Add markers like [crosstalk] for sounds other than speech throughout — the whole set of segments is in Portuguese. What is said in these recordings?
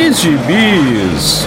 de Gibis.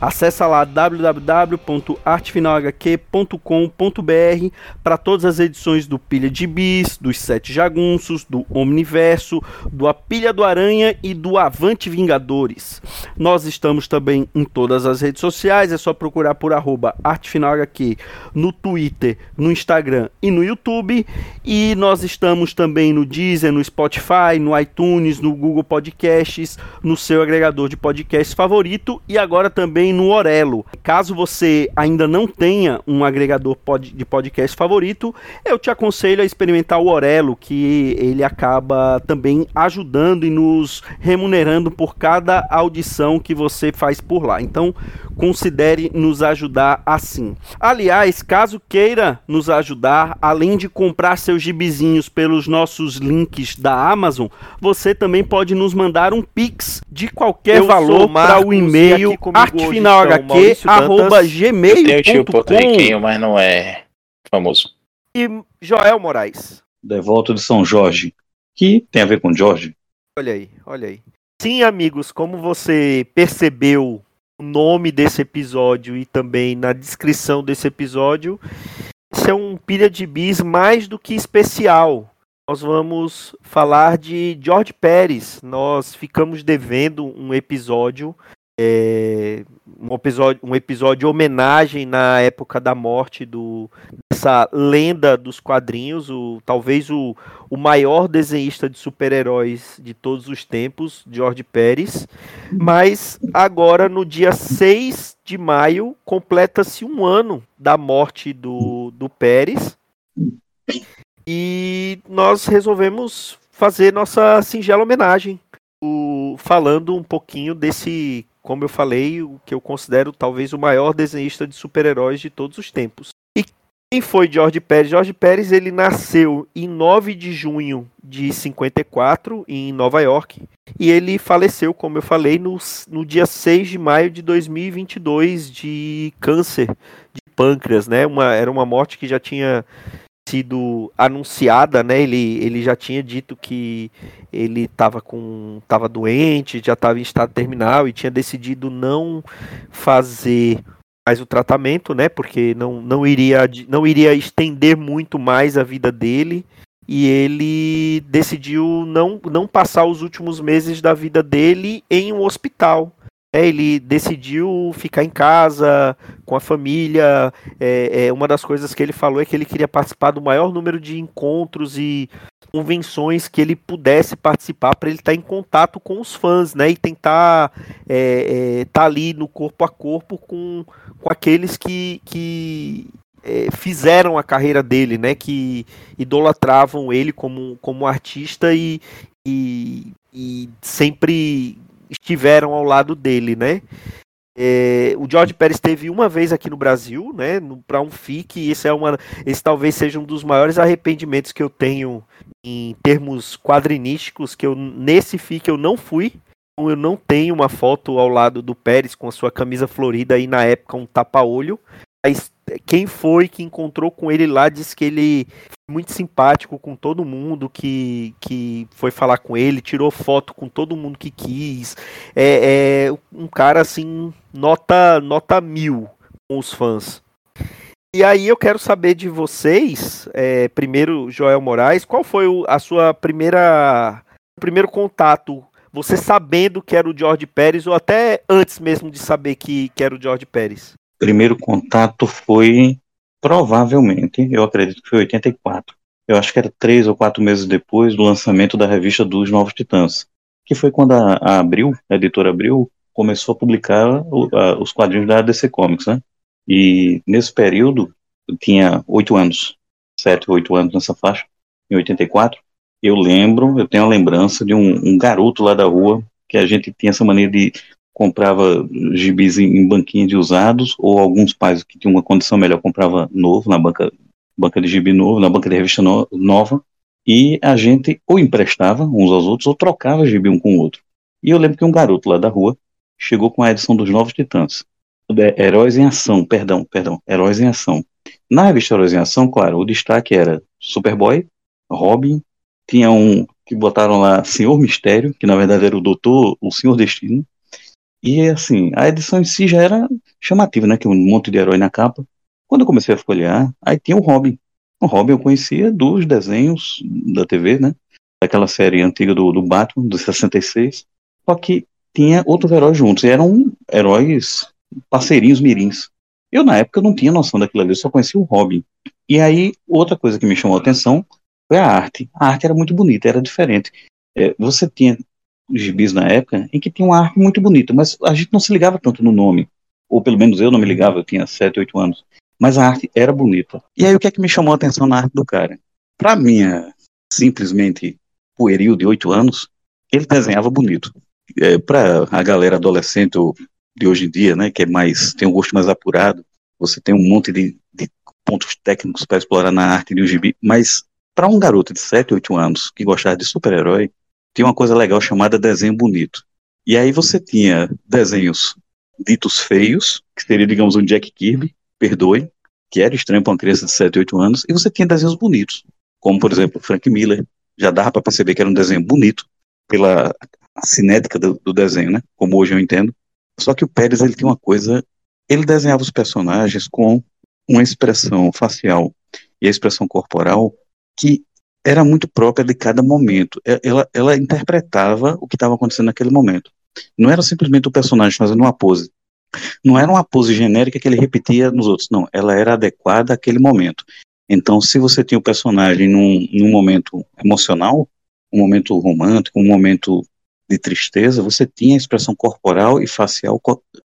Acesse lá www.artefinalhq.com.br para todas as edições do Pilha de Bis, dos Sete Jagunços, do Omniverso, do A Pilha do Aranha e do Avante Vingadores. Nós estamos também em todas as redes sociais, é só procurar por arroba artefinalhq no Twitter, no Instagram e no YouTube. E nós estamos também no Deezer, no Spotify, no iTunes, no Google Podcasts, no seu agregador de podcasts favorito e agora também no Orelo. Caso você ainda não tenha um agregador pod de podcast favorito, eu te aconselho a experimentar o Orelo, que ele acaba também ajudando e nos remunerando por cada audição que você faz por lá. Então, considere nos ajudar assim. Aliás, caso queira nos ajudar, além de comprar seus gibizinhos pelos nossos links da Amazon, você também pode nos mandar um pix de qualquer Eu valor para o e-mail aqui comigo hoje estão artefinalhq Maurício arroba Dantas. Eu tenho tio gmail.com Potriquinho, mas não é famoso. E Joel Moraes. Devoto de São Jorge, que tem a ver com Jorge. Olha aí, olha aí. Sim, amigos, como você percebeu o nome desse episódio e também na descrição desse episódio, esse é um pilha de bis mais do que especial. Nós vamos falar de George Pérez. Nós ficamos devendo um episódio, é, um episódio, um episódio de homenagem na época da morte do dessa lenda dos quadrinhos, o talvez o, o maior desenhista de super-heróis de todos os tempos, George Pérez. Mas agora, no dia 6 de maio, completa-se um ano da morte do, do Pérez. E nós resolvemos fazer nossa singela homenagem, o- falando um pouquinho desse, como eu falei, o que eu considero talvez o maior desenhista de super-heróis de todos os tempos. E quem foi George Pérez? George Pérez ele nasceu em 9 de junho de 54 em Nova York e ele faleceu, como eu falei, no, no dia 6 de maio de 2022 de câncer de pâncreas, né? Uma, era uma morte que já tinha sido anunciada, né? Ele, ele já tinha dito que ele estava com estava doente, já estava em estado terminal e tinha decidido não fazer mais o tratamento, né? Porque não, não iria não iria estender muito mais a vida dele e ele decidiu não, não passar os últimos meses da vida dele em um hospital. É, ele decidiu ficar em casa com a família. É, é, uma das coisas que ele falou é que ele queria participar do maior número de encontros e convenções que ele pudesse participar para ele estar em contato com os fãs, né? E tentar é, é, tá ali no corpo a corpo com, com aqueles que, que é, fizeram a carreira dele, né? Que idolatravam ele como, como artista e, e, e sempre estiveram ao lado dele, né? É, o George Pérez esteve uma vez aqui no Brasil, né? Para um FIC, e esse é uma, esse talvez seja um dos maiores arrependimentos que eu tenho em termos quadrinísticos, que eu nesse FIC eu não fui. então Eu não tenho uma foto ao lado do Pérez com a sua camisa florida e na época um tapa-olho. Mas quem foi que encontrou com ele lá disse que ele foi muito simpático com todo mundo que, que foi falar com ele, tirou foto com todo mundo que quis. É, é um cara assim, nota, nota mil com os fãs. E aí eu quero saber de vocês, é, primeiro Joel Moraes, qual foi o- a sua primeira primeiro contato? Você sabendo que era o George Pérez ou até antes mesmo de saber que, que era o George Pérez? Primeiro contato foi, provavelmente, eu acredito que foi 84. Eu acho que era três ou quatro meses depois do lançamento da revista dos Novos Titãs, que foi quando a, a Abril, a editora Abril, começou a publicar o- a- os quadrinhos da DC Comics, né? E nesse período, eu tinha oito anos, sete, oito anos nessa faixa, em 84. Eu lembro, eu tenho a lembrança de um, um garoto lá da rua que a gente tinha essa mania de comprava gibis em, em banquinha de usados, ou alguns pais que tinham uma condição melhor comprava novo na banca, banca de gibi novo, na banca de revista no, nova, e a gente ou emprestava uns aos outros ou trocava gibi um com o outro. E eu lembro que um garoto lá da rua chegou com a edição dos Novos Titãs. Heróis em Ação, perdão, perdão, Heróis em Ação. Na revista Heróis em Ação, claro, o destaque era Superboy, Robin, tinha um que botaram lá Senhor Mistério, que na verdade era o Doutor, o Senhor Destino. E assim, a edição em si já era chamativa, né? Que um monte de herói na capa. Quando eu comecei a folhear, aí tinha o Robin. O Robin eu conhecia dos desenhos da TV, né? Daquela série antiga do, do Batman, do 66. Só que tinha outros heróis juntos. E eram heróis parceirinhos mirins. Eu, na época, não tinha noção daquilo ali, eu só conhecia o Robin. E aí, outra coisa que me chamou a atenção foi a arte. A arte era muito bonita, era diferente. É, você tinha gibis na época em que tinha uma arte muito bonita, mas a gente não se ligava tanto no nome. Ou pelo menos eu não me ligava, eu tinha 7, 8 anos. Mas a arte era bonita. E aí, o que é que me chamou a atenção na arte do cara? Para minha simplesmente pueril de 8 anos, ele desenhava bonito. É, para a galera adolescente de hoje em dia, né, que é mais tem um gosto mais apurado, você tem um monte de, de pontos técnicos para explorar na arte de um gibi, mas para um garoto de 7, 8 anos que gostava de super-herói, tinha uma coisa legal chamada desenho bonito. E aí você tinha desenhos ditos feios, que seria, digamos, um Jack Kirby, perdoe, que era estranho para uma criança de 7, 8 anos, e você tinha desenhos bonitos, como, por exemplo, Frank Miller, já dava para perceber que era um desenho bonito, pela cinética do, do desenho, né, como hoje eu entendo, só que o Pérez ele tinha uma coisa, ele desenhava os personagens com uma expressão facial e a expressão corporal que era muito própria de cada momento. Ela, ela interpretava o que estava acontecendo naquele momento. Não era simplesmente o personagem fazendo uma pose. Não era uma pose genérica que ele repetia nos outros. Não, ela era adequada àquele momento. Então, se você tinha o personagem num, num momento emocional, um momento romântico, um momento de tristeza, você tinha a expressão corporal e facial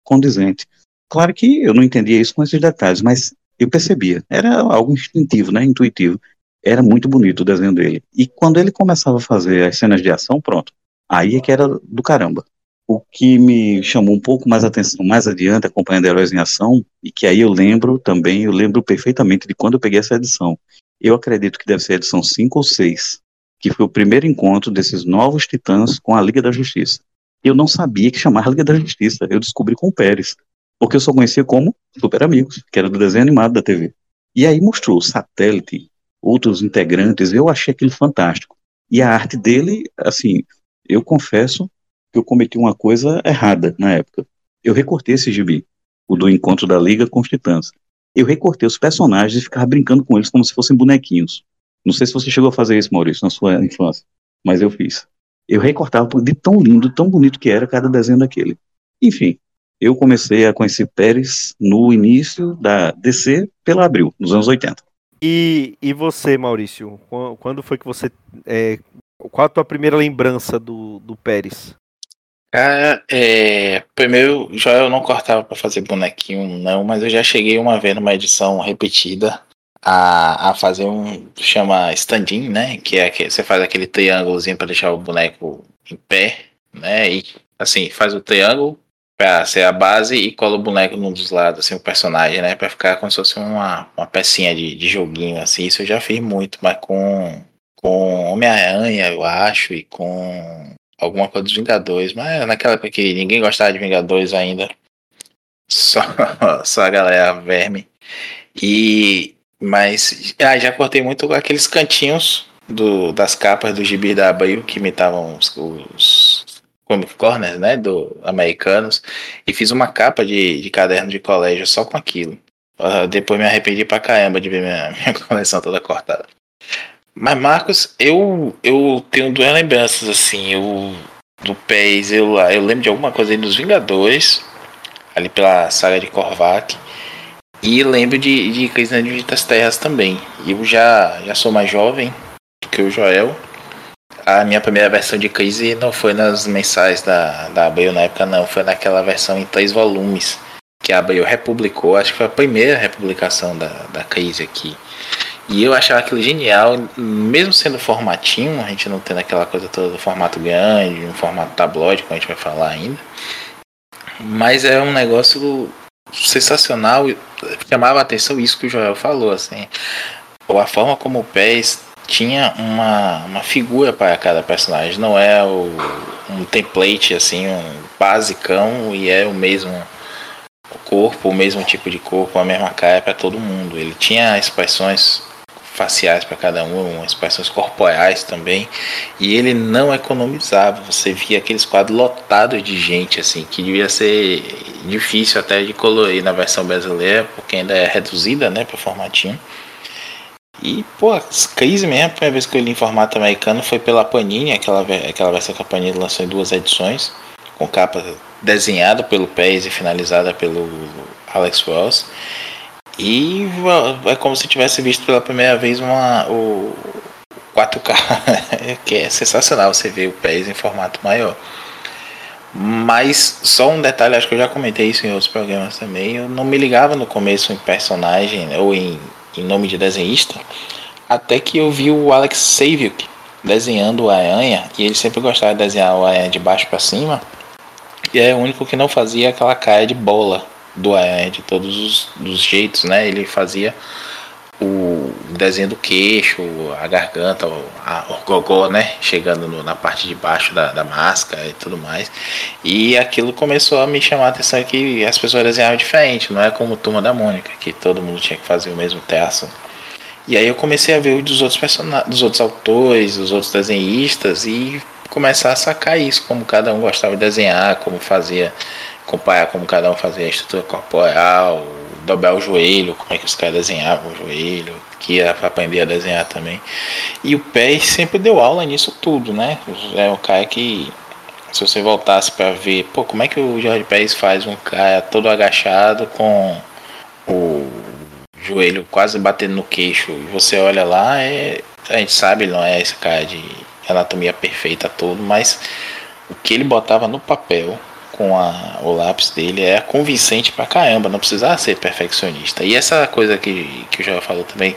condizente. Claro que eu não entendia isso com esses detalhes, mas eu percebia. Era algo instintivo, né, intuitivo. Era muito bonito o desenho dele. E quando ele começava a fazer as cenas de ação, pronto. Aí é que era do caramba. O que me chamou um pouco mais atenção mais adiante, acompanhando Heróis em Ação, e que aí eu lembro também, eu lembro perfeitamente de quando eu peguei essa edição. Eu acredito que deve ser a edição 5 ou 6, que foi o primeiro encontro desses novos titãs com a Liga da Justiça. Eu não sabia que chamar Liga da Justiça, eu descobri com o Pérez, porque eu só conhecia como Super Amigos, que era do desenho animado da TV. E aí mostrou o satélite, outros integrantes, eu achei aquilo fantástico. E a arte dele, assim, eu confesso que eu cometi uma coisa errada na época. Eu recortei esse gibi, o do encontro da Liga com os Titãs. Eu recortei os personagens e ficava brincando com eles como se fossem bonequinhos. Não sei se você chegou a fazer isso, Maurício, na sua infância, mas eu fiz. Eu recortava de tão lindo, tão bonito que era cada desenho daquele. Enfim, eu comecei a conhecer Pérez no início da DC pela Abril, nos anos 80. E, e você, Maurício? Quando foi que você. É, qual a tua primeira lembrança do, do Pérez? Cara, é, primeiro, já eu não cortava para fazer bonequinho, não, mas eu já cheguei uma vez numa edição repetida a, a fazer um chama stand-in, né? Que é que você faz aquele triângulozinho para deixar o boneco em pé, né? E assim, faz o triângulo para ser a base e cola o boneco num dos lados, assim, o personagem, né? Para ficar como se fosse uma, uma pecinha de, de joguinho, assim. Isso eu já fiz muito, mas com, com Homem-Aranha, eu acho, e com alguma coisa dos Vingadores. Mas naquela época que ninguém gostava de Vingadores ainda. Só, [laughs] só a galera verme. E mas ah, já cortei muito aqueles cantinhos do, das capas do gibi da Abril que imitavam os, os comic corners, né, do americanos, e fiz uma capa de, de caderno de colégio só com aquilo. Uh, depois me arrependi pra caramba de ver minha, [laughs] minha coleção toda cortada. Mas Marcos, eu eu tenho duas lembranças assim, eu do PES, eu, eu lembro de alguma coisa aí dos Vingadores, ali pela saga de Korvac. E lembro de, de Crise na Divitas Terras também. Eu já, já sou mais jovem do que o Joel. A minha primeira versão de Crise não foi nas mensais da, da Abril na época, não. Foi naquela versão em três volumes que a Abril republicou. Acho que foi a primeira republicação da, da Crise aqui. E eu achava aquilo genial, mesmo sendo formatinho, a gente não tendo aquela coisa toda do formato grande, um formato tabloide, como a gente vai falar ainda. Mas é um negócio sensacional. Chamava a atenção isso que o Joel falou, assim. A forma como o PES tinha uma, uma figura para cada personagem. Não é o, um template, assim, um basicão e é o mesmo corpo, o mesmo tipo de corpo, a mesma cara para todo mundo. Ele tinha expressões faciais para cada um, expressões corporais também, e ele não economizava. Você via aqueles quadros lotados de gente assim, que devia ser difícil até de colorir na versão brasileira, porque ainda é reduzida, né, para formatinho. E, pô, crise mesmo, a primeira vez que eu li em formato americano foi pela Panini, aquela, aquela versão que a Panini lançou em duas edições, com capa desenhada pelo Pérez e finalizada pelo Alex Wells. E é como se tivesse visto pela primeira vez uma, o 4K, [laughs] que é sensacional você ver o Pérez em formato maior. Mas só um detalhe, acho que eu já comentei isso em outros programas também. Eu não me ligava no começo em personagem ou em, em nome de desenhista, até que eu vi o Alex Saviuk desenhando o Aranha, e ele sempre gostava de desenhar o Aranha de baixo para cima. E é o único que não fazia aquela cara de bola do Aranha de todos os, os jeitos, né? Ele fazia o desenho do queixo, a garganta, a, o gogó, né? Chegando no, na parte de baixo da, da, máscara e tudo mais. E aquilo começou a me chamar a atenção que as pessoas desenhavam diferente, não é como Turma da Mônica, que todo mundo tinha que fazer o mesmo traço. E aí eu comecei a ver o dos outros personagens, dos outros autores, dos outros desenhistas e começar a sacar isso, como cada um gostava de desenhar, como fazia, acompanhar como cada um fazia a estrutura corporal, dobrar o joelho, como é que os caras desenhavam o joelho, que ia aprender a desenhar também. E o Pérez sempre deu aula nisso tudo, né? É um cara que, se você voltasse para ver, pô, como é que o Jorge Pérez faz um cara todo agachado com o joelho quase batendo no queixo, e você olha lá, é, a gente sabe, não é esse cara de anatomia perfeita todo, mas o que ele botava no papel com a, o lápis dele é convincente pra caramba, não precisava ser perfeccionista. E essa coisa que, que o Joel falou também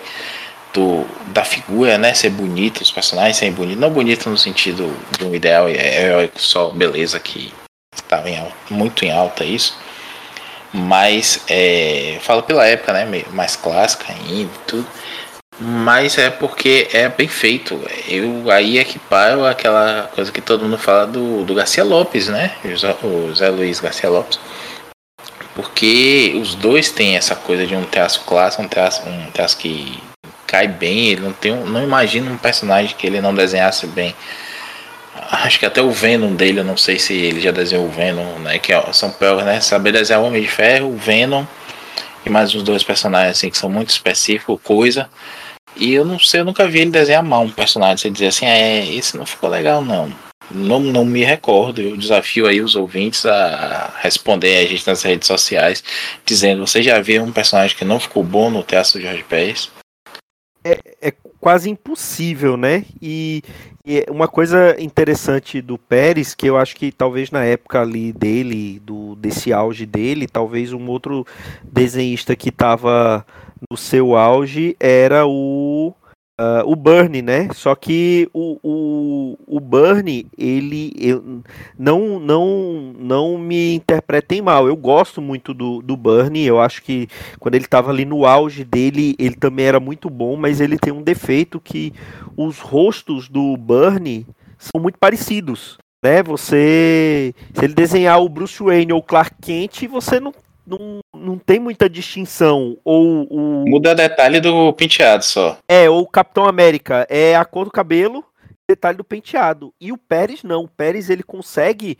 do, da figura, né, ser bonito, os personagens serem bonitos, não bonito no sentido de um ideal heróico só, beleza, que estava em alta, muito em alta isso, mas é, falo pela época, né, mais clássica ainda tudo, mas é porque é bem feito. Eu aí equiparo aquela coisa que todo mundo fala do, do Garcia Lopes, né? O Zé Luiz Garcia Lopes. Porque os dois têm essa coisa de um traço clássico, um traço, um traço que cai bem. Ele não tem, não imagina um personagem que ele não desenhasse bem. Acho que até o Venom dele, eu não sei se ele já desenhou o Venom, né? Que é, são provas, né? Saber desenhar o Homem de Ferro, o Venom e mais uns dois personagens assim que são muito específicos, coisa. E eu não sei, eu nunca vi ele desenhar mal um personagem. Você dizer assim, é, esse não ficou legal, não. Não, não me recordo. Eu desafio aí os ouvintes a responder a gente nas redes sociais, dizendo: você já viu um personagem que não ficou bom no teatro de Jorge Pérez? É, é quase impossível, né? E, e, uma coisa interessante do Pérez, que eu acho que talvez na época ali dele, do desse auge dele, talvez um outro desenhista que estava no seu auge era o Uh, o Burnie, né? Só que o, o, o Burnie, ele eu, não, não, não me interpretem mal. Eu gosto muito do, do Burnie. Eu acho que quando ele estava ali no auge dele, ele também era muito bom, mas ele tem um defeito que os rostos do Burnie são muito parecidos. Né? Você, se ele desenhar o Bruce Wayne ou o Clark Kent, você não não, não tem muita distinção. Ou o. Muda detalhe do penteado só. É, ou o Capitão América é a cor do cabelo, detalhe do penteado. E o Pérez não. O Pérez ele consegue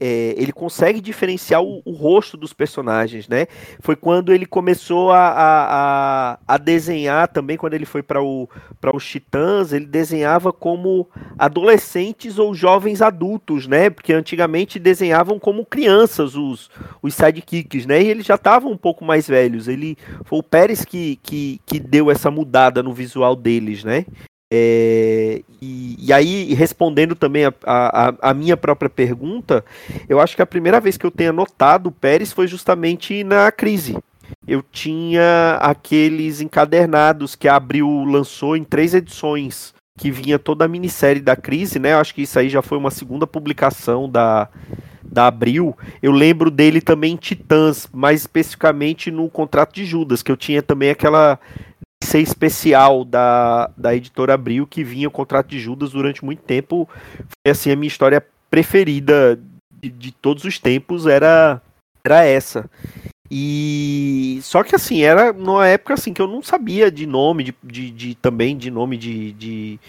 é, ele consegue diferenciar o, o, rosto dos personagens, né? Foi quando ele começou a, a, a desenhar também, quando ele foi para os Titãs, ele desenhava como adolescentes ou jovens adultos, né? Porque antigamente desenhavam como crianças os, os sidekicks, né? E eles já estavam um pouco mais velhos. Ele foi o Pérez que, que, que deu essa mudada no visual deles, né? É, e, e, aí, respondendo também a, a, a, minha própria pergunta, eu acho que a primeira vez que eu tenha notado o Pérez foi justamente na crise. Eu tinha aqueles encadernados que a Abril lançou em três edições, que vinha toda a minissérie da crise, né? Eu acho que isso aí já foi uma segunda publicação da, da Abril, eu lembro dele também em Titãs, mais especificamente no Contrato de Judas, que eu tinha também aquela ser especial da, da editora Abril que vinha o Contrato de Judas durante muito tempo. Foi assim a minha história preferida de, de todos os tempos era era essa. E só que assim, era numa época assim que eu não sabia de nome, de, de, de também de nome de, de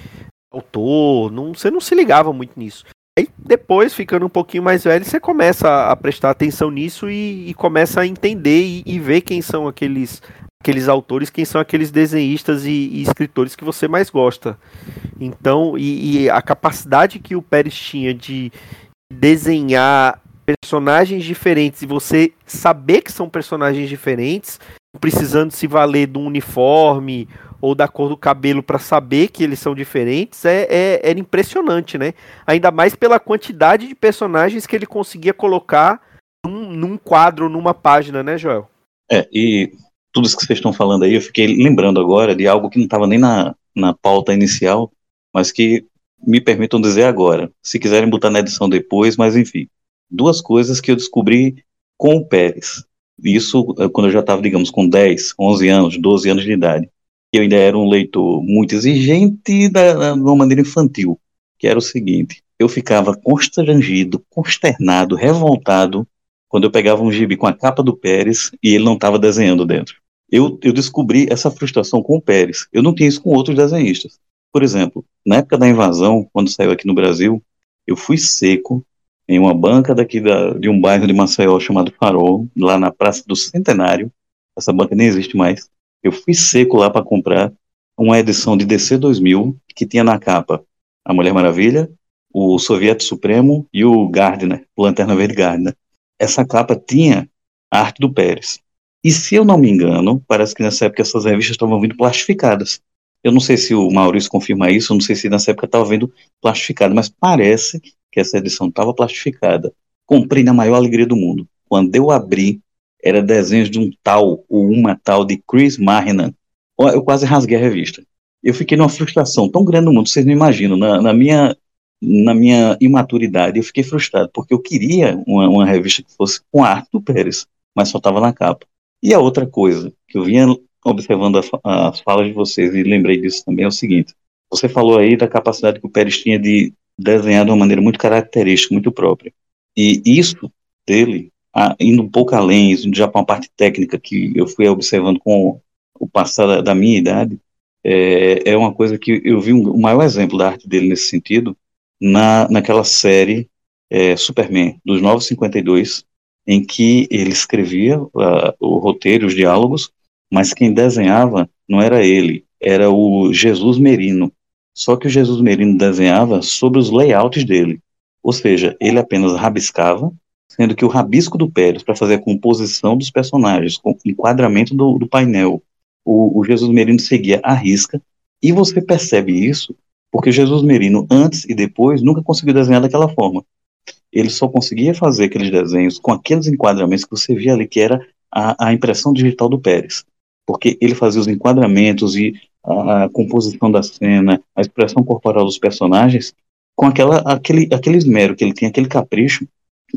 autor, não, você não se ligava muito nisso. Aí depois, ficando um pouquinho mais velho, você começa a, prestar atenção nisso e, e começa a entender e, e, ver quem são aqueles, aqueles autores, quem são aqueles desenhistas e, e escritores que você mais gosta. Então, e, a capacidade que o Pérez tinha de desenhar personagens diferentes e você saber que são personagens diferentes, precisando se valer do uniforme ou da cor do cabelo para saber que eles são diferentes, é, é, era impressionante, né? Ainda mais pela quantidade de personagens que ele conseguia colocar num, num quadro, numa página, né, Joel? É, e tudo isso que vocês estão falando aí, eu fiquei lembrando agora de algo que não estava nem na, na pauta inicial, mas que me permitam dizer agora. Se quiserem botar na edição depois, mas enfim duas coisas que eu descobri com o Pérez. Isso eh, quando eu já estava, digamos, com 10, 11 anos, 12 anos de idade. Eu ainda era um leitor muito exigente da, de uma maneira infantil, que era o seguinte: eu ficava constrangido, consternado, revoltado quando eu pegava um gibi com a capa do Pérez e ele não estava desenhando dentro. Eu, eu descobri essa frustração com o Pérez. Eu não tinha isso com outros desenhistas. Por exemplo, na época da invasão, quando saiu aqui no Brasil, eu fui seco em uma banca daqui da, de um bairro de Maceió chamado Farol, lá na Praça do Centenário. Essa banca nem existe mais. Eu fui seco lá para comprar uma edição de DC 2000 que tinha na capa a Mulher Maravilha, o Soviético Supremo e o Gardner, o Lanterna Verde Gardner. Essa capa tinha a arte do Pérez. E se eu não me engano, parece que nessa época essas revistas estavam vindo plastificadas. Eu não sei se o Maurício confirma isso, não sei se nessa época estava vindo plastificado, mas parece que essa edição estava plastificada. Comprei na maior alegria do mundo. Quando eu abri, era desenhos de um tal ou uma tal de Chris Marinan. Eu quase rasguei a revista. Eu fiquei numa frustração tão grande no mundo, vocês não imaginam. Na, na minha, na minha imaturidade, eu fiquei frustrado, porque eu queria uma, uma revista que fosse com a arte do Pérez, mas só estava na capa. E a outra coisa que eu vinha observando a, as falas de vocês e lembrei disso também é o seguinte: você falou aí da capacidade que o Pérez tinha de desenhar de uma maneira muito característica, muito própria. E isso dele, indo um pouco além, indo já para uma parte técnica que eu fui observando com o passar da minha idade, é, é uma coisa que eu vi um, o maior exemplo da arte dele nesse sentido na, naquela série é, Superman, dos 952, em que ele escrevia uh, o roteiro, os diálogos, mas quem desenhava não era ele, era o Jesus Merino, só que o Jesus Merino desenhava sobre os layouts dele. Ou seja, ele apenas rabiscava, sendo que o rabisco do Pérez, para fazer a composição dos personagens, com enquadramento do, do painel, o, o, Jesus Merino seguia a risca, e você percebe isso porque Jesus Merino, antes e depois, nunca conseguiu desenhar daquela forma. Ele só conseguia fazer aqueles desenhos com aqueles enquadramentos que você via ali, que era a, a impressão digital do Pérez. Porque ele fazia os enquadramentos e a composição da cena, a expressão corporal dos personagens, com aquela, aquele, aquele esmero que ele tinha, aquele capricho,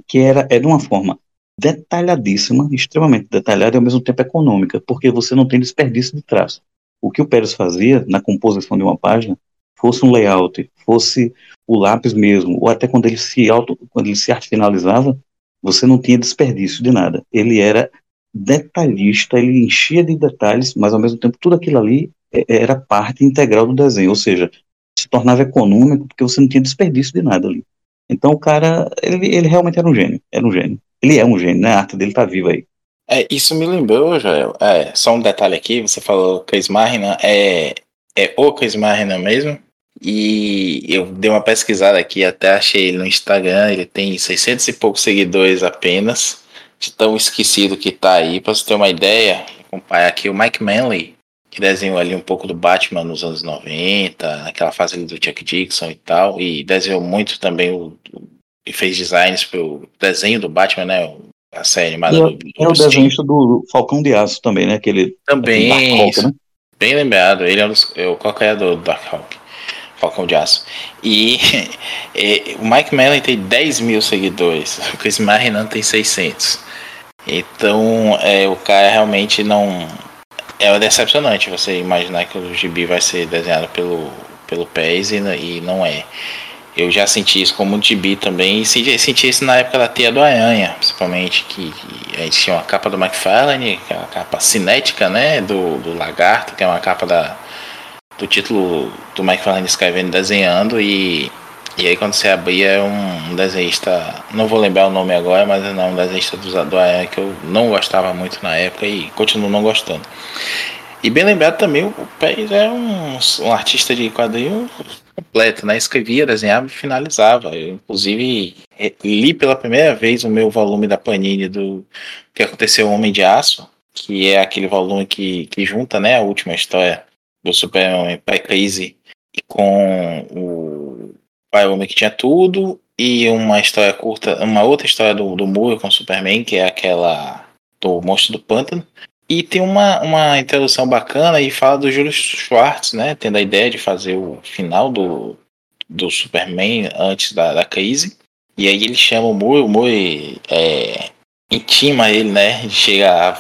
que era, era de uma forma detalhadíssima, extremamente detalhada e ao mesmo tempo econômica, porque você não tem desperdício de traço. O que o Pérez fazia na composição de uma página, fosse um layout, fosse o lápis mesmo, ou até quando ele se auto, quando ele se finalizava, você não tinha desperdício de nada. Ele era detalhista, ele enchia de detalhes, mas ao mesmo tempo tudo aquilo ali é, era parte integral do desenho, ou seja, se tornava econômico porque você não tinha desperdício de nada ali. Então o cara, ele, ele realmente era um gênio, era um gênio. Ele é um gênio, né? A arte dele tá viva aí. É, isso me lembrou, Joel. É, só um detalhe aqui, você falou Chris Marina, é, é o Chris Marina mesmo. E eu dei uma pesquisada aqui, até achei ele no Instagram, ele tem 600 e poucos seguidores apenas, de tão esquecido que tá aí. Pra você ter uma ideia, acompanhar aqui o Mike Manley, que desenhou ali um pouco do Batman nos anos 90, naquela fase ali do Chuck Dixon e tal, e desenhou muito também o, e fez designs pro desenho do Batman, né? A série animada é, do, do É o desenhista do Falcão de Aço também, né? Aquele, também, aquele né? bem lembrado, ele é, um dos, é o do Dark Hawk. Falcão de Aço. E, [laughs] e, o Mike Mellon tem 10 mil seguidores, [laughs] o Chris Marinan tem 600. Então, é, o cara realmente não. É decepcionante você imaginar que o gibi vai ser desenhado pelo, pelo PES e, e não é. Eu já senti isso como gibi também, e senti, senti isso na época da Tia do Aranha, principalmente, que, que a gente tinha uma capa do McFarlane, aquela é capa cinética, né, do, do Lagarto, que é uma capa da, do título do McFarlane escrevendo desenhando, e, e aí quando você abria é um, desenhista, não vou lembrar o nome agora, mas é um desenhista do, do que eu não gostava muito na época e continuo não gostando. E bem lembrado também, o Pérez é um, um artista de quadrinho completo, né? Escrevia, desenhava e finalizava. Eu, inclusive, li pela primeira vez o meu volume da Panini do que aconteceu Homem de Aço, que é aquele volume que, que junta, né, a última história do Super-Homem pré-crise com o Pai Homem que tinha tudo e uma história curta, uma outra história do, do Moore com o Superman, que é aquela do Monstro do Pântano. E tem uma, uma introdução bacana e fala do Júlio Schwartz, né? Tendo a ideia de fazer o final do, do Superman antes da, da crise. E aí ele chama o Moore, o Moore é, intima ele, né? Chega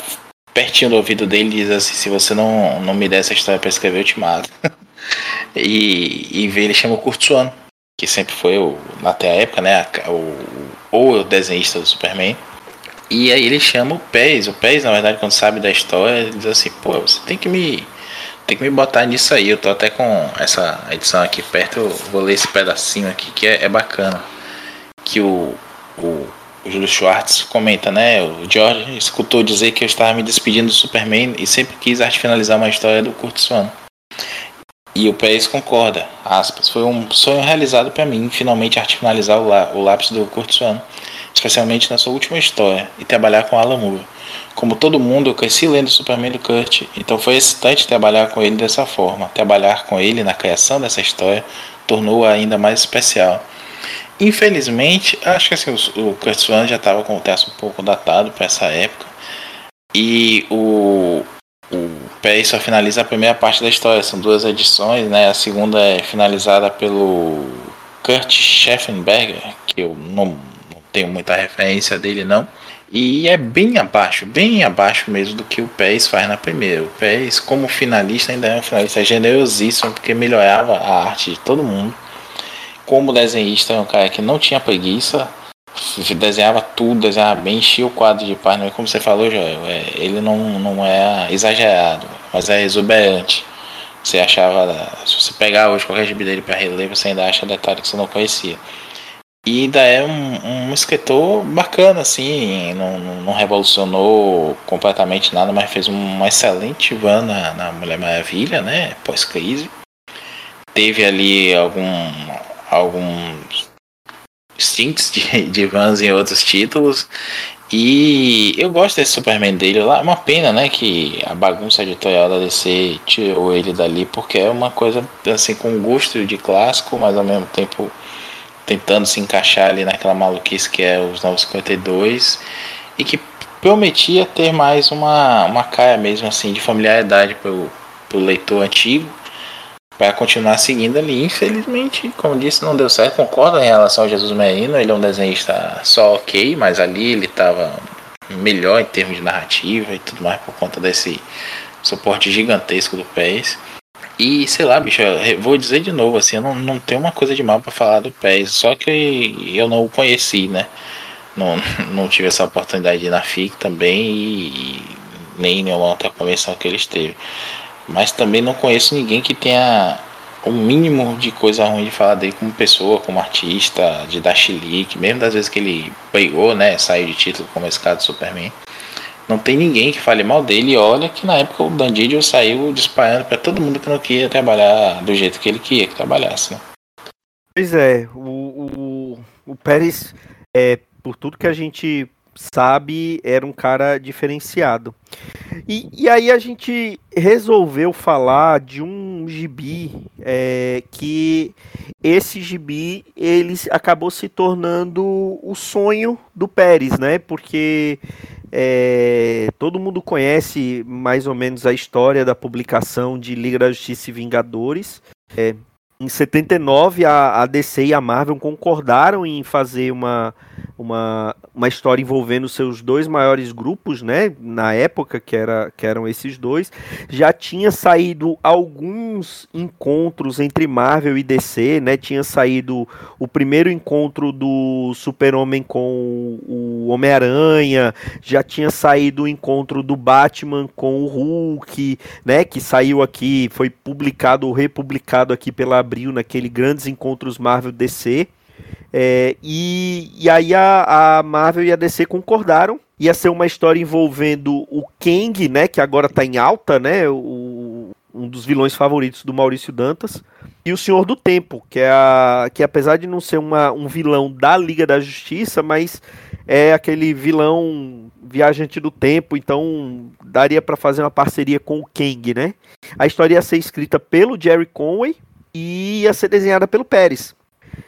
pertinho do ouvido dele e diz assim, se você não, não me der essa história para escrever, eu te mato. [laughs] e, e ele chama o Kurt Swan, que sempre foi, o, até a época, né? O, o, o desenhista do Superman. E aí ele chama o Pez. O Pez, na verdade, quando sabe da história, ele diz assim, pô, você tem que me. Tem que me botar nisso aí. Eu tô até com essa edição aqui perto, eu vou ler esse pedacinho aqui que é, é bacana. Que o, o, o Júlio Schwartz comenta, né? O George escutou dizer que eu estava me despedindo do Superman e sempre quis arte finalizar uma história do Kurt Swan. E o Pérez concorda, aspas, foi um sonho realizado para mim finalmente arte finalizar o, lá, o lápis do Kurt Swan especialmente na sua última história, e trabalhar com Alan Moore. Como todo mundo, eu cresci lendo Superman do Kurt, então foi excitante trabalhar com ele dessa forma. Trabalhar com ele na criação dessa história tornou-a ainda mais especial. Infelizmente, acho que assim, o, o Kurt Swan já estava com o texto um pouco datado para essa época, e o, o Pé só finaliza a primeira parte da história, são duas edições, né? A segunda é finalizada pelo Kurt Scheffenberger, que eu não tenho muita referência dele não. E é bem abaixo, bem abaixo mesmo do que o Pérez faz na primeira. O Pérez, como finalista, ainda é um finalista generosíssimo, porque melhorava a arte de todo mundo. Como desenhista, é um cara que não tinha preguiça, desenhava tudo, desenhava bem, enchia o quadro de página. Como você falou, Joel, é, ele não, não é exagerado, mas é exuberante. Você achava, se você pegar hoje qualquer gibi dele para reler, você ainda acha detalhe que você não conhecia. E ainda é um, um escritor bacana, assim, não, não, revolucionou completamente nada, mas fez uma excelente van na, na Mulher Maravilha, né? Pós-crise. Teve ali algum, alguns stints de, [laughs] de vans em outros títulos. E eu gosto desse Superman dele lá. É uma pena, né, que a bagunça editorial da DC tirou ele dali, porque é uma coisa assim com gosto de clássico, mas ao mesmo tempo tentando se encaixar ali naquela maluquice que é os 952 e que prometia ter mais uma, uma cara mesmo assim de familiaridade pro, pro leitor antigo para continuar seguindo ali. Infelizmente, como disse, não deu certo. Concordo em relação ao Jesus Merino, ele é um desenhista só ok, mas ali ele estava melhor em termos de narrativa e tudo mais por conta desse suporte gigantesco do PES. E sei lá, bicho, vou dizer de novo, assim, eu não, não tenho uma coisa de mal para falar do PES, só que eu não o conheci, né? Não, [laughs] não tive essa oportunidade na FIC também e, nem em nenhuma outra convenção que ele esteve. Mas também não conheço ninguém que tenha o mínimo de coisa ruim de falar dele como pessoa, como artista, de dar chilique, mesmo das vezes que ele brigou, né? Saiu de título, como esse caso do Superman. Não tem ninguém que fale mal dele. E olha que na época o Dandidio saiu disparando para todo mundo que não queria trabalhar do jeito que ele queria que trabalhasse. Né? Pois é, o, o, o Pérez, é, por tudo que a gente sabe, era um cara diferenciado. E, e aí a gente resolveu falar de um gibi é, que esse gibi ele acabou se tornando o sonho do Pérez, né? Porque é, todo mundo conhece mais ou menos a história da publicação de Liga da Justiça e Vingadores. É, em 79, a, a DC e a Marvel concordaram em fazer uma, uma, uma história envolvendo seus dois maiores grupos, né? Na época, que, era, que eram esses dois. Já tinha saído alguns encontros entre Marvel e DC, né? Tinha saído o primeiro encontro do Super-Homem com o Homem-Aranha, já tinha saído o encontro do Batman com o Hulk, né? Que saiu aqui, foi publicado ou republicado aqui pela Abril naquele Grandes Encontros Marvel DC. É, e, e aí a, a, Marvel e a DC concordaram. Ia ser uma história envolvendo o Kang, né? Que agora tá em alta, né? O, um dos vilões favoritos do Maurício Dantas. E o Senhor do Tempo, que é a, que apesar de não ser uma, um vilão da Liga da Justiça, mas é aquele vilão viajante do tempo, então daria para fazer uma parceria com o Kang, né? A história ia ser escrita pelo Jerry Conway e ia ser desenhada pelo Pérez.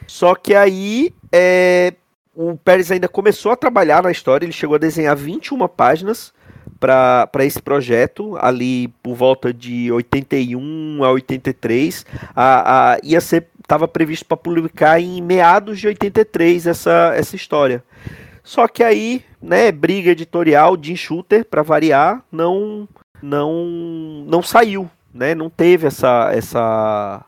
Só que aí é, o Pérez ainda começou a trabalhar na história, ele chegou a desenhar 21 páginas para esse projeto, ali por volta de 81 a 83. A, a, ia ser estava previsto para publicar em meados de 83 essa, essa história. Só que aí, né, briga editorial, de Shooter, para variar, não não não saiu, né? Não teve essa essa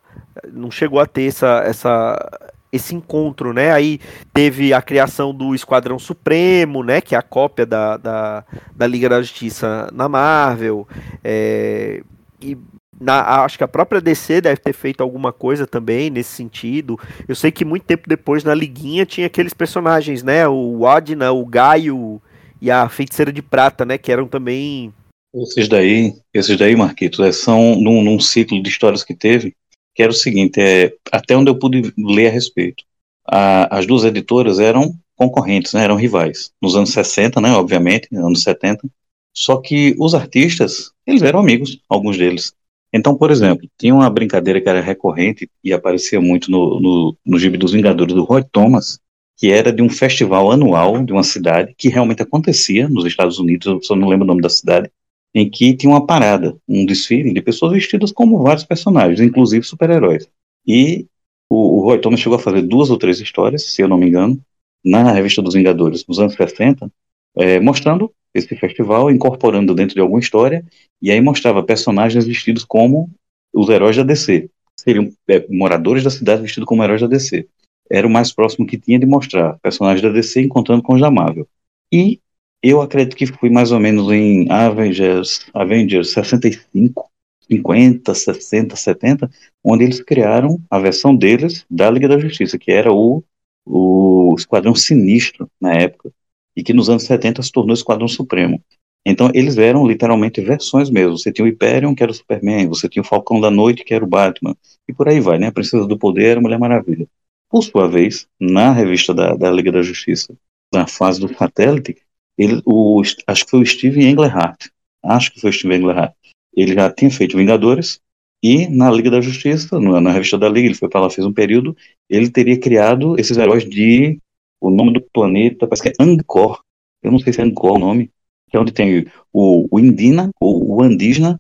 não chegou a ter essa, essa esse encontro, né? Aí teve a criação do Esquadrão Supremo, né? Que é a cópia da, da, da Liga da Justiça na Marvel. É, e na, acho que a própria DC deve ter feito alguma coisa também nesse sentido. Eu sei que muito tempo depois na Liguinha tinha aqueles personagens, né? O Adna, o Gaio e a Feiticeira de Prata, né? Que eram também. Esses daí, esses daí, Marquitos, é, são num, num ciclo de histórias que teve que era o seguinte, é, até onde eu pude ler a respeito. A, as duas editoras eram concorrentes, né, eram rivais. Nos anos 60, né, obviamente, anos 70. Só que os artistas, eles eram amigos, alguns deles. Então, por exemplo, tinha uma brincadeira que era recorrente e aparecia muito no, no, no Gibi dos Vingadores do Roy Thomas, que era de um festival anual de uma cidade que realmente acontecia nos Estados Unidos, eu só não lembro o nome da cidade, em que tinha uma parada, um desfile de pessoas vestidas como vários personagens, inclusive super-heróis. E o, o Roy Thomas chegou a fazer duas ou três histórias, se eu não me engano, na revista dos Vingadores, nos anos 60, é, mostrando esse festival, incorporando dentro de alguma história, e aí mostrava personagens vestidos como os heróis da DC. Seriam é, moradores da cidade vestidos como heróis da DC. Era o mais próximo que tinha de mostrar personagens da DC encontrando com os da. E eu acredito que foi mais ou menos em Avengers, Avengers 65, 50, 60, 70, onde eles criaram a versão deles da Liga da Justiça, que era o, o Esquadrão Sinistro na época, e que nos anos 70 se tornou o Esquadrão Supremo. Então eles eram literalmente versões mesmo. Você tinha o Hyperion, que era o Superman, você tinha o Falcão da Noite, que era o Batman, e por aí vai, né? A Princesa do Poder era a Mulher Maravilha. Por sua vez, na revista da, da Liga da Justiça, na fase do satélite, ele, o, acho que foi o Steve Englehart. Acho que foi o Steve Englehart. Ele já tinha feito Vingadores e na Liga da Justiça, na, na revista da Liga, ele foi para lá, fez um período, ele teria criado esses heróis de o nome do planeta, parece que é Angkor. Eu não sei se é Angkor o nome, que é onde tem o, o Indina, ou o Andisna,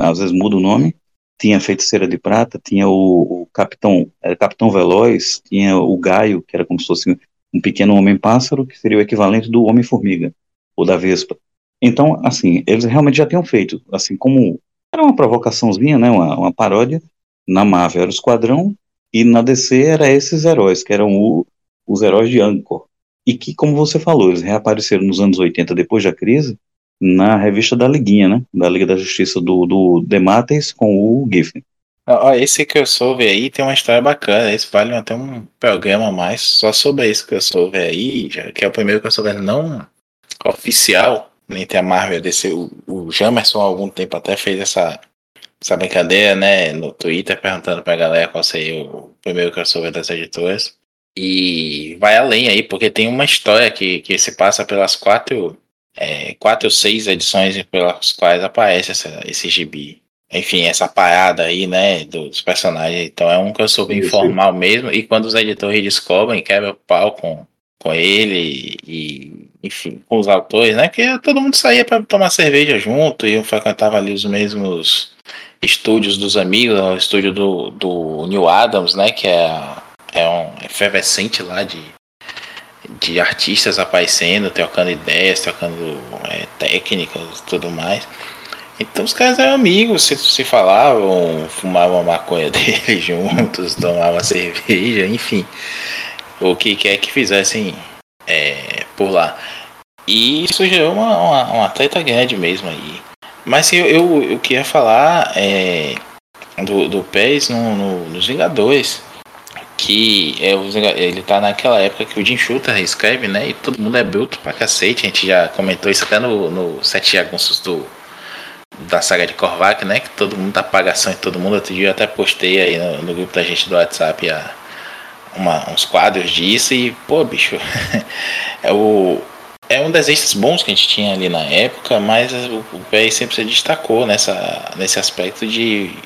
às vezes muda o nome, tinha a Feiticeira de Prata, tinha o, o Capitão, era Capitão Veloz, tinha o Gaio, que era como se fosse um pequeno homem-pássaro, que seria o equivalente do Homem-Formiga, ou da Vespa. Então, assim, eles realmente já tinham feito, assim, como era uma provocaçãozinha, né, uma, uma paródia, na Marvel era o Esquadrão, e na DC era esses heróis, que eram o, os heróis de Angkor. E que, como você falou, eles reapareceram nos anos 80, depois da crise, na revista da Liguinha, né, da Liga da Justiça do, do Demates com o Giffen. Esse que eu soube aí tem uma história bacana. Esse vale até um programa mais só sobre esse que eu soube aí, que é o primeiro que eu soube não oficial, nem tem a Marvel desse. O, o Jamerson, há algum tempo, até fez essa, essa brincadeira, né, no Twitter, perguntando pra galera qual seria o primeiro soube das editoras. E vai além aí, porque tem uma história que, que se passa pelas quatro, é, quatro ou seis edições pelas quais aparece essa, esse gibi enfim, essa parada aí, né, dos personagens. Então é um que eu soube informal mesmo. E quando os editores descobrem, quebra o pau com, com ele e, enfim, com os autores, né? Que todo mundo saía para tomar cerveja junto e eu frequentava ali os mesmos estúdios dos amigos, o estúdio do, do Neil Adams, né? Que é, é um efervescente lá de, de artistas aparecendo, trocando ideias, trocando é, técnicas e tudo mais. Então os caras eram amigos, se, se falavam, fumavam maconha [laughs] dele juntos, tomavam cerveja, enfim. O que quer que fizessem é, por lá. E isso gerou uma, uma, uma treta grande mesmo aí. Mas eu, eu, eu queria falar é, do, do PES no, no, nos Vingadores. Que é, ele tá naquela época que o Jim Shooter escreve, né? E todo mundo é bruto pra cacete. A gente já comentou isso até no, no Sete Jagunços do, da saga de Korvac, né? Que todo mundo dá pagação em todo mundo. Outro dia eu até postei aí no, no grupo da gente do WhatsApp a, uma, uns quadros disso e, pô, bicho, [laughs] é o. É um desejos bons que a gente tinha ali na época, mas o, o sempre se destacou nessa, nesse aspecto de.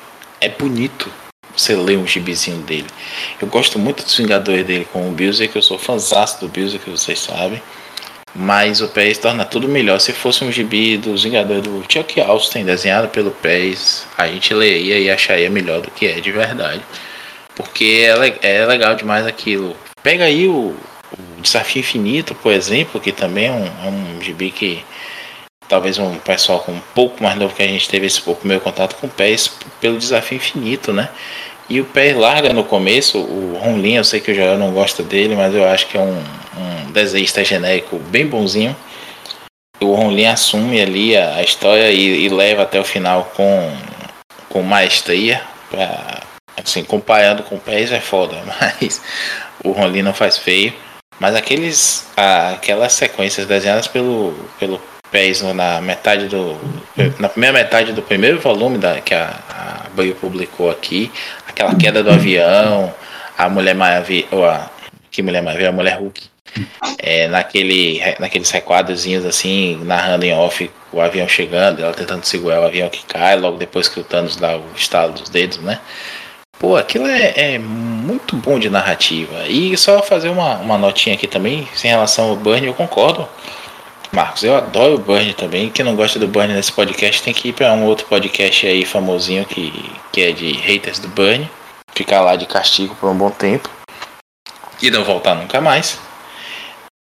É bonito você ler um gibizinho dele. Eu gosto muito dos Vingadores dele com o Bilzer, que eu sou fãzão do Bilzer, que vocês sabem. Mas o PES torna tudo melhor. Se fosse um gibi dos Vingadores do Chuck Austin, desenhado pelo PES, a gente leria e acharia melhor do que é de verdade. Porque é, é legal demais aquilo. Pega aí o, o, Desafio Infinito, por exemplo, que também é um, é um gibi que talvez um pessoal com um pouco mais novo que a gente teve esse pouco meu contato com o PES pelo Desafio Infinito, né? E o PES larga no começo, o Ronlin, eu sei que o Joel não gosta dele, mas eu acho que é um, um desenhista genérico bem bonzinho. O Ronlin assume ali a, a história e, e, leva até o final com, com maestria para Assim, comparando com o PES é foda, [laughs] mas o Ronlin não faz feio. Mas aqueles, aquelas sequências desenhadas pelo, pelo PES na metade do. Na primeira metade do primeiro volume da, que a, a publicou aqui, aquela queda do avião, a Mulher Maravilha. A, que Mulher Maravilha? A Mulher Hulk. É, naquele, naqueles requadrozinhos assim, narrando em off o avião chegando, ela tentando segurar o avião que cai, logo depois que o Thanos dá o estalo dos dedos, né? Pô, aquilo é, é, muito bom de narrativa. E só fazer uma, uma notinha aqui também, em relação ao Burn, eu concordo. Marcos, eu adoro o Burn também. Quem não gosta do Burn nesse podcast tem que ir para um outro podcast aí famosinho que, que é de haters do Burn. Ficar lá de castigo por um bom tempo. E não voltar nunca mais.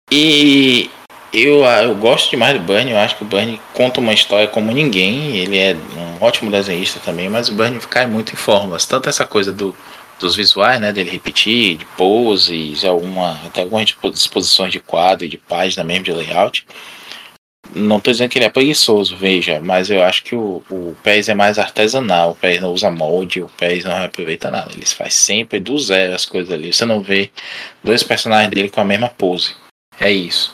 E eu, ah, eu gosto demais do Burnie, eu acho que o Burnie conta uma história como ninguém, ele é um ótimo desenhista também, mas o Burnie cai muito em fórmulas, tanto essa coisa do, dos visuais, né, dele repetir, de poses, alguma, até algumas disposições de quadro, de página mesmo, de layout. Não estou dizendo que ele é preguiçoso, veja, mas eu acho que o, o PES é mais artesanal, o PES não usa molde, o PES não aproveita nada, ele faz sempre do zero as coisas ali, você não vê dois personagens dele com a mesma pose, é isso.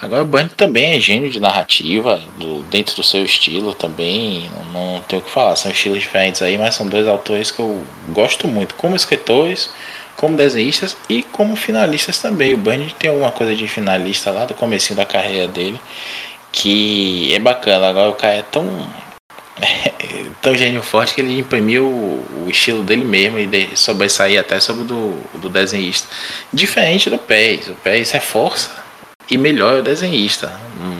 Agora o Burn também é gênio de narrativa, do, dentro do seu estilo também, não, não tenho o que falar, são estilos diferentes aí, mas são dois autores que eu gosto muito, como escritores, como desenhistas e como finalistas também. O Burn tem alguma coisa de finalista lá do começo da carreira dele, que é bacana, agora o cara é tão [laughs] tão gênio forte que ele imprimiu o, estilo dele mesmo e de, sobressair até sobre o do, do desenhista. Diferente do Pés, o Pés reforça e melhor é o desenhista.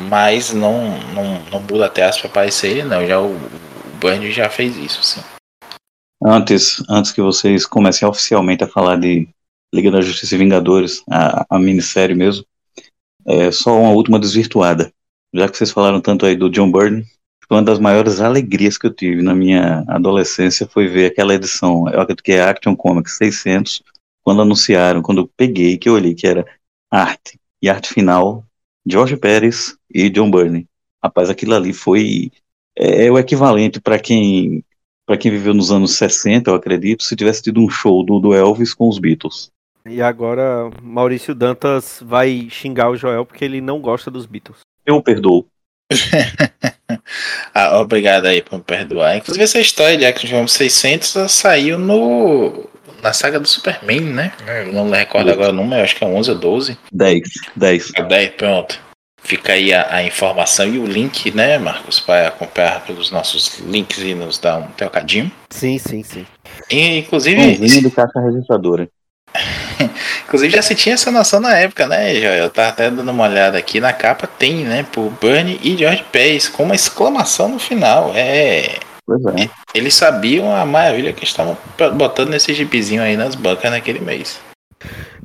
Mas não, não, não muda até as para aparecer, não. Já o, o Burn já fez isso, sim. Antes, antes que vocês comecem oficialmente a falar de Liga da Justiça e Vingadores, a, a minissérie mesmo, é só uma última desvirtuada. Já que vocês falaram tanto aí do John Byrne, uma das maiores alegrias que eu tive na minha adolescência foi ver aquela edição, eu acredito que é Action Comics 600, quando anunciaram, quando eu peguei, que eu olhei que era arte, e arte final, George Pérez e John Byrne. Rapaz, aquilo ali foi é, é o equivalente para quem para quem viveu nos anos 60, eu acredito, se tivesse tido um show do, do Elvis com os Beatles. E agora Maurício Dantas vai xingar o Joel porque ele não gosta dos Beatles. Eu perdoo. [laughs] ah, obrigado aí por me perdoar. Inclusive essa história de Action 600 saiu no na saga do Superman, né? Eu não recordo agora o número, acho que é 11 ou 12. 10. 10. 10, pronto. Fica aí a, a, informação e o link, né, Marcos, para acompanhar pelos nossos links e nos dar um trocadinho. Sim, sim, sim. E, inclusive. Um do [laughs] caixa registradora. inclusive já se tinha essa noção na época, né, Joel? Eu tava até dando uma olhada aqui na capa, tem, né, por Bernie e George Pace, com uma exclamação no final. É é. Eles sabiam a maravilha que estavam botando nesse gibizinho aí nas bancas naquele mês.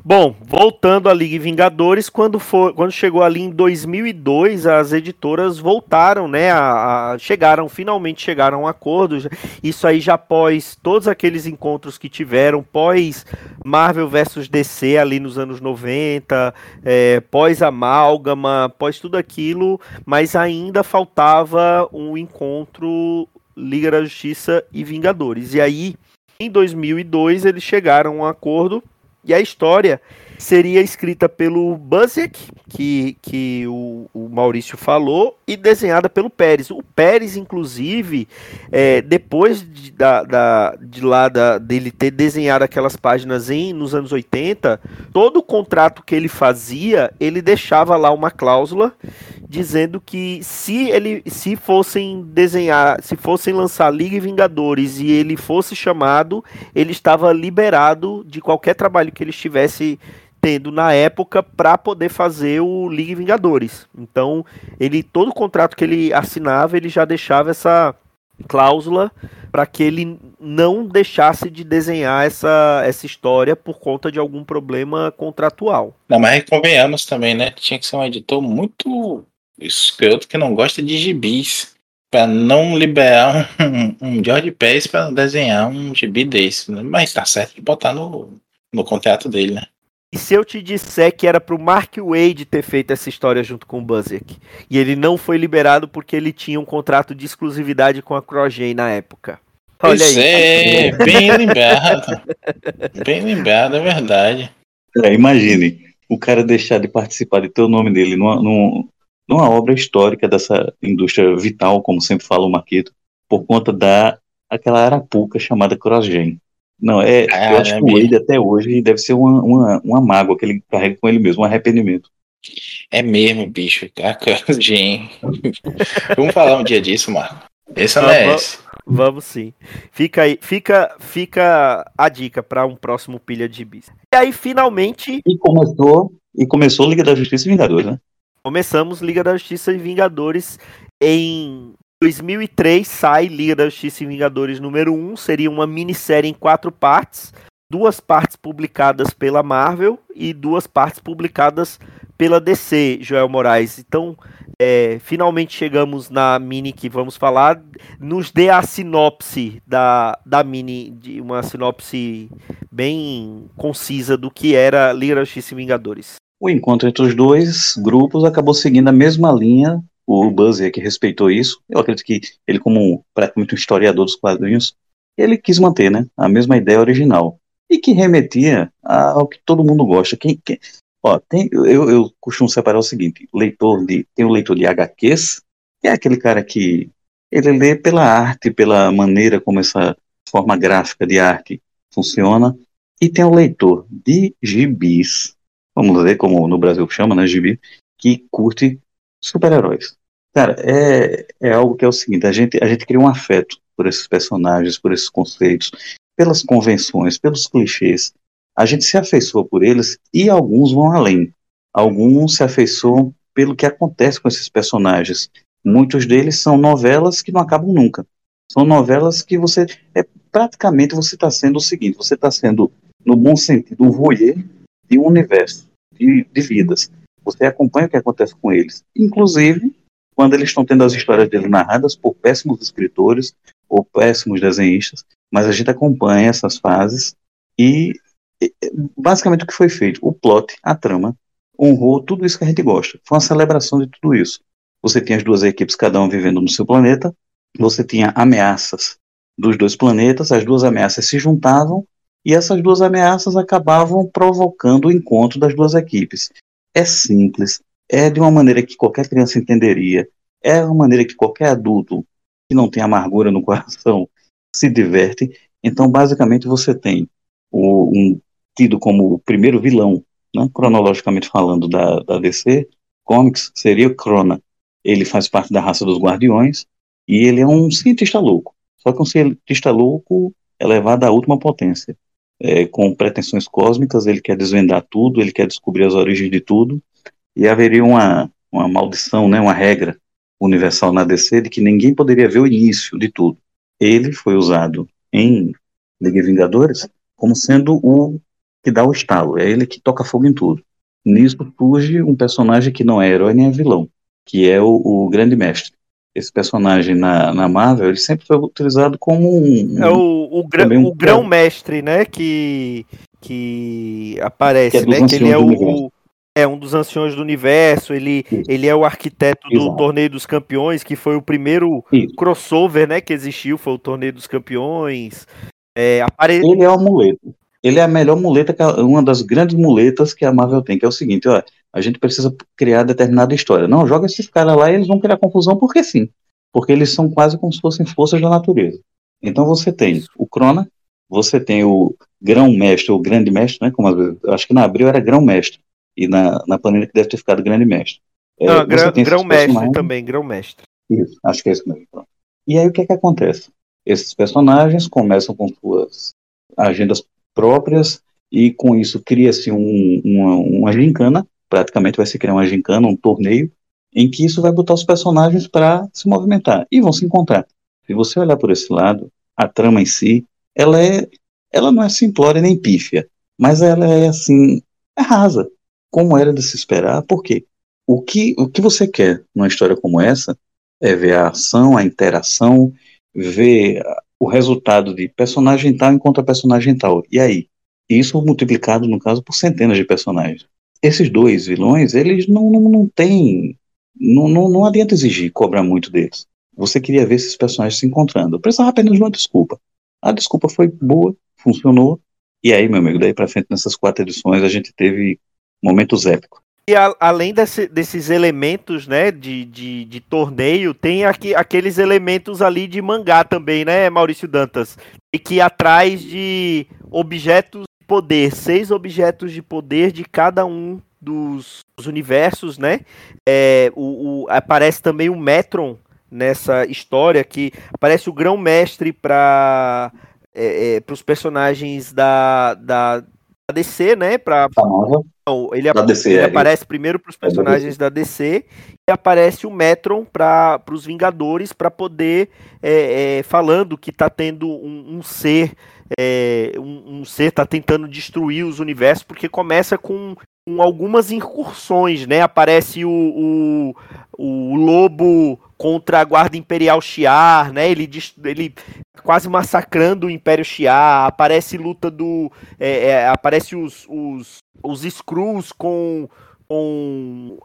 Bom, voltando à Liga Vingadores, quando, for, quando chegou ali em 2002, as editoras voltaram, né? A, a, chegaram, finalmente chegaram a um acordo. Isso aí já após todos aqueles encontros que tiveram, pós Marvel vs DC ali nos anos 90, é, pós Amálgama, pós tudo aquilo, mas ainda faltava um encontro Liga da Justiça e Vingadores. E aí, em 2002, eles chegaram a um acordo e a história seria escrita pelo Busiek, que, que o, o, Maurício falou, e desenhada pelo Pérez. O Pérez, inclusive, é, depois de, da, da, de lá da, dele ter desenhado aquelas páginas em, nos anos 80, todo o contrato que ele fazia, ele deixava lá uma cláusula dizendo que se ele se fossem desenhar, se fossem lançar Liga e Vingadores e ele fosse chamado, ele estava liberado de qualquer trabalho que ele estivesse tendo na época para poder fazer o Liga Vingadores. Então, ele todo o contrato que ele assinava, ele já deixava essa cláusula para que ele não deixasse de desenhar essa, essa história por conta de algum problema contratual. Não, mas convenhamos também, né? Tinha que ser um editor muito escroto que não gosta de gibis para não liberar um, um George Pérez para desenhar um gibi desse. Né? Mas tá certo de botar no, no contrato dele, né? E se eu te disser que era pro Mark Wade ter feito essa história junto com o Buzzek? E ele não foi liberado porque ele tinha um contrato de exclusividade com a Crogen na época. Olha pois aí. é, bem lembrado. bem lembrado, é verdade. É, imagine, o cara deixar de participar de ter o nome dele numa, numa, numa obra histórica dessa indústria vital, como sempre fala o Marquito, por conta da aquela arapuca chamada Crossgen. Não, é, eu acho que ele até hoje deve ser uma, uma, uma mágoa que ele carrega com ele mesmo, um arrependimento. É mesmo, bicho, [laughs] a Crossgen. Vamos falar um dia disso, Marco. Esse não é esse. Vamos sim. Fica aí, fica, fica a dica para um próximo pilha de bis. E aí finalmente e começou e começou Liga da Justiça e Vingadores, né? Começamos Liga da Justiça e Vingadores em 2003 sai Liga da Justiça e Vingadores número 1, seria uma minissérie em quatro partes, duas partes publicadas pela Marvel e duas partes publicadas pela DC, Joel Moraes. Então, é, finalmente chegamos na mini que vamos falar. Nos dê a sinopse da, da mini, de uma sinopse bem concisa do que era Liga da Justiça e Vingadores. O encontro entre os dois grupos acabou seguindo a mesma linha. O Buzzer que respeitou isso. Eu acredito que ele, como praticamente um historiador dos quadrinhos, ele quis manter, né, a mesma ideia original e que remetia ao que todo mundo gosta. Quem, quem ó, tem, eu, eu costumo separar o seguinte: leitor de tem o leitor de HQs, que é aquele cara que ele lê pela arte, pela maneira como essa forma gráfica de arte funciona, e tem o leitor de gibis, vamos ver como no Brasil chama, né, gibi, que curte super-heróis. Cara, é, é algo que é o seguinte, a gente, a gente cria um afeto por esses personagens, por esses conceitos, pelas convenções, pelos clichês. A gente se afeiçoa por eles e alguns vão além. Alguns se afeiçoam pelo que acontece com esses personagens. Muitos deles são novelas que não acabam nunca. São novelas que você é praticamente você está sendo o seguinte, você está sendo no bom sentido um voyeur de um universo de, de vidas. Você acompanha o que acontece com eles. Inclusive, quando eles estão tendo as histórias dele narradas por péssimos escritores ou péssimos desenhistas, mas a gente acompanha essas fases e basicamente o que foi feito, o plot, a trama, honrou tudo isso que a gente gosta. Foi uma celebração de tudo isso. Você tinha as duas equipes, cada um vivendo no seu planeta, você tinha ameaças dos dois planetas, as duas ameaças se juntavam e essas duas ameaças acabavam provocando o encontro das duas equipes. É simples, é de uma maneira que qualquer criança entenderia, é uma maneira que qualquer adulto que não tem amargura no [laughs] coração se diverte. Então, basicamente, você tem o, um tido como o primeiro vilão, né, cronologicamente falando, da, da DC Comics, seria o Crona. Ele faz parte da raça dos Guardiões e ele é um cientista louco. Só que um cientista louco elevado à última potência é, com pretensões cósmicas, ele quer desvendar tudo, ele quer descobrir as origens de tudo, e haveria uma, uma maldição, né, uma regra universal na DC de que ninguém poderia ver o início de tudo. ele foi usado em Liga Vingadores como sendo o que dá o estalo, é ele que toca fogo em tudo. Nisso surge um personagem que não é herói nem é vilão, que é o, o Grande Mestre. Esse personagem na, na Marvel, ele sempre foi utilizado como um. É o, o, grão, um, o grão mestre, né? Que, que aparece, que é né? Que ele é o, é um dos anciões do universo, ele, ele é o arquiteto do Exato. Torneio dos Campeões, que foi o primeiro Isso. crossover né, que existiu, foi o Torneio dos Campeões. É, apare... Ele é o amuleto ele é a melhor muleta, uma das grandes muletas que a Marvel tem, que é o seguinte, ó, a gente precisa criar determinada história. Não, joga esses caras lá e eles vão criar confusão porque sim. Porque eles são quase como se fossem forças da natureza. Então você tem o Crona, você tem o grão-mestre, ou grande-mestre, né? Como acho que na Abril era grão-mestre. E na, na planilha que deve ter ficado grande-mestre. É, Não, grão-mestre também, grão-mestre. Isso, acho que é isso mesmo. E aí o que é que acontece? Esses personagens começam com suas agendas próprias e com isso cria-se um, uma, uma gincana, praticamente vai se criar uma gincana, um torneio, em que isso vai botar os personagens para se movimentar e vão se encontrar. Se você olhar por esse lado, a trama em si, ela é, ela não é simplória nem pífia, mas ela é assim, é rasa, como era de se esperar, porque o que, o que você quer numa história como essa é ver a ação, a interação, ver o resultado de personagem tal encontra personagem tal. E aí? Isso multiplicado, no caso, por centenas de personagens. Esses dois vilões, eles não, não, não têm. Não, não, não adianta exigir cobrar muito deles. Você queria ver esses personagens se encontrando. Eu precisava apenas de uma desculpa. A desculpa foi boa, funcionou. E aí, meu amigo, daí pra frente, nessas quatro edições, a gente teve momentos épicos. E a, além desse, desses elementos, né, de, de, de torneio, tem aqui, aqueles elementos ali de mangá também, né, Maurício Dantas? E que atrás de objetos poder, seis objetos de poder de cada um dos, dos universos, né? É, o, o, aparece também o Metron nessa história, que aparece o grão-mestre para é, é, os personagens da, da, DC, né? Pra... Não, ele, DC, ele é, aparece primeiro para os personagens da DC e aparece o Metron para os Vingadores para poder é, é, falando que está tendo um, um ser é, um, um, ser está tentando destruir os universos porque começa com, com algumas incursões, né? Aparece o, o, o lobo contra a guarda imperial Shiar, né? Ele, ele quase massacrando o Império Shiar. Aparece luta do, é, é, aparece os, os, os Skrulls com com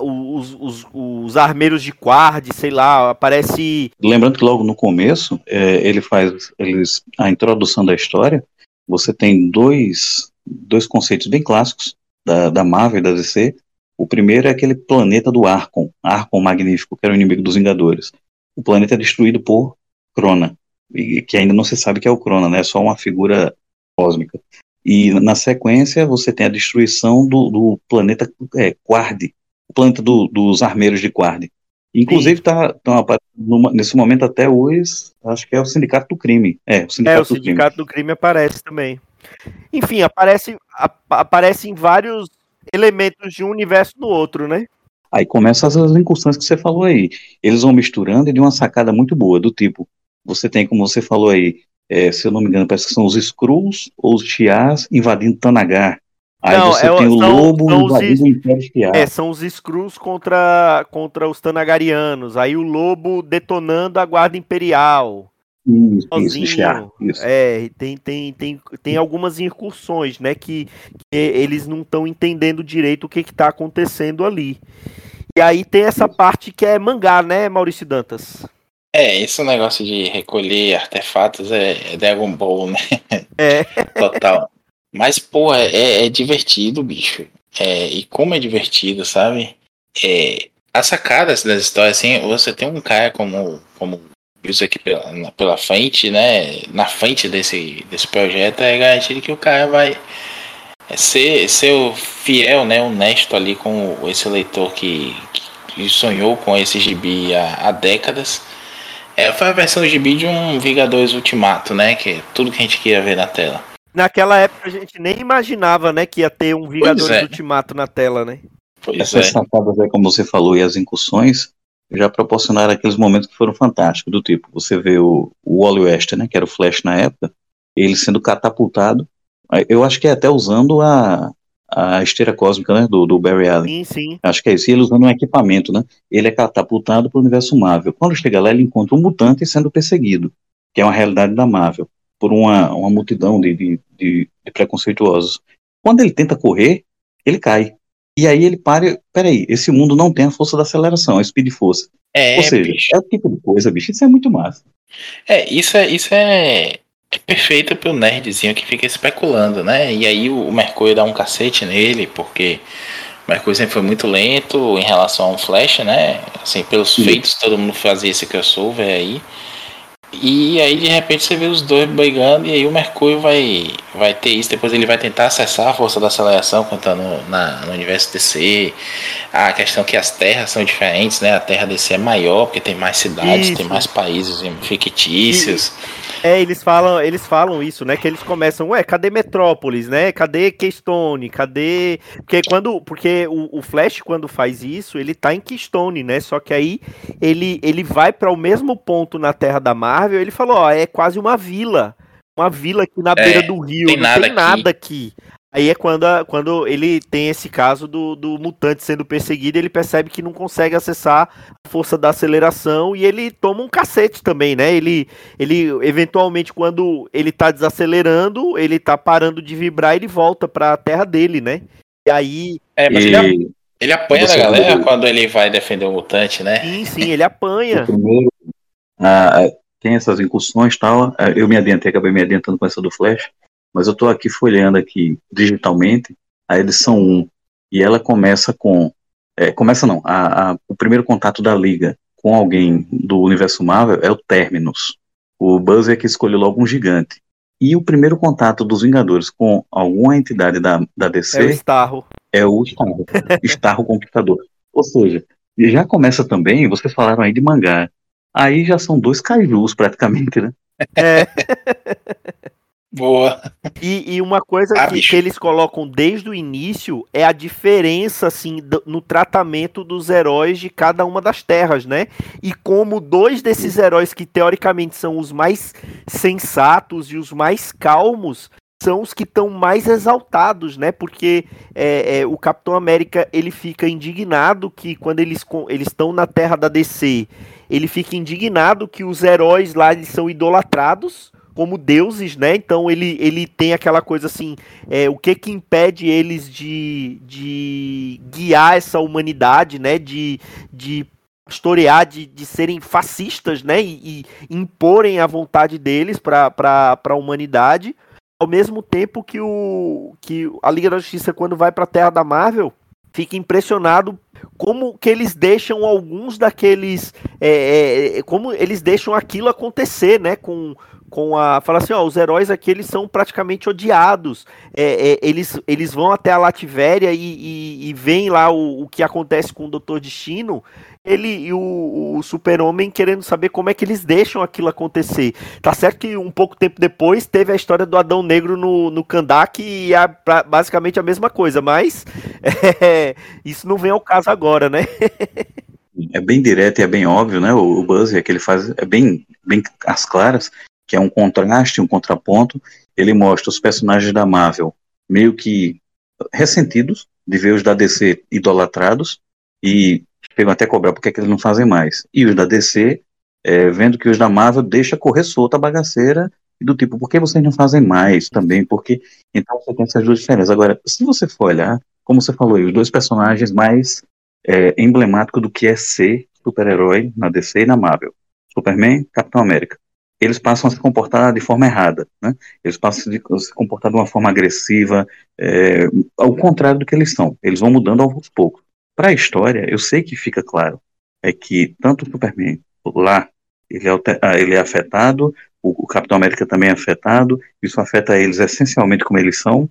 os, os, os, armeiros de Quard, sei lá, aparece. Lembrando que logo no começo é, ele faz eles, a introdução da história. Você tem dois, dois conceitos bem clássicos da, da Marvel e da DC, o primeiro é aquele planeta do Arcon, Arcon Magnífico, que era o inimigo dos Vingadores. O planeta é destruído por Crona, que ainda não se sabe que é o Crona, né? É só uma figura cósmica. E na sequência você tem a destruição do, do planeta é, Quard, o planeta do, dos armeiros de Quard. Inclusive está tá, nesse momento até hoje, acho que é o Sindicato do Crime. É, o Sindicato, é, o do, sindicato crime. do Crime aparece também. Enfim, aparece, aparece em vários elementos de um universo no outro, né? Aí começam as, incursões que você falou aí. Eles vão misturando e de uma sacada muito boa, do tipo, você tem, como você falou aí, é, se eu não me engano, parece que são os Skrulls ou os Tias invadindo Tanagar. Aí não, você é, tem o são, Lobo são invadindo os, o Império Shiar. É, são os Skrulls contra, contra os Tanagarianos. Aí o Lobo detonando a Guarda Imperial. Isso, sozinho. Isso, isso. É, tem, tem, tem, tem algumas incursões, né? Que, que eles não estão entendendo direito o que está acontecendo ali. E aí tem essa parte que é mangá, né, Maurício Dantas? É, esse negócio de recolher artefatos é, é Dragon Ball, né? É. [laughs] Total. Mas, pô, é, é, é divertido, bicho. É, e como é divertido, sabe? É, as sacadas das histórias, assim, você tem um cara como, como isso aqui pela, pela frente, né? Na frente desse, desse projeto é garantir que o cara vai ser, ser fiel, né? Honesto ali com esse leitor que, que sonhou com esse gibi há, há décadas. É, foi a versão gibi de um Vingadores Ultimato, né? Que é tudo que a gente queria ver na tela. Naquela época a gente nem imaginava, né, que ia ter um Vingadores é. Ultimato na tela, né? Pois Essas é. sacadas, como você falou, e as incursões, já proporcionaram aqueles momentos que foram fantásticos, do tipo, você vê o, o Wally West, né, que era o Flash na época, ele sendo catapultado, eu acho que é até usando a, a esteira cósmica, né, do, do Barry Allen. Sim, sim. Acho que é isso, e ele usando um equipamento, né, ele é catapultado para o universo Marvel. Quando chega lá, ele encontra um mutante sendo perseguido, que é uma realidade da Marvel, por uma, uma multidão de, de, de, de preconceituosos. Quando ele tenta correr, ele cai. E aí ele para, peraí, esse mundo não tem a força da aceleração, a speed força. É, Ou seja, bicho. é o tipo de coisa, bicho, isso é muito massa. É, isso é, isso é, é perfeito pro nerdzinho que fica especulando, né? E aí o, o Mercúrio dá um cacete nele, porque o Mercúrio sempre foi muito lento em relação a um Flash, né? Assim, pelos Sim. feitos, todo mundo fazia esse crossover aí. E aí de repente você vê os dois brigando e aí o Mercúrio vai, vai ter isso, depois ele vai tentar acessar a força da aceleração quando tá no, na, no universo DC. A questão que as terras são diferentes, né? A Terra DC é maior porque tem mais cidades, Isso. tem mais países fictícios. É, eles falam, eles falam isso, né? Que eles começam, ué, cadê Metrópolis, né? Cadê Keystone? Cadê. Porque quando. Porque o, o Flash, quando faz isso, ele tá em Keystone, né? Só que aí ele, ele vai para o mesmo ponto na Terra da Marvel, ele falou, ó, é quase uma vila. Uma vila aqui na É, beira do rio, tem não nada tem aqui. nada aqui. Aí é quando, a- quando ele tem esse caso do, do mutante sendo perseguido, ele percebe que não consegue acessar a força da aceleração e ele toma um cacete também, né? Ele, ele eventualmente, quando ele tá desacelerando, ele tá parando de vibrar, ele volta pra terra dele, né? E aí, É, mas E ele, ele apanha da você galera falou- quando ele vai defender o mutante, né? sim, sim, ele apanha. [laughs] primeiro ah, tem essas incursões e tal. ah, Eu me adiantei, acabei me adiantando com essa do Flash, mas eu estou aqui folheando aqui digitalmente a edição 1 e ela começa com é, começa não, a, a- o primeiro contato da Liga com alguém do universo Marvel é o Terminus. O Buzz é que escolhe logo um gigante. E o primeiro contato dos Vingadores com alguma entidade da, da É o DC Starro. é o Starro, Starro Conquistador. Ou seja, já começa também, vocês falaram aí de mangá. Aí já são dois kaijus praticamente, né? É, [laughs] Boa. e, e uma coisa Ah, que, que eles colocam desde o início é a diferença, assim, do- no tratamento dos heróis de cada uma das terras, né? E como dois desses heróis que teoricamente são os mais sensatos e os mais calmos são os que estão mais exaltados, né? Porque é, é, o Capitão América ele fica indignado que quando eles eles estão na Terra da DC, ele fica indignado que os heróis lá eles são idolatrados como deuses, né? Então ele, ele tem aquela coisa assim, é, o que que impede eles de, de guiar essa humanidade, né? De, de pastorear, de, de serem fascistas, né? E, e imporem a vontade deles para a humanidade, ao mesmo tempo que, o, que a Liga da Justiça, quando vai para a Terra da Marvel, fica impressionado como que eles deixam alguns daqueles. é, é, como eles deixam aquilo acontecer, né? Com, com a. Fala assim, ó, os heróis aqui eles são praticamente odiados. É, é, eles, eles vão até a Lativéria e, e, e veem lá o, o que acontece com o Doutor Destino. Ele e o, o Super-Homem querendo saber como é que eles deixam aquilo acontecer. Tá certo que um pouco tempo depois teve a história do Adão Negro no, no Kandak e é basicamente a mesma coisa, mas [laughs] é, isso não vem ao caso agora, né? [laughs] É bem direto e é bem óbvio, né? O, o Buzz é que ele faz é bem, bem às claras, que é um contraste, um contraponto. Ele mostra os personagens da Marvel meio que ressentidos de ver os da DC idolatrados e chegam até cobrar porque é que eles não fazem mais. E os da DC é, vendo que os da Marvel deixa correr solta a bagaceira do tipo, por que vocês não fazem mais também? Porque então você tem essas duas diferenças. Agora, se você for olhar, como você falou aí, os dois personagens mais é, emblemáticos do que é ser super-herói na DC e na Marvel, Superman, Capitão América. Eles passam a se comportar de forma errada, né? Eles passam a se comportar de uma forma agressiva, é, ao contrário do que eles são. Eles vão mudando aos poucos. Para a história, eu sei que fica claro é que tanto o Superman lá ele é, ah, ele é afetado, o, o Capitão América também é afetado, isso afeta eles essencialmente como eles são,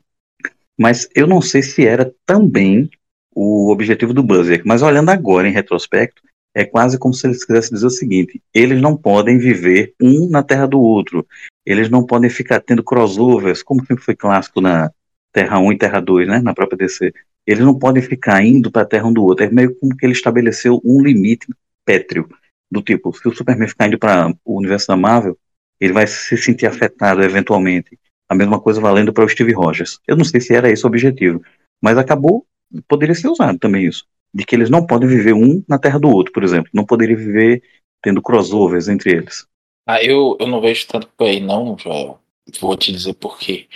mas eu não sei se era também o objetivo do Buzzer, mas olhando agora em retrospecto, é quase como se eles quisessem dizer o seguinte: eles não podem viver um na terra do outro, eles não podem ficar tendo crossovers, como sempre [laughs] foi clássico na Terra 1 e Terra 2, né, na própria DC. Eles não podem ficar indo para a terra um do outro. É meio como que ele estabeleceu um limite pétreo. Do tipo, se o Superman ficar indo para o universo da Marvel, ele vai se sentir afetado eventualmente. A mesma coisa valendo para o Steve Rogers. Eu não sei se era esse o objetivo, mas acabou, poderia ser usado também isso. De que eles não podem viver um na terra do outro, por exemplo. Não poderia viver tendo crossovers entre eles. Ah, eu, eu não vejo tanto por aí, não, Joel. Vou te dizer por quê.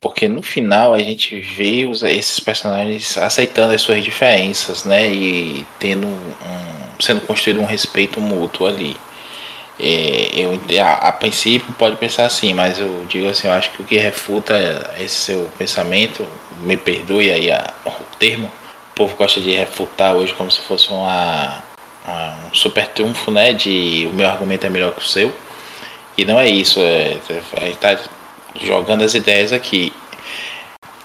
Porque no final a gente vê os, esses personagens aceitando as suas diferenças, né? E tendo um, sendo construído um respeito mútuo ali. É, eu, a, a, princípio pode pensar assim, mas eu digo assim, eu acho que o que refuta esse seu pensamento, me perdoe aí a, o termo, o povo gosta de refutar hoje como se fosse uma, uma, um super triunfo, né? De o meu argumento é melhor que o seu. E não é isso, é, é, tá jogando as ideias aqui.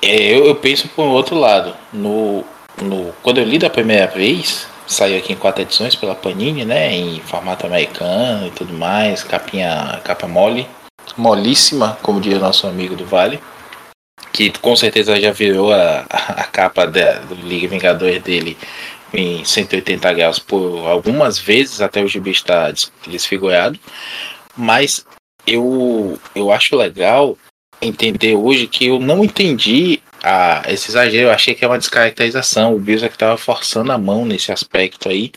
É, eu, eu penso por outro lado. No, no, quando eu li da primeira vez, saiu aqui em quatro edições pela Panini, né? Em formato americano e tudo mais, capinha, capa mole, molíssima, como diz o nosso amigo do Vale, que com certeza já virou a, a capa da, do Liga Vingadores dele em 180 graus por algumas vezes até o gibi estar desfigurado. Mas eu, eu acho legal entender hoje que eu não entendi a, esse exagero. Eu achei que é uma descaracterização. O Bills é que estava forçando a mão nesse aspecto aí.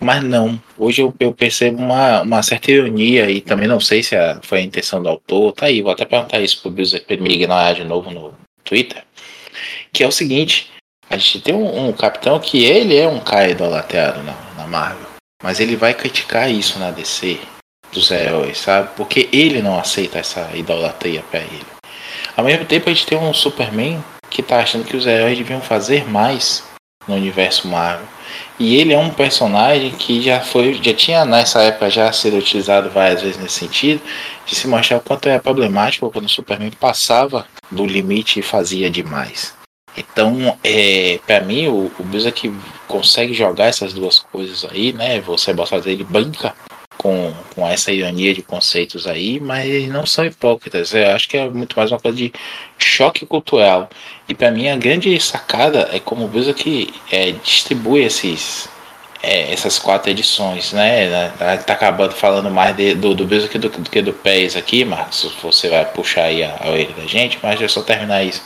Mas não, hoje eu, eu, percebo uma, uma certa ironia e também não sei se a, foi a intenção do autor. Tá aí, vou até perguntar isso pro Bills ignorar de novo no Twitter. Que é o seguinte: a gente tem um, um capitão que ele é um cara idolatrado na, na Marvel, mas ele vai criticar isso na DC dos heróis, sabe? Porque ele não aceita essa idolatria para ele. Ao mesmo tempo, a gente tem um Superman que tá achando que os heróis deviam fazer mais no universo Marvel. E ele é um personagem que já foi, já tinha nessa época já sido utilizado várias vezes nesse sentido, de se mostrar o quanto é problemático quando o Superman passava do limite e fazia demais. Então, é, para mim, o, o é que consegue jogar essas duas coisas aí, né? Você botar ele banca com, com essa ironia de conceitos aí, mas não são hipócritas. Eu acho que é muito mais uma coisa de choque cultural. E para mim a grande sacada é como o Busa que é, distribui esses, é, essas quatro edições, né? Tá acabando falando mais de, do, do que do, do, que do PES aqui, Marcos. Você vai puxar aí a, a orelha da gente, mas eu só terminar isso.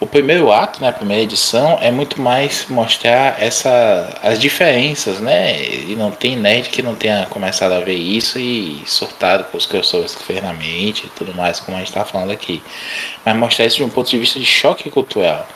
O primeiro ato, né, a primeira edição, é muito mais mostrar essa, as diferenças, né? E não tem nerd que não tenha começado a ver isso e surtado com os crossovers que fez na mente e tudo mais, como a gente está falando aqui. Mas mostrar isso de um ponto de vista de choque cultural.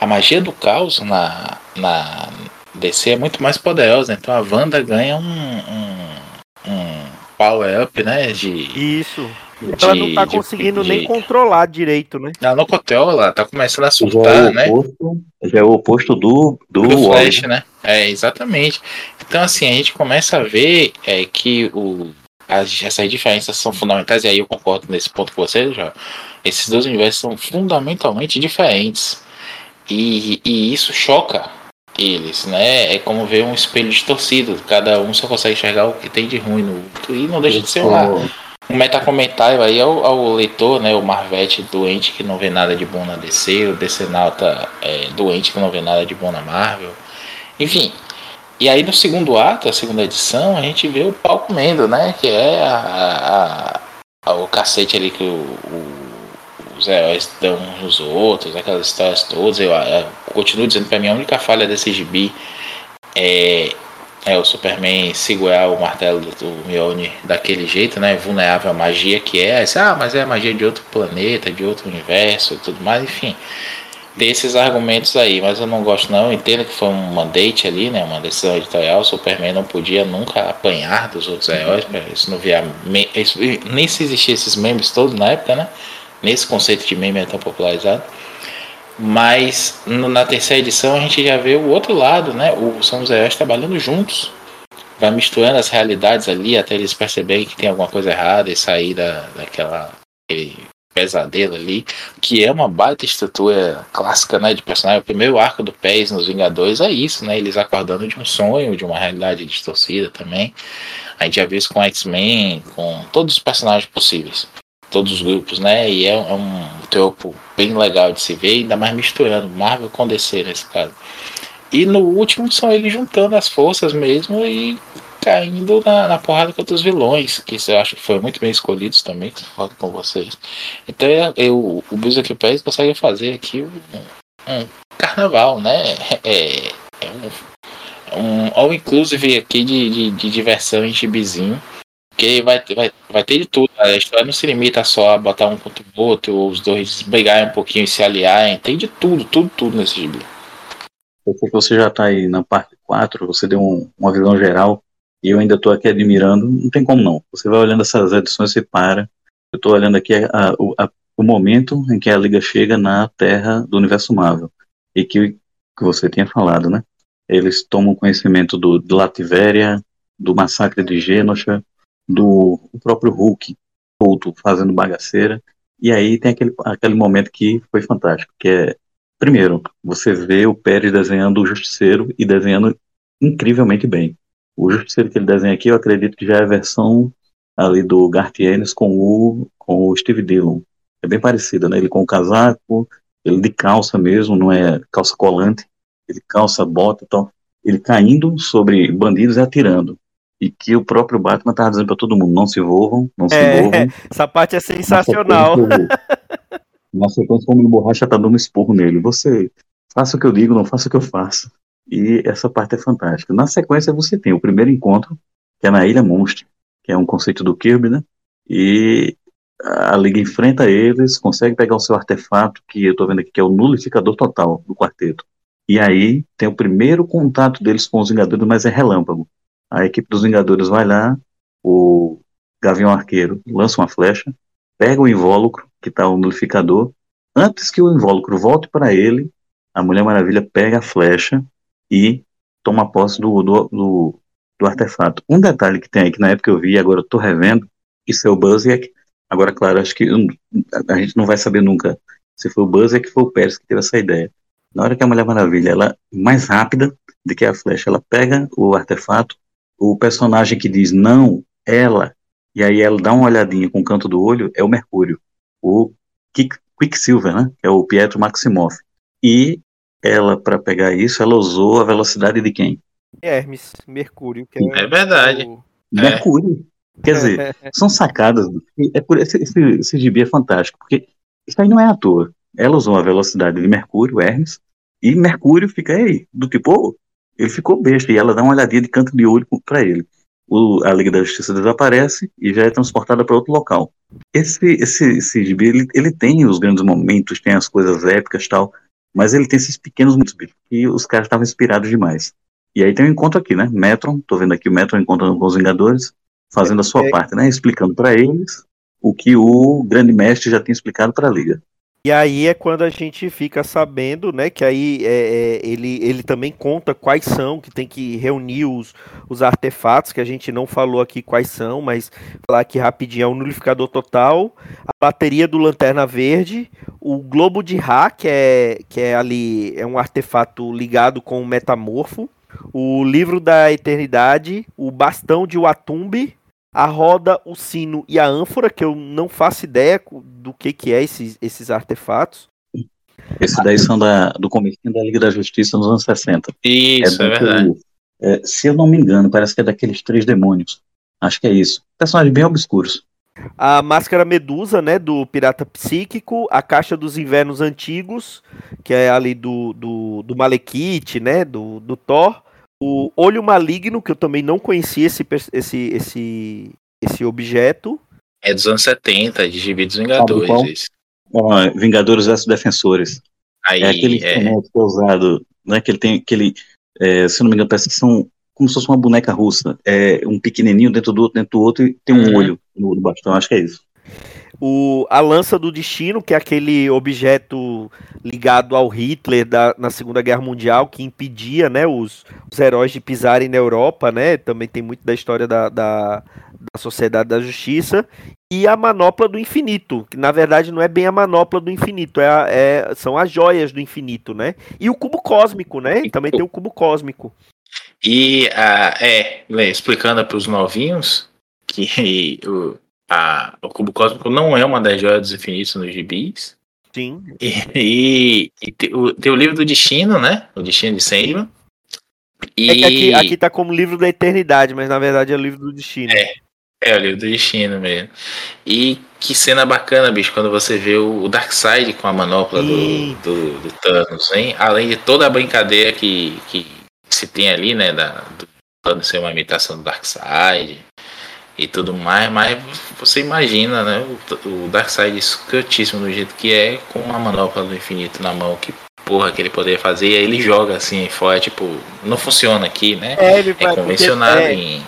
A magia do caos na, na DC é muito mais poderosa, então a Wanda ganha um, um, um power-up, né? De, isso de, ela não tá conseguindo de, nem controlar direito, né? Não controla, ela tá começando a surtar, já é né? Oposto, já é o oposto do, do, do Flash, né? É, exatamente. Então, assim, a gente começa a ver é, que o, as, essas diferenças são fundamentais, e aí eu concordo nesse ponto com você, já. Esses dois universos são fundamentalmente diferentes. E, e isso choca eles, né? É como ver um espelho distorcido. Cada um só consegue enxergar o que tem de ruim no outro. E não deixa de ser uma, um metacomentário aí ao, ao, leitor, né? O Marvete doente que não vê nada de bom na DC, o DC Nauta é, doente que não vê nada de bom na Marvel. Enfim. E aí no segundo ato, a segunda edição, a gente vê o pau comendo, né? Que é a, a, a, o cacete ali que o, o, os heróis dão uns nos outros, aquelas histórias todas. Eu, eu continuo dizendo mim, a única falha desse gibi é é, o Superman segurar o martelo do, do Mjolnir daquele jeito, né? Vulnerável à magia que é. Ah, mas é magia de outro planeta, de outro universo e tudo mais, enfim. Tem esses argumentos aí, mas eu não gosto não. Entendo que foi um mandate ali, né? Uma decisão editorial. O Superman não podia nunca apanhar dos outros heróis. Isso não via. Isso, nem se existia esses memes todos na época, né? Nesse conceito de meme é tão popularizado. Mas no, na terceira edição a gente já vê o outro lado, né? O, são os heróis trabalhando juntos. Vai misturando as realidades ali até eles perceberem que tem alguma coisa errada e sair da, daquela pesadelo ali, que é uma baita estrutura clássica, né, de personagem. O primeiro arco do Pés nos Vingadores é isso, né? Eles acordando de um sonho, de uma realidade distorcida também. A gente já viu isso com X-Men, com todos os personagens possíveis todos os grupos, né? E é, é um tropo bem legal de se ver, ainda mais misturando Marvel com DC nesse caso. E no último são eles juntando as forças mesmo e caindo na, na porrada contra os vilões, que eu acho que foi muito bem escolhidos também, concordo com vocês. Então eu, o Music Pass consegue fazer aqui um, um carnaval, né? É, é um, um all-inclusive aqui de, de, de diversão em gibizinho. Que vai, vai, vai ter de tudo. A história não se limita só a botar um contra o outro, ou os dois brigarem um pouquinho e se aliarem. Tem de tudo, tudo, tudo nesse gibi. Porque você já está aí na parte 4, você deu um, uma visão geral, e eu ainda estou aqui admirando, não tem como não. Você vai olhando essas edições e para. Eu estou olhando aqui a, a, a, o momento em que a Liga chega na Terra do Universo Marvel. E que, que você tinha falado, né? Eles tomam conhecimento do, do Lativéria, do massacre de Genosha, do próprio Hulk solto fazendo bagaceira. E aí tem aquele, aquele momento que foi fantástico, que é, primeiro, você vê o Pérez desenhando o Justiceiro e desenhando incrivelmente bem. O Justiceiro que ele desenha aqui, eu acredito que já é a versão ali do Garth Ennis com o, com o Steve Dillon. É bem parecida, né? Ele com o casaco, ele de calça mesmo, não é calça colante, ele calça, bota, então, ele caindo sobre bandidos e atirando e que o próprio Batman estava dizendo para todo mundo: não se envolvam, não se é, envolvam. [laughs] Essa parte é sensacional. Na sequência, como [laughs] borracha tá dando um esporro nele. Você faça o que eu digo, não faça o que eu faço. E essa parte é fantástica. Na sequência, você tem o primeiro encontro, que é na Ilha Monstro, que é um conceito do Kirby, né? E a Liga enfrenta eles, consegue pegar o seu artefato, que eu estou vendo aqui, que é o nulificador total do quarteto. E aí tem o primeiro contato deles com os Vingadores, mas é relâmpago a equipe dos Vingadores vai lá, o Gavião Arqueiro lança uma flecha, pega o invólucro, que está o nulificador, antes que o invólucro volte para ele, a Mulher Maravilha pega a flecha e toma posse do, do, do, do artefato. Um detalhe que tem aí, que na época eu vi, agora eu estou revendo, isso é o Buzzek. Agora, claro, acho que a gente não vai saber nunca se foi o Buzzek ou foi o Pérez que teve essa ideia. Na hora que a Mulher Maravilha, ela mais rápida do que a flecha, ela pega o artefato, o personagem que diz não, ela, e aí ela dá uma olhadinha com o canto do olho, é o Mercúrio, o Quicksilver, né? É o Pietro Maximoff. E ela, para pegar isso, ela usou a velocidade de quem? Hermes, Mercúrio. é, é, verdade. O... Mercúrio. É. Quer dizer, [laughs] são sacadas. É por esse, esse, esse gibi é fantástico, porque isso aí não é à toa. Ela usou a velocidade de Mercúrio, Hermes, e Mercúrio fica aí, do tipo, ele ficou besta e ela dá uma olhadinha de canto de olho para ele. O, a Liga da Justiça desaparece e já é transportada para outro local. Esse, esse, esse gibi, ele, ele tem os grandes momentos, tem as coisas épicas tal, mas ele tem esses pequenos momentos que os caras estavam inspirados demais. E aí tem um encontro aqui, né? Metron, tô vendo aqui o Metron encontrando com os Vingadores, fazendo a sua é. parte, né? Explicando para eles o que o grande mestre já tinha explicado para a Liga. E aí é quando a gente fica sabendo, né, que aí é, é, ele, ele também conta quais são, que tem que reunir os, os artefatos, que a gente não falou aqui quais são, mas falar aqui rapidinho, é o nulificador total, a bateria do Lanterna Verde, o globo de Ra, que é, que é ali, é um artefato ligado com o metamorfo, o livro da eternidade, o bastão de Watumbi, a roda, o sino e a ânfora, que eu não faço ideia do que, que é esses, esses artefatos. Esses daí são da, do começo da Liga da Justiça nos anos 60. Isso, é, é verdade. É, se eu não me engano, parece que é daqueles três demônios. Acho que é isso. Personagens bem obscuros. A máscara medusa, né, do pirata psíquico, a caixa dos invernos antigos, que é ali do, do, do Malekith, né, do, do Thor, o olho maligno, que eu também não conhecia esse, esse, esse, esse objeto. É dos anos 70, de Gibi dos Vingadores. Ah, Vingadores versus Defensores. Aí, é aquele é... que é usado, né, que ele tem aquele, é, se não me engano, parece que são como se fosse uma boneca russa. É um pequenininho dentro do outro, dentro do outro, e tem um uhum. olho no, no bastão, acho que é isso. O, a lança do destino, que é aquele objeto ligado ao Hitler da, na Segunda Guerra Mundial, que impedia né, os, os heróis de pisarem na Europa, né? Também tem muito da história da, da, da Sociedade da Justiça. E a manopla do infinito, que na verdade não é bem a manopla do infinito, é, a, é são as joias do infinito, né? E o cubo cósmico, né? Também tem o cubo cósmico. E uh, é, explicando para os novinhos que [laughs] o, a, o cubo cósmico não é uma das joias dos infinitos nos gibis. Sim. E, e, e tem, o, tem, o, livro do destino, né? O destino de Sandman. E É que aqui, aqui tá como livro da eternidade, mas na verdade é o livro do destino. É. é o livro do destino mesmo. E que cena bacana, bicho, quando você vê o Darkseid com a manopla do, do, do Thanos, hein? Além de toda a brincadeira que, que se tem ali, né? Da, do Thanos ser uma imitação do Darkseid e tudo mais, mas você imagina, né? O, o Darkseid escrotíssimo do jeito que é, com uma manopla do infinito na mão, que porra que ele poderia fazer, e aí ele joga assim fora, tipo, não funciona aqui, né? É, ele É convencionado é, em.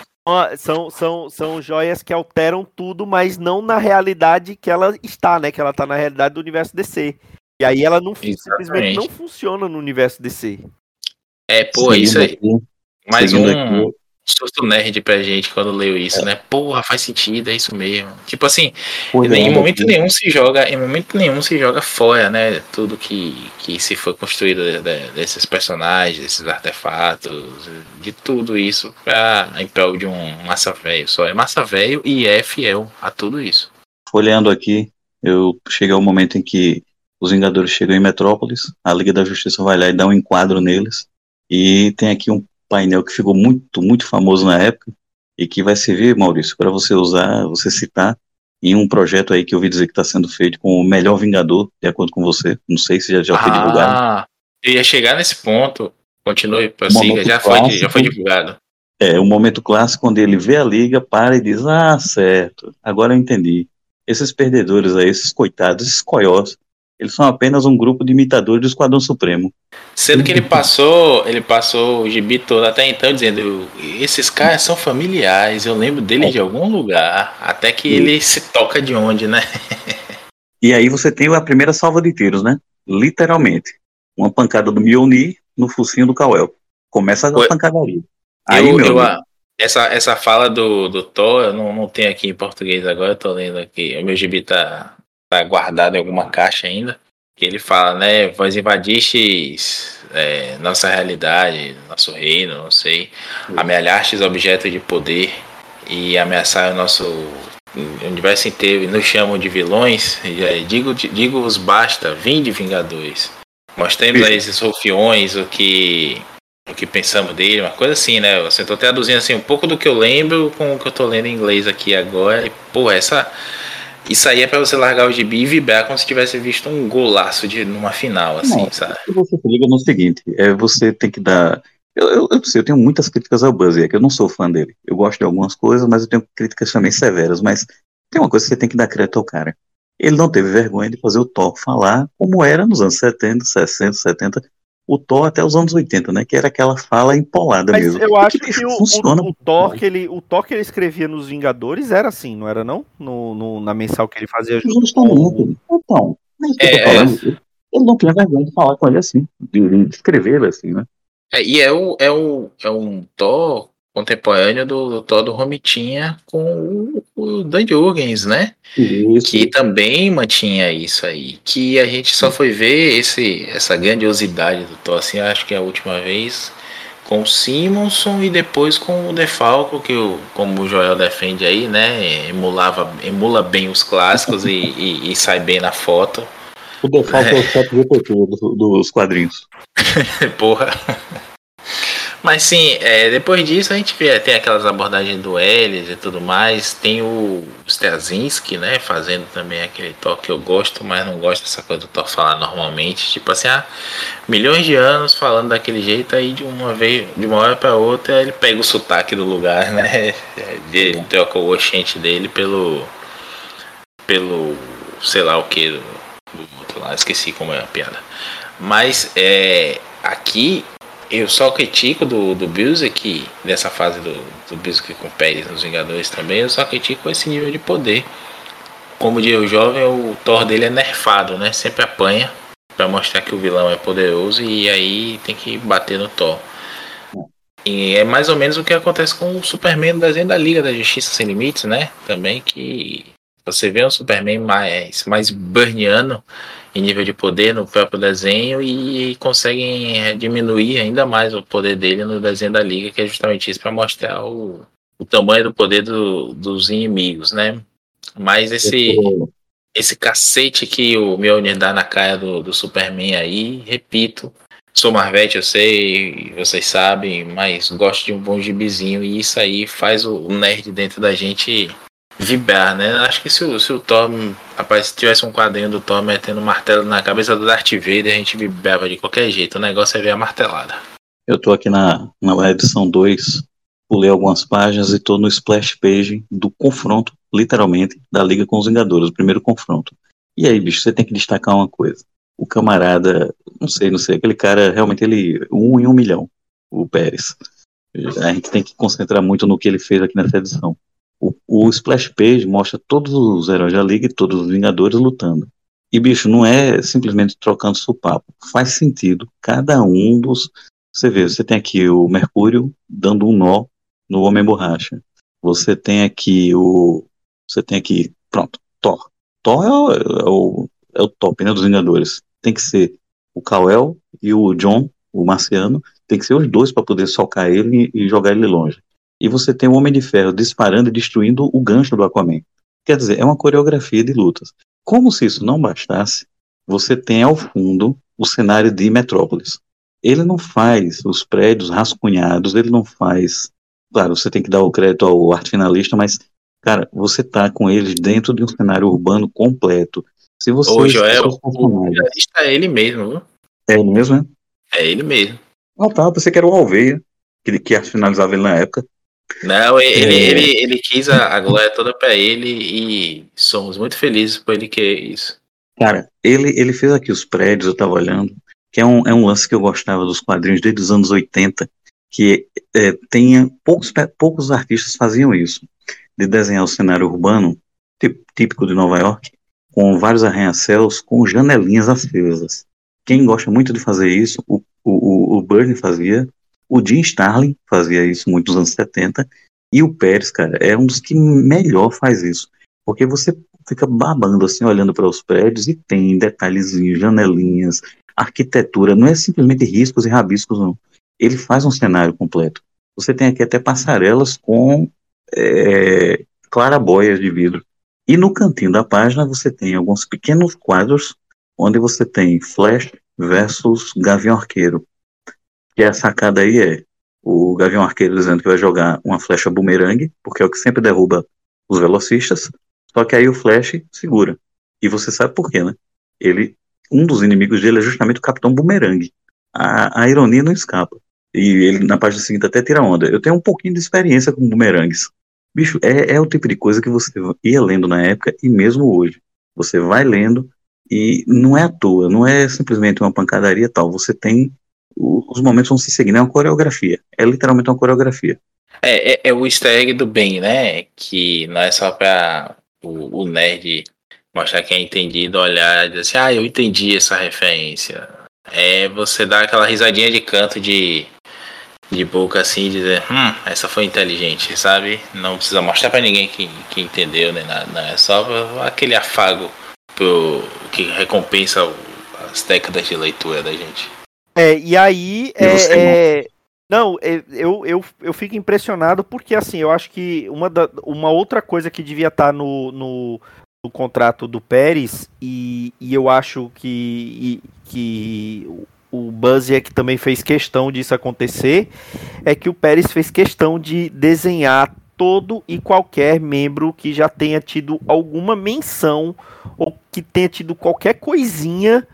São, são, são joias que alteram tudo, mas não na realidade que ela está, né? Que ela tá na realidade do universo DC. E aí ela não simplesmente não funciona no universo DC. É, pô, isso aí. Seguindo aqui, Mais seguindo um aqui, susto nerd pra gente quando leu isso, né? Porra, faz sentido, é isso mesmo. Tipo assim, pois é, em momento aqui, nenhum se joga, em momento nenhum se joga fora, né? Tudo que, que se foi construído de- de- desses personagens, desses artefatos, de tudo isso pra, em prol de um massa velho. Só é massa velho e é fiel a tudo isso. folheando aqui, eu cheguei ao momento em que os Vingadores chegam em Metrópolis, a Liga da Justiça vai lá e dá um enquadro neles, e tem aqui um painel que ficou muito, muito famoso na época, e que vai servir, Maurício, para você usar, você citar em um projeto aí que eu ouvi dizer que está sendo feito com o melhor Vingador, de acordo com você, não sei se já, já foi divulgado. Ah, eu ia chegar nesse ponto. Continue, Um prossiga. Já foi, já foi divulgado. É, o momento clássico quando ele vê a liga, para e diz: Ah, certo, agora eu entendi. Esses perdedores aí, esses coitados, esses coiós, eles são apenas um grupo de imitadores do Esquadrão Supremo. Sendo que ele passou, ele passou o gibi todo até então dizendo, esses caras são familiares, eu lembro dele de algum lugar, até que ele se toca de onde, né? E aí você tem a primeira salva de tiros, né? Literalmente. Uma pancada do Mjolnir no focinho do Kal-El. Começa a pancadaria. Aí, eu, meu eu- essa, essa fala do, do Thor, eu não, não tenho aqui em português agora, eu tô lendo aqui, o meu gibi tá, tá guardado em alguma caixa ainda, que ele fala, né, vós invadistes é, nossa realidade, nosso reino, não sei, amealhastes objetos de poder e ameaçaram o nosso universo inteiro e nos chamam de vilões, digo, digo-vos basta, vinde Vingadores. Mostremos a esses rufiões o que o que pensamos dele, uma coisa assim, né? Eu tô traduzindo assim um pouco do que eu lembro com o que eu tô lendo em inglês aqui agora. E, pô, essa. Isso aí é pra você largar o gibi e vibrar como se tivesse visto um golaço de, numa final, assim, Não. sabe? Você se liga no seguinte, é, você tem que dar. Eu, eu, eu, sei, eu tenho muitas críticas ao Buzzy, é que eu não sou fã dele. Eu gosto de algumas coisas, mas eu tenho críticas também severas. Mas tem uma coisa que você tem que dar crédito ao cara. Ele não teve vergonha de fazer o Thor falar como era nos anos 70, 60, 70, o Thor até os anos 80, né? Que era aquela fala empolada Mas mesmo. eu acho bicho, que o, funciona. o, o Thor que ele, o Thor que ele escrevia nos Vingadores era assim, não era não? No, no- na mensal que ele fazia junto com. Então, é isso que eu tô É, falando. Ele não tinha vergonha de falar com ele assim, de, de escrever ele assim, né? É, e é, o, é, o, é um Thor contemporâneo do, do Thor do Romitinha com o, o Dan Jurgens, né? Isso. que também mantinha isso aí, que a gente só foi ver esse, essa grandiosidade do Thor, assim, acho que é a última vez com o Simonson e depois com o Defalco, que o, como o Joel defende aí, né, emulava, emula bem os clássicos e, e- e sai bem na foto. O default é o [laughs] chat GPT do- dos quadrinhos. Porra. Mas sim, é, depois disso a gente vê, tem aquelas abordagens do Ellis e tudo mais. Tem o Straczynski, né? Fazendo também aquele toque que eu gosto, mas não gosto dessa coisa do Thor falar normalmente. Tipo assim, ah, milhões de anos falando daquele jeito, aí de uma vez, de uma hora pra outra, ele pega o sotaque do lugar, [laughs] né? Ele troca o oxente dele pelo. pelo. sei lá o que do, do outro lá, esqueci como é a piada. Mas é, aqui eu só critico do, do Busiek, dessa fase do, do Busiek com o Pérez nos Vingadores também, eu só critico esse nível de poder. Como diz o jovem, o Thor dele é nerfado, né? Sempre apanha pra mostrar que o vilão é poderoso e aí tem que bater no Thor. E é mais ou menos o que acontece com o Superman no desenho da Liga da Justiça Sem Limites, né? Também que você vê um Superman mais, mais burniano em nível de poder no próprio desenho e conseguem é, diminuir ainda mais o poder dele no desenho da Liga, que é justamente isso para mostrar o, o tamanho do poder do- dos inimigos, né? Mas esse, esse cacete que o Mjolnir dá na cara do, do Superman aí, repito, sou Marvete, eu sei, vocês sabem, mas gosto de um bom gibizinho e isso aí faz o nerd dentro da gente vibrar, né? Acho que se o, se o Thor, rapaz, se tivesse um quadrinho do Thor metendo um martelo na cabeça do Darth Vader, a gente vibrava de qualquer jeito. O negócio é ver a martelada. Eu tô aqui na, na edição 2, pulei algumas páginas e tô no splash page do confronto, literalmente, da Liga com os Vingadores, o primeiro confronto. E aí, bicho, você tem que destacar uma coisa. O camarada, não sei, não sei, aquele cara, realmente, ele, um em um milhão, o Pérez. A gente tem que concentrar muito no que ele fez aqui nessa edição. O, o Splash Page mostra todos os heróis da Liga e todos os Vingadores lutando. E, bicho, não é simplesmente trocando supapo. Faz sentido. Cada um dos. Você vê, você tem aqui o Mercúrio dando um nó no Homem Borracha. Você tem aqui o. Você tem aqui. Pronto, Thor. Thor é o, é o, é o top, né, dos Vingadores. Tem que ser o Kal-El e o John, o Marciano. Tem que ser os dois para poder socar ele e jogar ele longe e você tem o Homem de Ferro disparando e destruindo o gancho do Aquaman. Quer dizer, é uma coreografia de lutas. Como se isso não bastasse, você tem ao fundo o cenário de Metrópolis. Ele não faz os prédios rascunhados, ele não faz. Claro, você tem que dar o crédito ao arte finalista, mas, cara, você tá com eles dentro de um cenário urbano completo. Se você. Ô, Joel, o é ele mesmo, viu? É ele mesmo, né? É ele mesmo. Ah, tá. Você que era o Alveia, que, que arte finalizava ele na época. Não, ele, é... ele, ele quis a, a glória toda para ele e somos muito felizes por ele querer isso. Cara, ele, ele fez aqui os prédios, eu tava olhando, que é um, é um lance que eu gostava dos quadrinhos desde os anos 80, que é, tenha, poucos, poucos artistas faziam isso, de desenhar o cenário urbano, típico de Nova York, com vários arranha-céus, com janelinhas acesas. Quem gosta muito de fazer isso, o, o, o Bernie fazia, o Jim Starlin fazia isso muito nos anos 70, e o Pérez, cara, é um dos que melhor faz isso. Porque você fica babando assim, olhando para os prédios e tem detalhezinhos, janelinhas, arquitetura, não é simplesmente riscos e rabiscos, não. Ele faz um cenário completo. Você tem aqui até passarelas com é, clarabóias de vidro. E no cantinho da página você tem alguns pequenos quadros onde você tem Flash versus Gavião Arqueiro. Que a sacada aí é o Gavião Arqueiro dizendo que vai jogar uma flecha bumerangue, porque é o que sempre derruba os velocistas. Só que aí o Flash segura. E você sabe por quê, né? Ele, um dos inimigos dele é justamente o Capitão Bumerangue. A, a ironia não escapa. E ele, na página seguinte, até tira onda. Eu tenho um pouquinho de experiência com bumerangues. Bicho, é, é o tipo de coisa que você ia lendo na época e mesmo hoje. Você vai lendo e não é à toa, não é simplesmente uma pancadaria tal. Você tem os momentos vão se seguindo, é uma coreografia. É literalmente uma coreografia. É, é, é o easter egg do bem, né? Que não é só pra o, o nerd mostrar que é entendido, olhar e dizer assim, ah, eu entendi essa referência. É você dar aquela risadinha de canto de, de boca assim, dizer, hum, essa foi inteligente, sabe? Não precisa mostrar para ninguém que, que entendeu, nem nada. Não, é só aquele afago pro, que recompensa as décadas de leitura da gente. É, e aí. E é, é, não, é, eu, eu, eu fico impressionado porque, assim, eu acho que uma, da, uma outra coisa que devia estar tá no, no, no contrato do Pérez, e, e eu acho que, e, que o Buzz é que também fez questão disso acontecer, é que o Pérez fez questão de desenhar todo e qualquer membro que já tenha tido alguma menção ou que tenha tido qualquer coisinha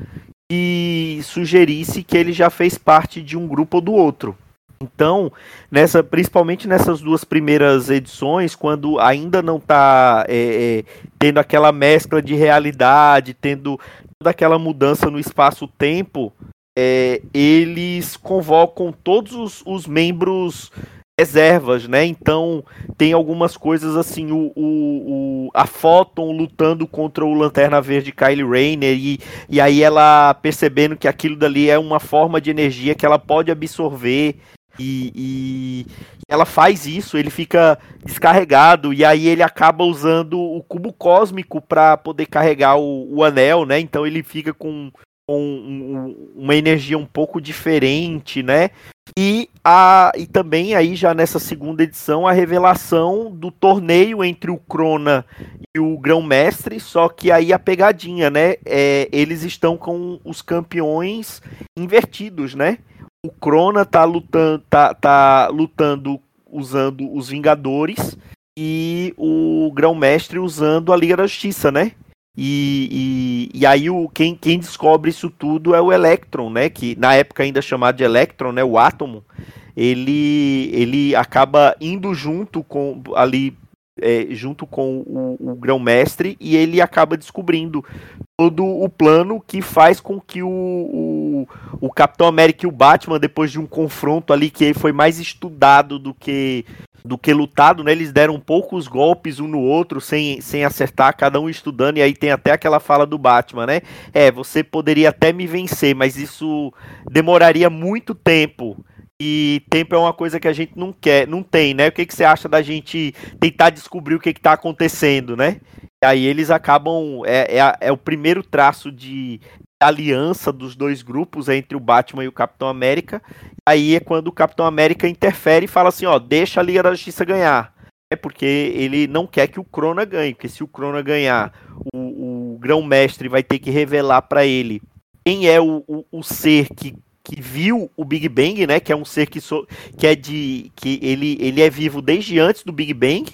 que sugerisse que ele já fez parte de um grupo ou do outro. Então, nessa, principalmente nessas duas primeiras edições, quando ainda não está é, é, tendo aquela mescla de realidade, tendo toda aquela mudança no espaço-tempo, é, eles convocam todos os, os membros reservas, né? Então tem algumas coisas assim, o, o, o, a Photon lutando contra o Lanterna Verde Kylie Rayner e, e aí ela percebendo que aquilo dali é uma forma de energia que ela pode absorver e, e ela faz isso, ele fica descarregado e aí ele acaba usando o cubo cósmico para poder carregar o, o anel, né? Então ele fica com com uma energia um pouco diferente, né? E, a, e também aí já nessa segunda edição a revelação do torneio entre o Crona e o Grão-Mestre, só que aí a pegadinha, né? É, eles estão com os campeões invertidos, né? O Crona tá lutando, tá, tá lutando usando os Vingadores e o Grão-Mestre usando a Liga da Justiça, né? E, e, e, aí o, quem, quem descobre isso tudo é o Electron, né? Que na época ainda chamado de Electron, né? O átomo. Ele, ele acaba indo junto com ali é, junto com o, o grão-mestre e ele acaba descobrindo todo o plano que faz com que o, o, o, Capitão América e o Batman, depois de um confronto ali que foi mais estudado do que do que lutado, né? Eles deram poucos golpes um no outro sem, sem acertar, cada um estudando, e aí tem até aquela fala do Batman, né? É, você poderia até me vencer, mas isso demoraria muito tempo. E tempo é uma coisa que a gente não quer, não tem, né? O que, que você acha da gente tentar descobrir o que está acontecendo, né? E aí eles acabam. É, é, é, o primeiro traço de aliança dos dois grupos entre o Batman e o Capitão América. Aí é quando o Capitão América interfere e fala assim: ó, deixa a Liga da Justiça ganhar. É porque ele não quer que o Crona ganhe, porque se o Crona ganhar, o, o grão-mestre vai ter que revelar para ele quem é o, o, o ser que que viu o Big Bang, né? Que é um ser que, so, que é de. que ele, ele é vivo desde antes do Big Bang.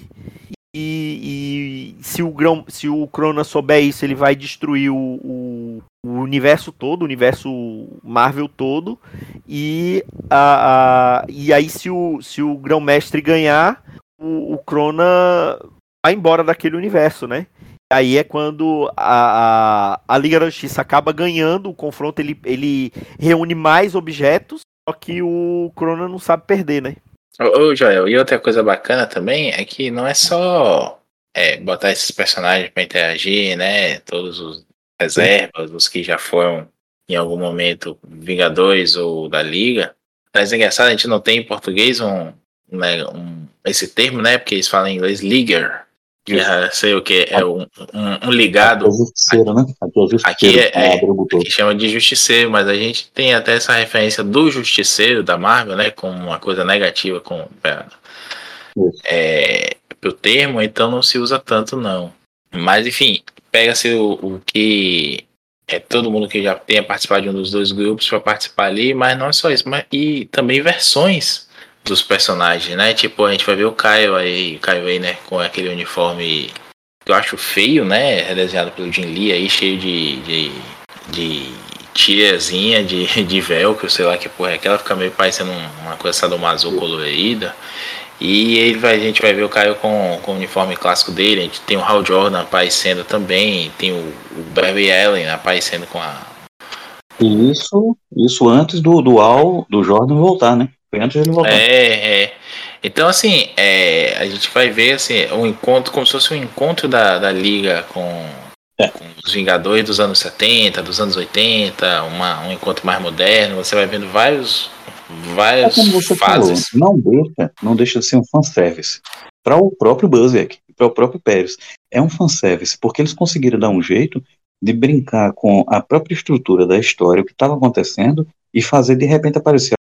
E, e se o grão, se o Crona souber isso, ele vai destruir o, o, o universo todo, o universo Marvel todo. E, a, a, e aí, se o, se o grão-mestre ganhar, o, o Crona vai embora daquele universo, né? Aí é quando a, a, a, Liga da Justiça acaba ganhando o confronto, ele, ele reúne mais objetos, só que o Crona não sabe perder, né? Ô, Joel, e outra coisa bacana também é que não é só é, botar esses personagens para interagir, né? Todos os reservas, os que já foram em algum momento Vingadores ou da Liga. Mas é engraçado, a gente não tem em português um, né, um, esse termo, né? Porque eles falam em inglês Liger. É, sei o que, é um, um, um ligado. Aqui é justiceiro, né? Aqui é justiceiro. Aqui, é, é, aqui chama de justiceiro, mas a gente tem até essa referência do justiceiro da Marvel, né? Como uma coisa negativa com é, o termo, então não se usa tanto, não. Mas enfim, pega-se o, o que é todo mundo que já tenha participado de um dos dois grupos para participar ali, mas não é só isso, mas e também versões dos personagens, né? Tipo, a gente vai ver o Caio aí, Caio aí, né, com aquele uniforme que eu acho feio, né? Redesenhado pelo Jim Lee aí, cheio de. de, de tiazinha de, de velcro, sei lá que porra é aquela, fica meio parecendo uma coisa sadomaso colorida. E ele vai, a gente vai ver o Caio com, com o uniforme clássico dele. A gente tem o Hal Jordan aparecendo também. Tem o, o Barry Allen aparecendo com a. Isso, isso antes do, do Al, do Jordan voltar, né? Foi antes de ele voltar. É, é. Então, assim, é, a gente vai ver assim, um encontro, como se fosse um encontro da, da Liga com, é. com os Vingadores dos anos 70, dos anos 80, uma, um encontro mais moderno. Você vai vendo vários, várias é fases. Falou, não deixa, não deixa de ser um fanservice. Para o próprio Buzzek, para o próprio Pérez. É um fanservice, porque eles conseguiram dar um jeito de brincar com a própria estrutura da história, o que estava acontecendo, e fazer de repente aparecer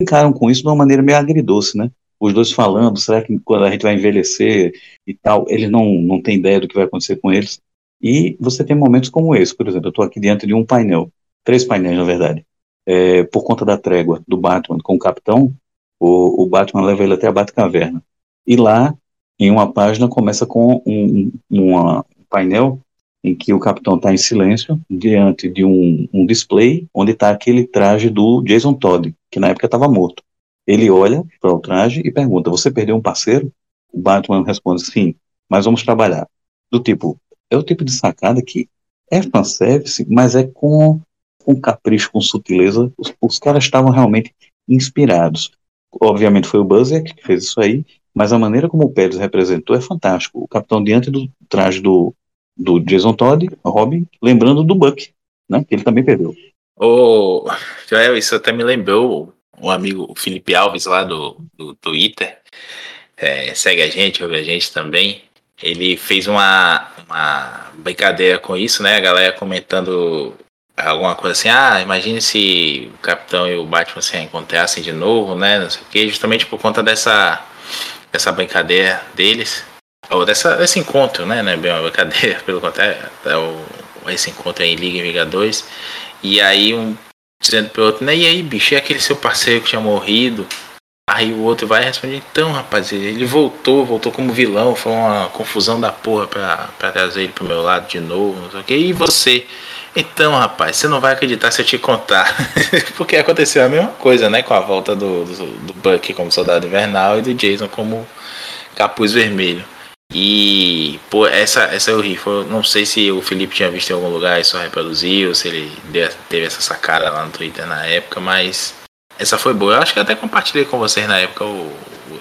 brincaram com isso de uma maneira meio agridoce, né? Os dois falando, será que quando a gente vai envelhecer e tal, eles não, não têm ideia do que vai acontecer com eles. E você tem momentos como esse, por exemplo, eu estou aqui diante de um painel, três painéis na verdade, é, por conta da trégua do Batman com o Capitão, o, o Batman leva ele até a Batcaverna. E lá, em uma página, começa com um, uma, um painel em que o Capitão está em silêncio diante de um, um display onde está aquele traje do Jason Todd, que na época estava morto. Ele olha para o traje e pergunta: Você perdeu um parceiro? O Batman responde: Sim, mas vamos trabalhar. Do tipo, é o tipo de sacada que é fanservice, mas é com, com capricho, com sutileza. Os, os caras estavam realmente inspirados. Obviamente foi o Buzzer que fez isso aí, mas a maneira como o Pérez representou é fantástico. O capitão diante do traje do, do Jason Todd, Robin, lembrando do Buck, né, que ele também perdeu. Ô, Joel, isso até me lembrou o amigo Felipe Alves lá do, do Twitter. É, segue a gente, ouve a gente também. Ele fez uma, uma brincadeira com isso, né? A galera comentando alguma coisa assim, ah, imagine se o Capitão e o Batman se encontrassem de novo, né? Não sei o que, justamente por conta dessa, dessa brincadeira deles. Ou dessa, desse encontro, né? Não é bem uma pelo contrário, é o, esse encontro aí em Liga Vingadores. E aí um dizendo pro outro, né? E aí, bicho, é aquele seu parceiro que tinha morrido? Aí o outro vai responder, então, rapaz, ele voltou, voltou como vilão, foi uma confusão da porra pra, trazer ele pro meu lado de novo, não sei o. E você? Então, rapaz, você não vai acreditar se eu te contar. [laughs] Porque aconteceu a mesma coisa, né? Com a volta do, do, do Buck como soldado invernal e do Jason como capuz vermelho. E, pô, essa, essa eu ri. Foi, não sei se o Felipe tinha visto em algum lugar e só reproduziu, se ele teve essa sacada lá no Twitter na época, mas essa foi boa. Eu acho que até compartilhei com vocês na época o,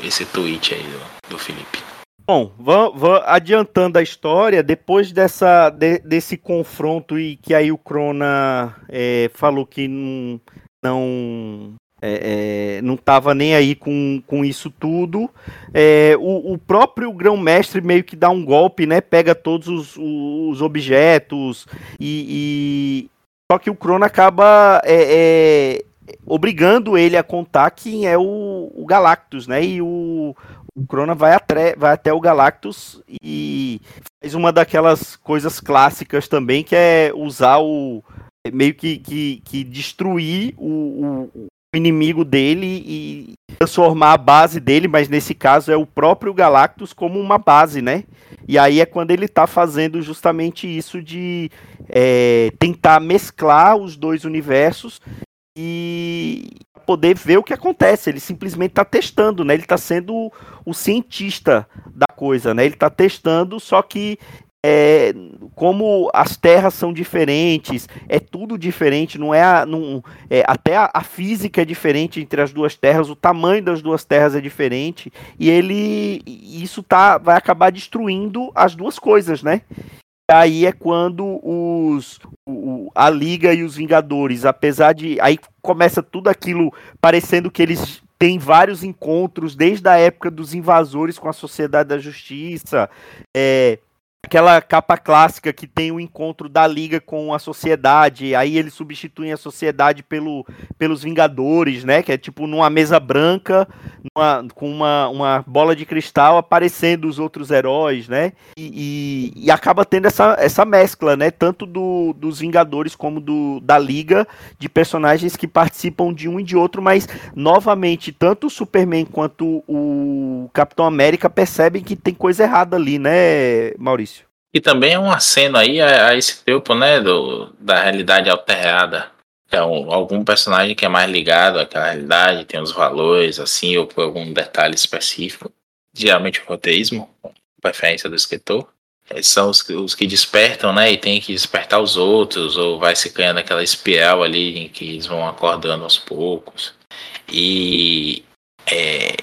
esse tweet aí do, do Felipe. Bom, vou, adiantando a história, depois dessa, de, desse confronto e que aí o Crona é, falou que não, não é, é, não estava nem aí com, com isso tudo. É, o, o, próprio grão-mestre meio que dá um golpe, né? Pega todos os, os objetos e, e, Só que o Crono acaba é, é, obrigando ele a contar quem é o, o Galactus, né? E o, o Crona vai até, vai até o Galactus e faz uma daquelas coisas clássicas também, que é usar o meio que, que, que destruir o, o, inimigo dele e transformar a base dele, mas nesse caso é o próprio Galactus como uma base, né? E aí é quando ele tá fazendo justamente isso de é, tentar mesclar os dois universos e poder ver o que acontece. Ele simplesmente está testando, né? Ele está sendo o, o cientista da coisa, né? Ele está testando, só que é, como as terras são diferentes, é tudo diferente, não é, a, não, é até a, a, física é diferente entre as duas terras, o tamanho das duas terras é diferente e ele isso tá vai acabar destruindo as duas coisas, né? E aí é quando os o, a Liga e os Vingadores, apesar de aí começa tudo aquilo parecendo que eles têm vários encontros desde a época dos invasores com a Sociedade da Justiça, é, aquela capa clássica que tem o encontro da liga com a sociedade, aí eles substituem a sociedade pelo, pelos Vingadores, né? Que é tipo numa mesa branca, numa, com uma, uma bola de cristal aparecendo os outros heróis, né? E, e, e, acaba tendo essa, essa mescla, né? Tanto do, dos Vingadores como do, da liga de personagens que participam de um e de outro, mas novamente, tanto o Superman quanto o Capitão América percebem que tem coisa errada ali, né, Maurício? E também é um aceno aí a, a esse tipo, né, do, da realidade alterada. Um, algum personagem que é mais ligado àquela realidade, tem os valores, assim, ou por algum detalhe específico. Geralmente o roteísmo, preferência do escritor. São os, os, que despertam, né, e tem que despertar os outros, ou vai se criando aquela espiral ali em que eles vão acordando aos poucos. E é,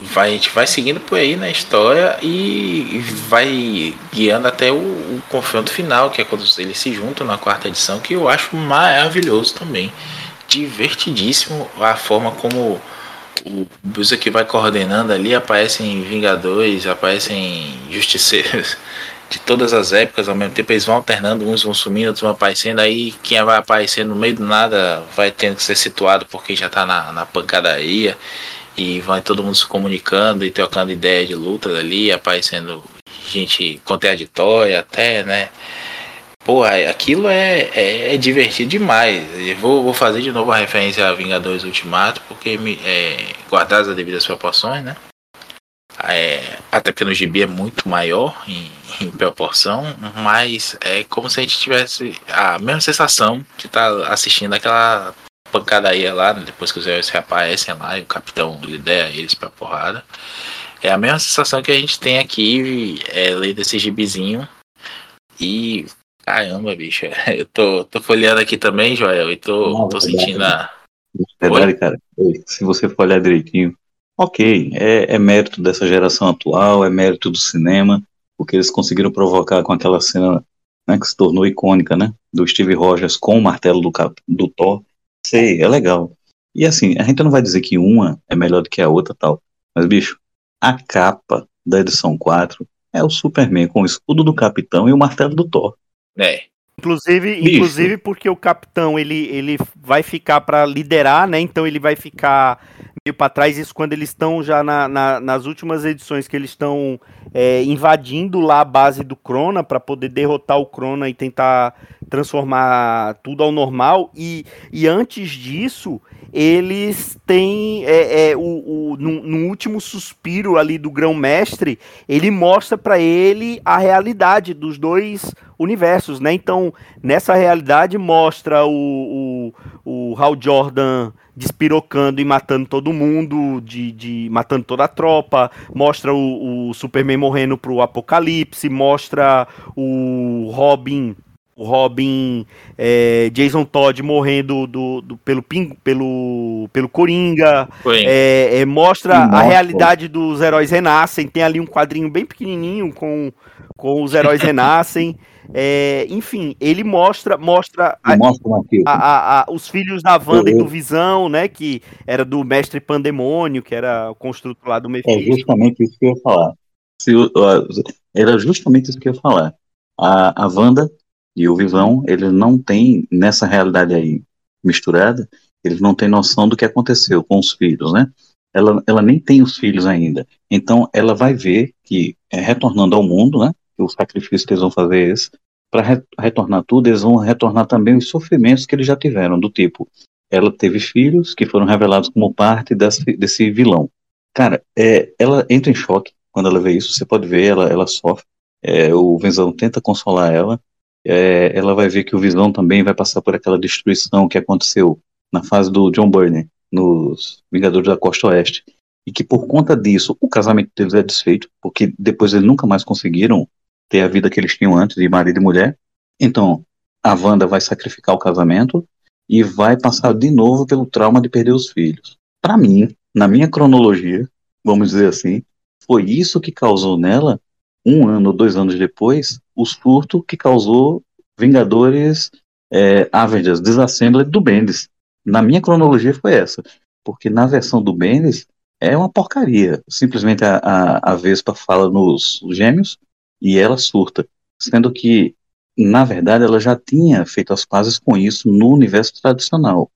vai, a gente vai seguindo por aí na história e vai guiando até o, o, confronto final, que é quando eles se juntam na quarta edição, que eu acho maravilhoso também. Divertidíssimo a forma como o Bruce que vai coordenando ali, aparecem Vingadores, aparecem Justiceiros [laughs] de todas as épocas, ao mesmo tempo eles vão alternando, uns vão sumindo, outros vão aparecendo, aí quem vai aparecer no meio do nada vai tendo que ser situado porque já está na, na pancadaria e vai todo mundo se comunicando e trocando ideia de lutas ali, aparecendo gente contraditória até, né? Porra, aquilo é, é, é divertido demais. Eu vou, vou fazer de novo a referência a Vingadores Ultimato, porque me, é, guardadas as devidas proporções, né? É, até porque no gibi é muito maior em, em, proporção, mas é como se a gente tivesse a mesma sensação de estar tá assistindo aquela pancadaria lá, né, depois que os heróis reaparecem lá e o capitão lidera eles pra porrada. É a mesma sensação que a gente tem aqui, é, lendo esse gibizinho. E caramba, bicho, eu tô, tô folheando aqui também, Joel, e tô, Não, tô sentindo a. Verdade, cara. Se você for olhar direitinho, ok, é, é mérito dessa geração atual, é mérito do cinema, porque eles conseguiram provocar com aquela cena né, que se tornou icônica, né? Do Steve Rogers com o martelo do, cap, do Thor Sei, é legal. E assim, a gente não vai dizer que uma é melhor do que a outra tal. Mas, bicho, a capa da edição 4 é o Superman com o escudo do Capitão e o martelo do Thor. É. Inclusive, inclusive porque o capitão ele, ele vai ficar para liderar, né? Então ele vai ficar meio para trás. Isso quando eles estão já na, na, nas últimas edições que eles estão é, invadindo lá a base do Crona para poder derrotar o Crona e tentar transformar tudo ao normal. E, e antes disso, eles têm é, é, o, o no, no, último suspiro ali do grão-mestre, ele mostra para ele a realidade dos dois universos, né? Então, nessa realidade mostra o, o, o Hal Jordan despirocando e matando todo mundo, de, de matando toda a tropa, mostra o, o Superman morrendo pro Apocalipse, mostra o Robin o Robin, é, Jason Todd morrendo do, do, pelo, ping, pelo, pelo Coringa, é, é, mostra a realidade dos heróis renascem, tem ali um quadrinho bem pequenininho com, com os heróis [laughs] renascem, é, enfim, ele mostra mostra, a, a, a, os filhos da Wanda e do Visão, né, que era do Mestre Pandemônio, que era o construto lá do Mephisto. É justamente isso que eu ia falar. Se, era justamente isso que eu ia falar. A, a Wanda e o Visão, eles não têm, nessa realidade aí misturada, eles não têm noção do que aconteceu com os filhos, né? Ela, ela nem tem os filhos ainda. Então, ela vai ver que, é, retornando ao mundo, né? O sacrifício que eles vão fazer é esse, para re retornar tudo, eles vão retornar também os sofrimentos que eles já tiveram, do tipo, ela teve filhos que foram revelados como parte desse, desse vilão. Cara, é, ela entra em choque quando ela vê isso, você pode ver, ela, ela sofre. É, o Visão tenta consolar ela, é, ela vai ver que o Visão também vai passar por aquela destruição que aconteceu na fase do John Byrne, nos Vingadores da Costa Oeste. E que por conta disso, o casamento deles é desfeito, porque depois eles nunca mais conseguiram ter a vida que eles tinham antes, de marido e mulher. Então, a Wanda vai sacrificar o casamento e vai passar de novo pelo trauma de perder os filhos. Para mim, na minha cronologia, vamos dizer assim, foi isso que causou nela um ano ou dois anos depois, o surto que causou Vingadores é, Avengers Disassembled do Bendis. Na minha cronologia foi essa, porque na versão do Bendis é uma porcaria. Simplesmente a, a, a Vespa fala nos gêmeos e ela surta. Sendo que, na verdade, ela já tinha feito as pazes com isso no universo tradicional.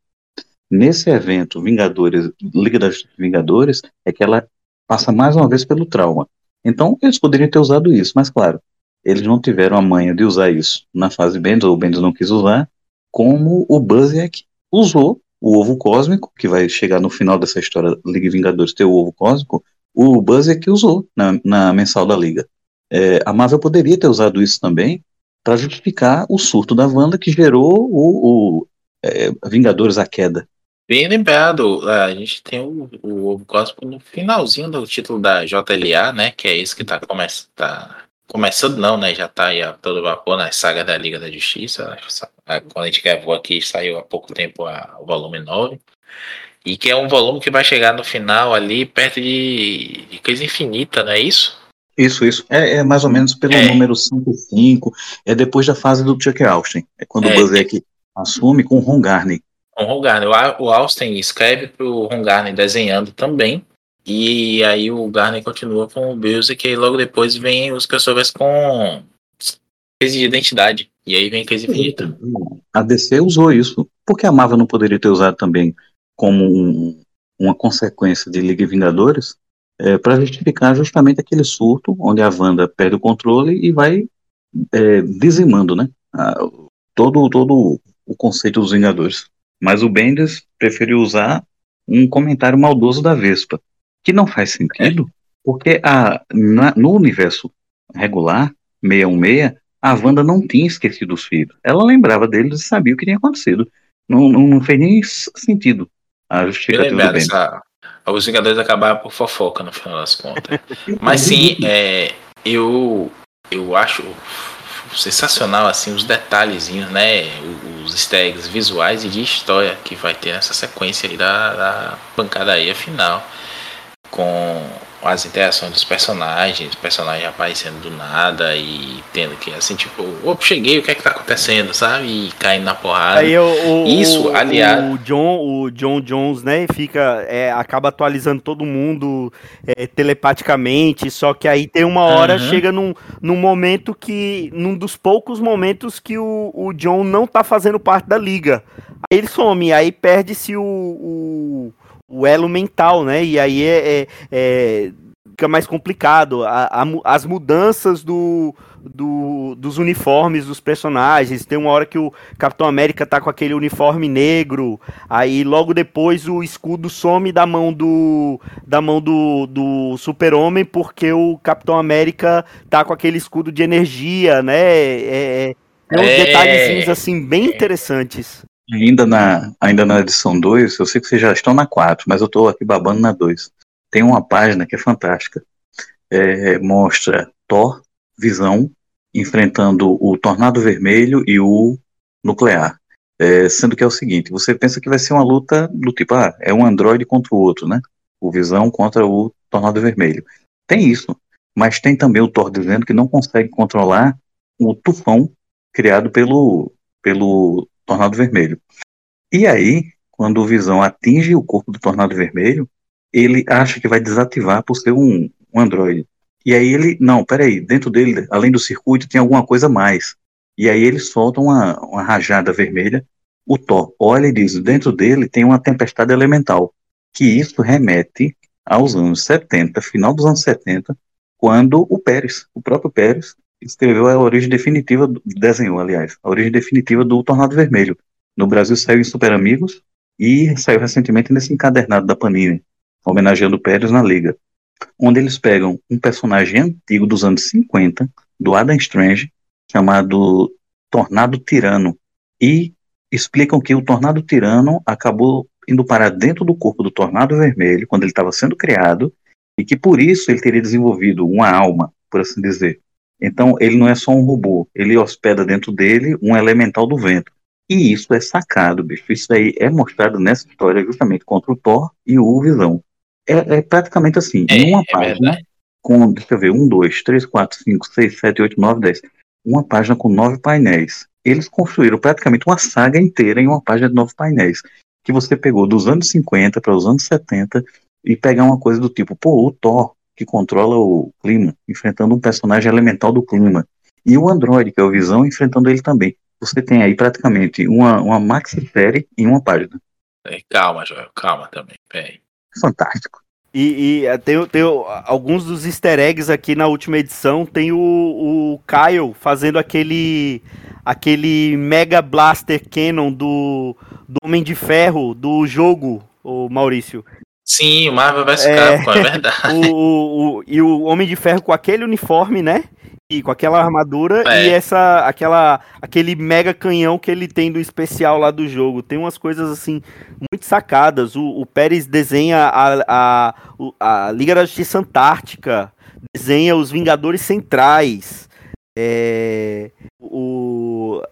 Nesse evento, Vingadores, Liga das Vingadores, é que ela passa mais uma vez pelo trauma. Então, eles poderiam ter usado isso, mas claro, eles não tiveram a manha de usar isso na fase Bendis, ou o Bendis não quis usar, como o Buzzek usou o ovo cósmico, que vai chegar no final dessa história Liga Vingadores ter o ovo cósmico, o Buzzek usou na, na mensal da Liga. É, a Marvel poderia ter usado isso também para justificar o surto da Wanda que gerou o, o é, Vingadores a Queda. Bem lembrado, a gente tem o, o Ovo Cósmico no finalzinho do título da JLA, né? Que é esse que tá, come, tá começando, não, né? Já tá aí a todo vapor na saga da Liga da Justiça. Quando a gente gravou aqui, saiu há pouco tempo a, o volume 9. E que é um volume que vai chegar no final ali, perto de, de coisa infinita, não é isso? Isso, isso. É, é mais ou menos pelo é. número 55. É depois da fase do Chuck Austin. É quando é, o Buzzek assume com o Ron Garney com o Ron Garner. O Austin escreve para o Ron Garner desenhando também. E aí o Garner continua com o Music e logo depois vem os crossovers com crise de identidade. E aí vem crise infinita. A DC usou isso. Por que a Marvel não poderia ter usado também como um, uma consequência de Liga Vingadores é, para justificar justamente aquele surto onde a Wanda perde o controle e vai é, dizimando né, a, todo, todo o conceito dos Vingadores. Mas o Bendis preferiu usar um comentário maldoso da Vespa, que não faz sentido, porque a, na, no universo regular, 616, a Wanda não tinha esquecido os filhos. Ela lembrava deles e sabia o que tinha acontecido. Não, não, não fez nem sentido a justificativa do Bendis. Essa, os Vingadores acabaram por fofoca, no final das contas. Mas sim, [laughs] é, eu, eu acho sensacional assim os detalhezinhos, né? Os easter eggs visuais e de história que vai ter nessa sequência aí da, da pancadaria final com as interações dos personagens, personagens aparecendo do nada e tendo que, assim, tipo, opa, cheguei, o que é que tá acontecendo, sabe? E caindo na porrada. Aí o, o, Isso, o, aliado- o John, o John Jones, né, fica, é, acaba atualizando todo mundo é, telepaticamente, só que aí tem uma hora, Uhum. chega num, num momento que, num dos poucos momentos que o, o John não tá fazendo parte da liga. Aí ele some, aí perde-se o, o, o elo mental, né, e aí é, é- é- fica mais complicado. A- a as mudanças do, do- dos uniformes dos personagens. Tem uma hora que o Capitão América tá com aquele uniforme negro. Aí logo depois o escudo some da mão do da mão do, do Super-Homem porque o Capitão América tá com aquele escudo de energia, né? É, é- tem uns É. detalhezinhos assim bem interessantes. Ainda na, ainda na edição 2, eu sei que vocês já estão na 4, mas eu estou aqui babando na 2. Tem uma página que é fantástica. É, mostra Thor, Visão, enfrentando o Tornado Vermelho e o Nuclear. É, sendo que é o seguinte, você pensa que vai ser uma luta do tipo, ah, é um androide contra o outro, né? O Visão contra o Tornado Vermelho. Tem isso, mas tem também o Thor dizendo que não consegue controlar o tufão criado pelo, pelo Tornado Vermelho. E aí, quando o Visão atinge o corpo do Tornado Vermelho, ele acha que vai desativar por ser um, um androide. E aí ele, não, peraí, dentro dele, além do circuito, tem alguma coisa mais. E aí ele solta uma, uma rajada vermelha. O Thor olha e diz, dentro dele tem uma tempestade elemental. Que isso remete aos anos 70, final dos anos 70, quando o Pérez, o próprio Pérez, escreveu a origem definitiva, do- desenhou, aliás, a origem definitiva do Tornado Vermelho. No Brasil saiu em Super Amigos e saiu recentemente nesse encadernado da Panini, homenageando Pérez na Liga, onde eles pegam um personagem antigo dos anos 50, do Adam Strange, chamado Tornado Tirano, e explicam que o Tornado Tirano acabou indo parar dentro do corpo do Tornado Vermelho, quando ele estava sendo criado, e que por isso ele teria desenvolvido uma alma, por assim dizer. Então ele não é só um robô, ele hospeda dentro dele um elemental do vento. E isso é sacado, bicho. Isso aí é mostrado nessa história justamente contra o Thor e o Visão. É, é praticamente assim, É, uma é página, verdade. com, deixa eu ver, um, dois, três, quatro, cinco, seis, sete, oito, nove, dez. Uma página com nove painéis. Eles construíram praticamente uma saga inteira em uma página de nove painéis. Que você pegou dos anos 50 para os anos 70 e pegar uma coisa do tipo, pô, o Thor, que controla o clima, enfrentando um personagem elemental do clima. E o Android, que é o Visão, enfrentando ele também. Você tem aí praticamente uma, uma maxi-série em uma página. É, Calma, Joel, calma também. Peraí. Fantástico. E, e, eh, tem, tem alguns dos easter eggs aqui na última edição. Tem o, o Kyle fazendo aquele aquele Mega Blaster Cannon do, do Homem de Ferro do jogo, o Maurício. Sim, o Marvel vs É. Capcom, é [laughs] verdade. O, o- e o Homem de Ferro com aquele uniforme, né? E com aquela armadura É. e essa aquela aquele mega canhão que ele tem do especial lá do jogo. Tem umas coisas assim muito sacadas. O, o Pérez desenha a, a, a Liga da Justiça Antártica, desenha os Vingadores Centrais. É, o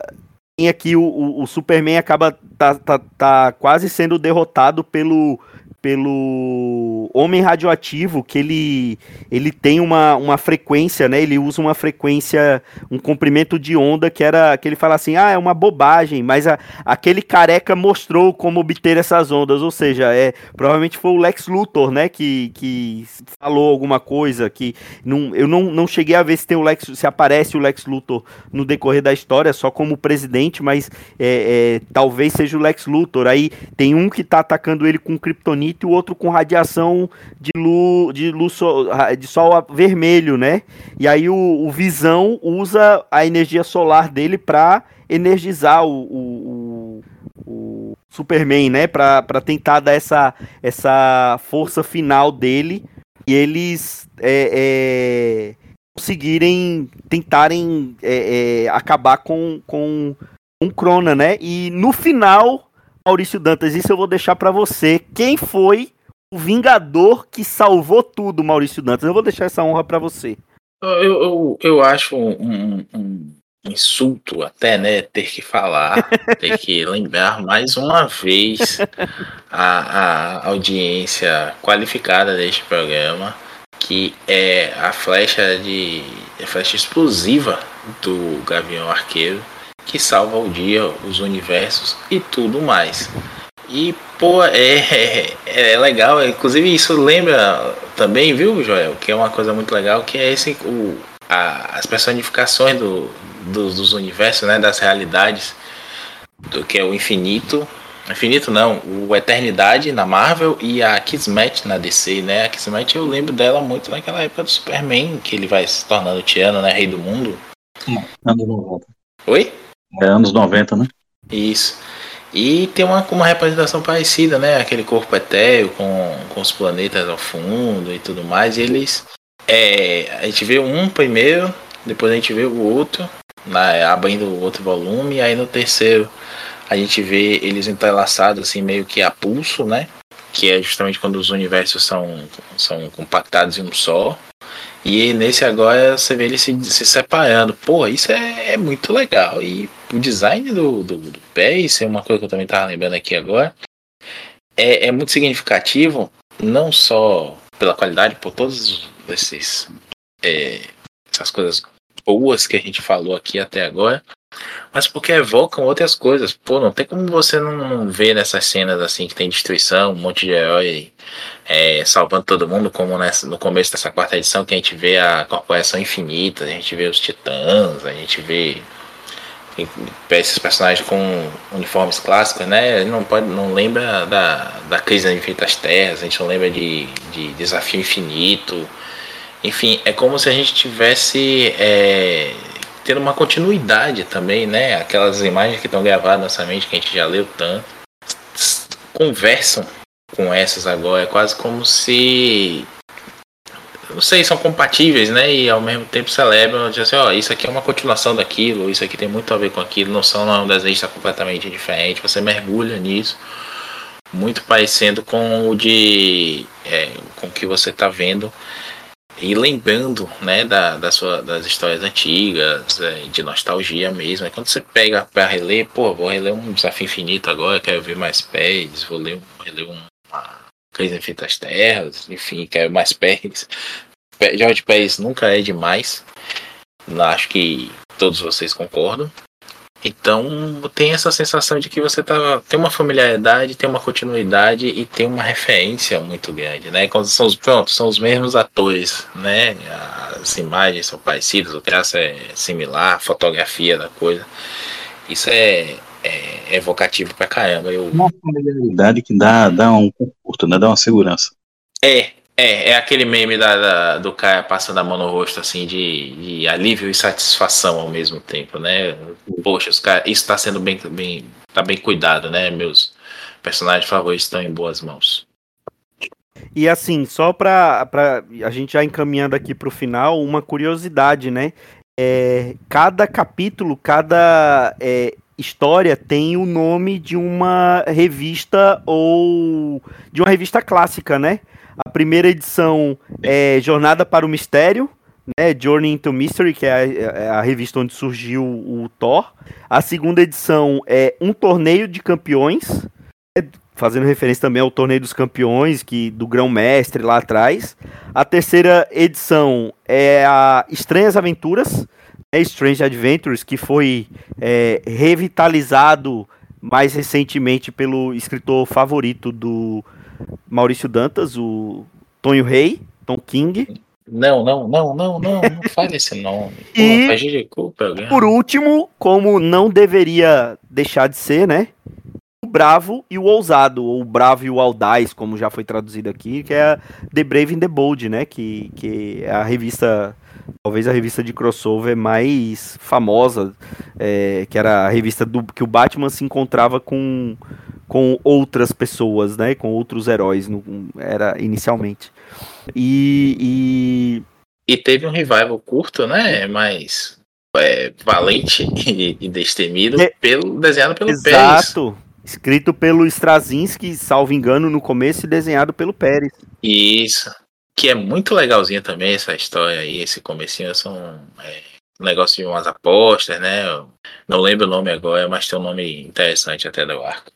tem aqui o, o, o Superman acaba tá, tá, tá quase sendo derrotado pelo pelo homem radioativo que ele ele tem uma, uma frequência, né? Ele usa uma frequência, um comprimento de onda que era que ele fala assim: "Ah, é uma bobagem", mas a, aquele careca mostrou como obter essas ondas, ou seja, é provavelmente foi o Lex Luthor, né, que, que falou alguma coisa que não, eu não, não cheguei a ver se tem o Lex se aparece o Lex Luthor no decorrer da história só como presidente, mas é, é, talvez seja o Lex Luthor. Aí tem um que tá atacando ele com e o outro com radiação de luz de luz de sol vermelho, né? E aí o, o Visão usa a energia solar dele para energizar o, o, o, o Superman, né? Para tentar dar essa, essa força final dele e eles é, é, conseguirem tentarem é, é, acabar com, com um Crona, né? E no final, Maurício Dantas, isso eu vou deixar pra você. Quem foi o Vingador que salvou tudo, Maurício Dantas? Eu vou deixar essa honra pra você. Eu, eu, eu acho um, um insulto até, né, ter que falar, [laughs] ter que lembrar mais uma vez a, a audiência qualificada deste programa que é a flecha de a flecha explosiva do Gavião Arqueiro que salva o dia, os universos e tudo mais. E pô, é, é, [laughs] é legal, inclusive isso lembra também, viu, Joel, que é uma coisa muito legal, que é esse o, a, as personificações do, do, dos universos, né, das realidades, do que é o infinito Infinito não, o Eternidade na Marvel e a Kismet na DC, né? A Kismet eu lembro dela muito naquela época do Superman, que ele vai se tornando Tiano, né? Rei do mundo. Anos 90. Oi? É anos 90, né? Isso. E tem uma, uma representação parecida, né? Aquele corpo etéreo com, com os planetas ao fundo e tudo mais. E eles. É, a gente vê um primeiro, depois a gente vê o outro, abrindo o outro volume, e aí no terceiro a gente vê eles entrelaçados assim meio que a pulso, né? Que é justamente quando os universos são, são compactados em um só. E nesse agora você vê eles se, se separando. Pô, isso é, é, muito legal. E o design do, do, do pé, isso é uma coisa que eu também estava lembrando aqui agora, é, é muito significativo, não só pela qualidade, por todos esses é, essas coisas boas que a gente falou aqui até agora, mas porque evocam outras coisas. Pô, não tem como você não ver nessas cenas assim que tem destruição, um monte de herói é, salvando todo mundo, como nessa, no começo dessa quarta edição, que a gente vê a Corporação Infinita, a gente vê os Titãs, a gente vê esses personagens com uniformes clássicos, né? Não pode, não lembra da, da crise das infinitas terras, a gente não lembra de, de desafio infinito. Enfim, é como se a gente tivesse é, ter uma continuidade também, né? Aquelas imagens que estão gravadas na nossa mente, que a gente já leu tanto, conversam com essas agora. É quase como se. Não sei, são compatíveis, né? E ao mesmo tempo celebram, dizem assim, ó, oh, isso aqui é uma continuação daquilo, isso aqui tem muito a ver com aquilo, não são não, um desenho está completamente diferente, você mergulha nisso, muito parecendo com o de. É, com o que você está vendo e lembrando né, da, da sua, das histórias antigas, é, de nostalgia mesmo. É quando você pega para reler, pô, vou reler um Desafio Infinito agora, quero ver mais pés, vou ler, reler um, uma Crise Infinitas Terras, enfim, quero mais pés. George Pérez nunca é demais, acho que todos vocês concordam. Então tem essa sensação de que você tá, tem uma familiaridade, tem uma continuidade e tem uma referência muito grande, né? Quando são os, pronto, são os mesmos atores, né? As imagens são parecidas, o traço é similar, a fotografia da coisa. Isso é, é evocativo pra caramba. Eu... Uma familiaridade que dá, dá um conforto, né? Dá uma segurança. É, é, é aquele meme da, da, do cara passando a mão no rosto, assim, de, de alívio e satisfação ao mesmo tempo, né? Poxa, os cara, isso está sendo bem, bem, tá bem cuidado, né? Meus personagens favoritos estão em boas mãos. E assim, só para a gente já encaminhando aqui para o final, uma curiosidade, né? É, cada capítulo, cada é, história tem o nome de uma revista ou de uma revista clássica, né? A primeira edição é Jornada para o Mistério, né, Journey into Mystery, que é a, é a, revista onde surgiu o Thor. A segunda edição é Um Torneio de Campeões, né, fazendo referência também ao Torneio dos Campeões, que do Grão-Mestre lá atrás. A terceira edição é a Estranhas Aventuras, né, Strange Adventures, que foi é, revitalizado mais recentemente pelo escritor favorito do Maurício Dantas, o Tonho Rei, Tom King. Não, não, não, não, não, não [laughs] fale esse nome. e, por último, como não deveria deixar de ser, né? O Bravo e o Ousado, ou o Bravo e o Audaz, como já foi traduzido aqui, que é The Brave and the Bold, né? Que, que é a revista, talvez a revista de crossover mais famosa, é, que era a revista do que o Batman se encontrava com com outras pessoas, né? Com outros heróis, no, era inicialmente. E, e, e. teve um revival curto, né? Mas é, valente [laughs] e, e destemido, é, pelo, desenhado pelo Exato. Pérez. Exato. Escrito pelo Straczynski, salvo engano, no começo e desenhado pelo Pérez. Isso. Que é muito legalzinha também essa história aí, esse comecinho são é, um negócio de umas apostas, né? Eu não lembro o nome agora, mas tem um nome interessante até do arco.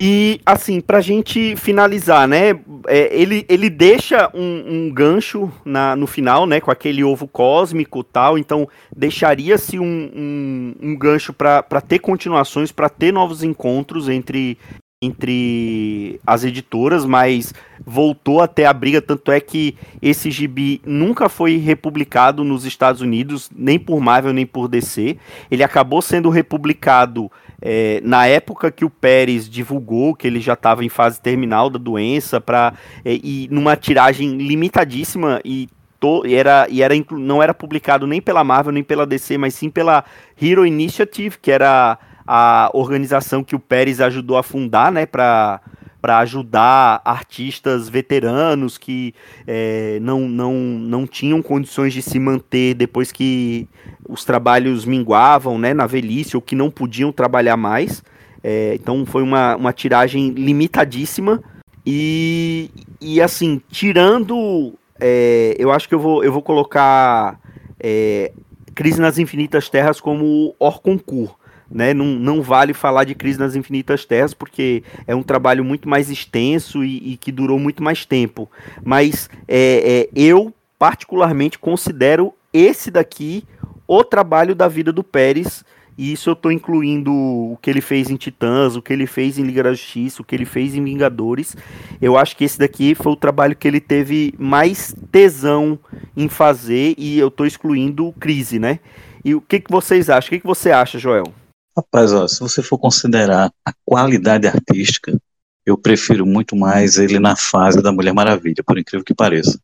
E, assim, pra gente finalizar, né? É, ele, ele deixa um, um gancho na, no final, né? Com aquele ovo cósmico tal. Então, deixaria-se um, um, um gancho para ter continuações, para ter novos encontros entre, entre as editoras, mas voltou até a briga. Tanto é que esse gibi nunca foi republicado nos Estados Unidos, nem por Marvel, nem por DC. Ele acabou sendo republicado é, na época que o Pérez divulgou que ele já estava em fase terminal da doença, para é, e numa tiragem limitadíssima e to, era, e era não era publicado nem pela Marvel nem pela DC, mas sim pela Hero Initiative, que era a organização que o Pérez ajudou a fundar, né, para para ajudar artistas veteranos que é, não, não, não tinham condições de se manter depois que os trabalhos minguavam né, na velhice ou que não podiam trabalhar mais. É, então foi uma, uma tiragem limitadíssima. E, e assim, tirando. É, eu acho que eu vou, eu vou colocar é, Crise nas Infinitas Terras como Orconcourt né? Não, não vale falar de Crise nas Infinitas Terras, porque é um trabalho muito mais extenso e, e que durou muito mais tempo. Mas é, é, eu, particularmente, considero esse daqui o trabalho da vida do Pérez. E isso eu estou incluindo o que ele fez em Titãs, o que ele fez em Liga da Justiça, o que ele fez em Vingadores. Eu acho que esse daqui foi o trabalho que ele teve mais tesão em fazer e eu estou excluindo Crise, né? E o que, que vocês acham? O que, que você acha, Joel? Rapaz, ó, se você for considerar a qualidade artística, eu prefiro muito mais ele na fase da Mulher Maravilha, por incrível que pareça.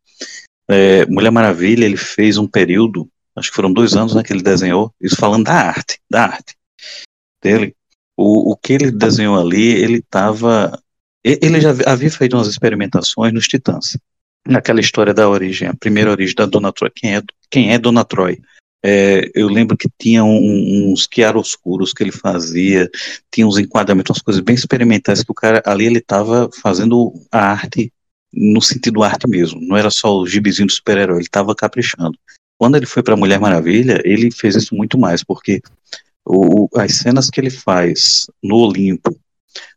É, Mulher Maravilha, ele fez um período, acho que foram dois anos né, que ele desenhou, isso falando da arte, da arte dele. O, o que ele desenhou ali, ele estava. Ele já havia feito umas experimentações nos Titãs. Naquela história da origem, a primeira origem da Dona Troy. Quem é, quem é Dona Troy? É, eu lembro que tinha um, uns chiaroscuros que ele fazia, tinha uns enquadramentos, umas coisas bem experimentais que o cara ali ele estava fazendo a arte no sentido arte mesmo, não era só o gibizinho do super-herói, ele estava caprichando. Quando ele foi para Mulher Maravilha, ele fez isso muito mais, porque o, as cenas que ele faz no Olimpo,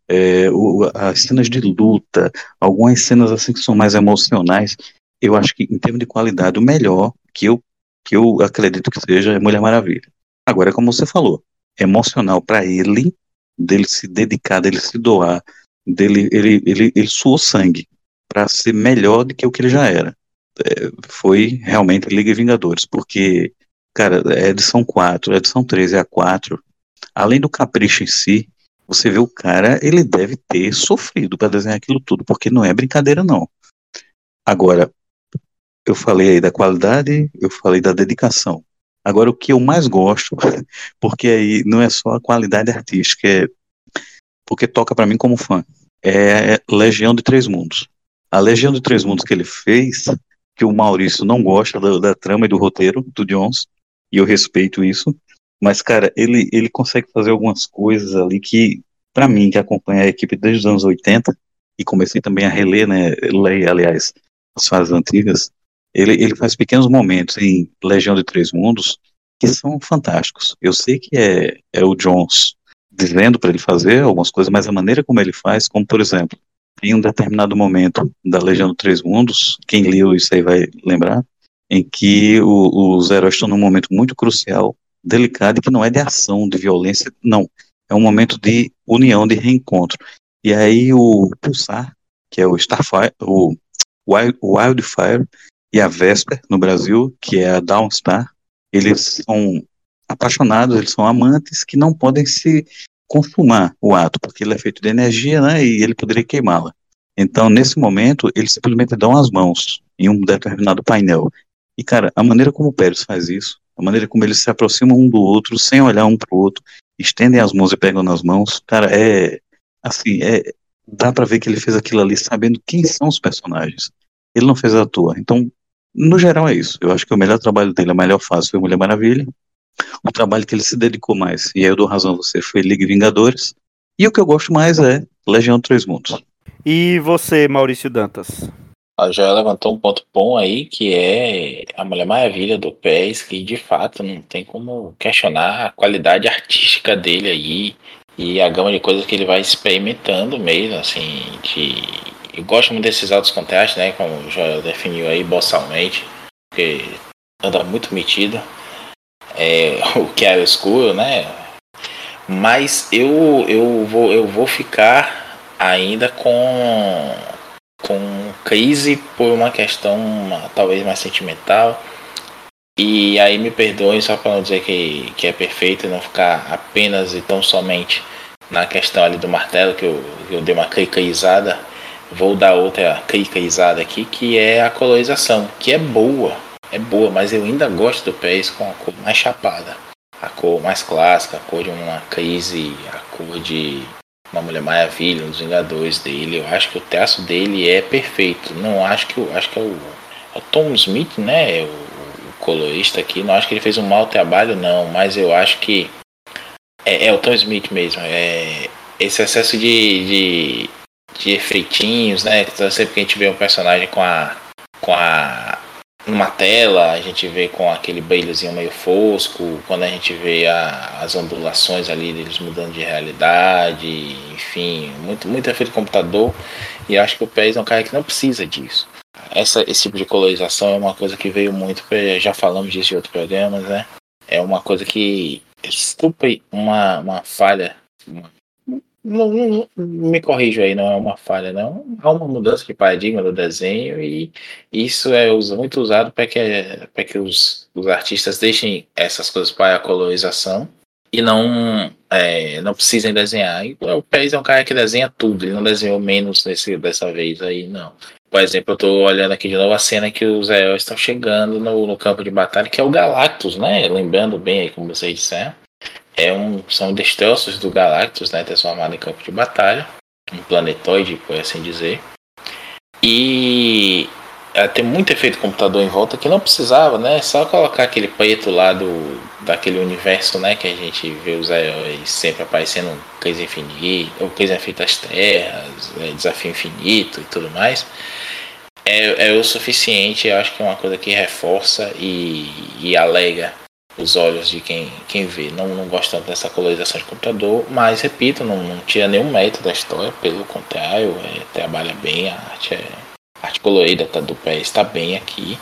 é, o, as cenas de luta, algumas cenas assim que são mais emocionais, eu acho que em termos de qualidade, o melhor que eu que eu acredito que seja Mulher Maravilha. Agora, como você falou, emocional para ele, dele se dedicar, dele se doar, dele ele, ele, ele suou sangue para ser melhor do que o que ele já era. É, foi realmente Liga Vingadores, porque, cara, é edição 4, edição 3 é a 4. Além do capricho em si, você vê o cara, ele deve ter sofrido para desenhar aquilo tudo, porque não é brincadeira, não. Agora, eu falei aí da qualidade, eu falei da dedicação. Agora, o que eu mais gosto, [laughs] porque aí não é só a qualidade artística, é porque toca para mim como fã, é Legião de Três Mundos. A Legião de Três Mundos que ele fez, que o Maurício não gosta da, da trama e do roteiro do Jones, e eu respeito isso, mas, cara, ele, ele consegue fazer algumas coisas ali que, para mim, que acompanha a equipe desde os anos 80, e comecei também a reler, né, leio, aliás, as fases antigas, ele, ele faz pequenos momentos em Legião de Três Mundos que são fantásticos. Eu sei que é, é o Jones dizendo para ele fazer algumas coisas, mas a maneira como ele faz, como por exemplo, em um determinado momento da Legião de Três Mundos, quem leu isso aí vai lembrar, em que o, os heróis estão num momento muito crucial, delicado, e que não é de ação, de violência, não. É um momento de união, de reencontro. E aí o Pulsar, que é o Starfire, o Wild, Wildfire, e a Vesper no Brasil, que é a Dawnstar, eles são apaixonados, eles são amantes que não podem se consumar o ato, porque ele é feito de energia, né, e ele poderia queimá-la. Então, nesse momento, eles simplesmente dão as mãos em um determinado painel. E, cara, a maneira como o Pérez faz isso, a maneira como eles se aproximam um do outro, sem olhar um pro outro, estendem as mãos e pegam nas mãos, cara, é, assim, é, dá para ver que ele fez aquilo ali sabendo quem são os personagens. Ele não fez à toa. Então, no geral é isso. Eu acho que o melhor trabalho dele, a melhor fase foi Mulher Maravilha. O trabalho que ele se dedicou mais, e aí eu dou razão a você, foi Liga Vingadores. E o que eu gosto mais é Legião dos Três Mundos. E você, Maurício Dantas? A Joia levantou um ponto bom aí, que é a Mulher Maravilha do PES, que de fato não tem como questionar a qualidade artística dele aí. E a gama de coisas que ele vai experimentando mesmo, assim, de. Eu gosto muito desses altos contrastes, né? Como já definiu aí bossalmente, porque anda muito metido. É, [laughs] o que é escuro, né? Mas eu, eu, vou, eu vou ficar ainda com, com crise por uma questão uma, talvez mais sentimental. E aí me perdoem só para não dizer que, que é perfeito e não ficar apenas e tão somente na questão ali do martelo, que eu, eu dei uma clicaizada. Vou dar outra clicaizada aqui, que é a colorização, que é boa, é boa, mas eu ainda gosto do pés com a cor mais chapada a cor mais clássica, a cor de uma crise, a cor de uma Mulher Maravilha, um dos Vingadores dele. Eu acho que o traço dele é perfeito. Não acho que acho que é o, é o Tom Smith, né? O, o, colorista aqui. Não acho que ele fez um mau trabalho, não. Mas eu acho que é, é o Tom Smith mesmo. É esse excesso de, de, de efeitinhos, né? Sempre que a gente vê um personagem com a com a numa tela, a gente vê com aquele brilhozinho meio fosco, quando a gente vê a, as ondulações ali deles mudando de realidade, enfim, muito, muito efeito computador, e acho que o PES é um cara que não precisa disso. Essa, esse tipo de colorização é uma coisa que veio muito, já falamos disso em outros programas, né? É uma coisa que super uma, uma falha, uma não, não, me corrijo aí, não é uma falha, não. Há uma mudança de paradigma do desenho e isso é muito usado para que, para que os, os artistas deixem essas coisas para a colorização e não, é, não precisem desenhar. O Pérez é um cara que desenha tudo, ele não desenhou menos nesse, dessa vez aí, não. Por exemplo, eu estou olhando aqui de novo a cena que os heróis estão chegando no, no campo de batalha, que é o Galactus, né? Lembrando bem aí, como vocês disseram é um, são destroços do Galactus, né, transformado em campo de batalha, um planetoide, por assim dizer. E ela tem muito efeito computador em volta que não precisava, né? Só colocar aquele preto lá do, daquele universo, né? Que a gente vê os heróis sempre aparecendo Crise Infinito, ou Crise Infinitas Terras, é, Desafio Infinito e tudo mais. É, é o suficiente, eu acho que é uma coisa que reforça e, e alega os olhos de quem, quem vê. Não, não gosto tanto dessa colorização de computador, mas repito, não, não tira nenhum mérito da história, pelo contrário, é, trabalha bem, a arte, é, a arte colorida tá, do pé está bem aqui.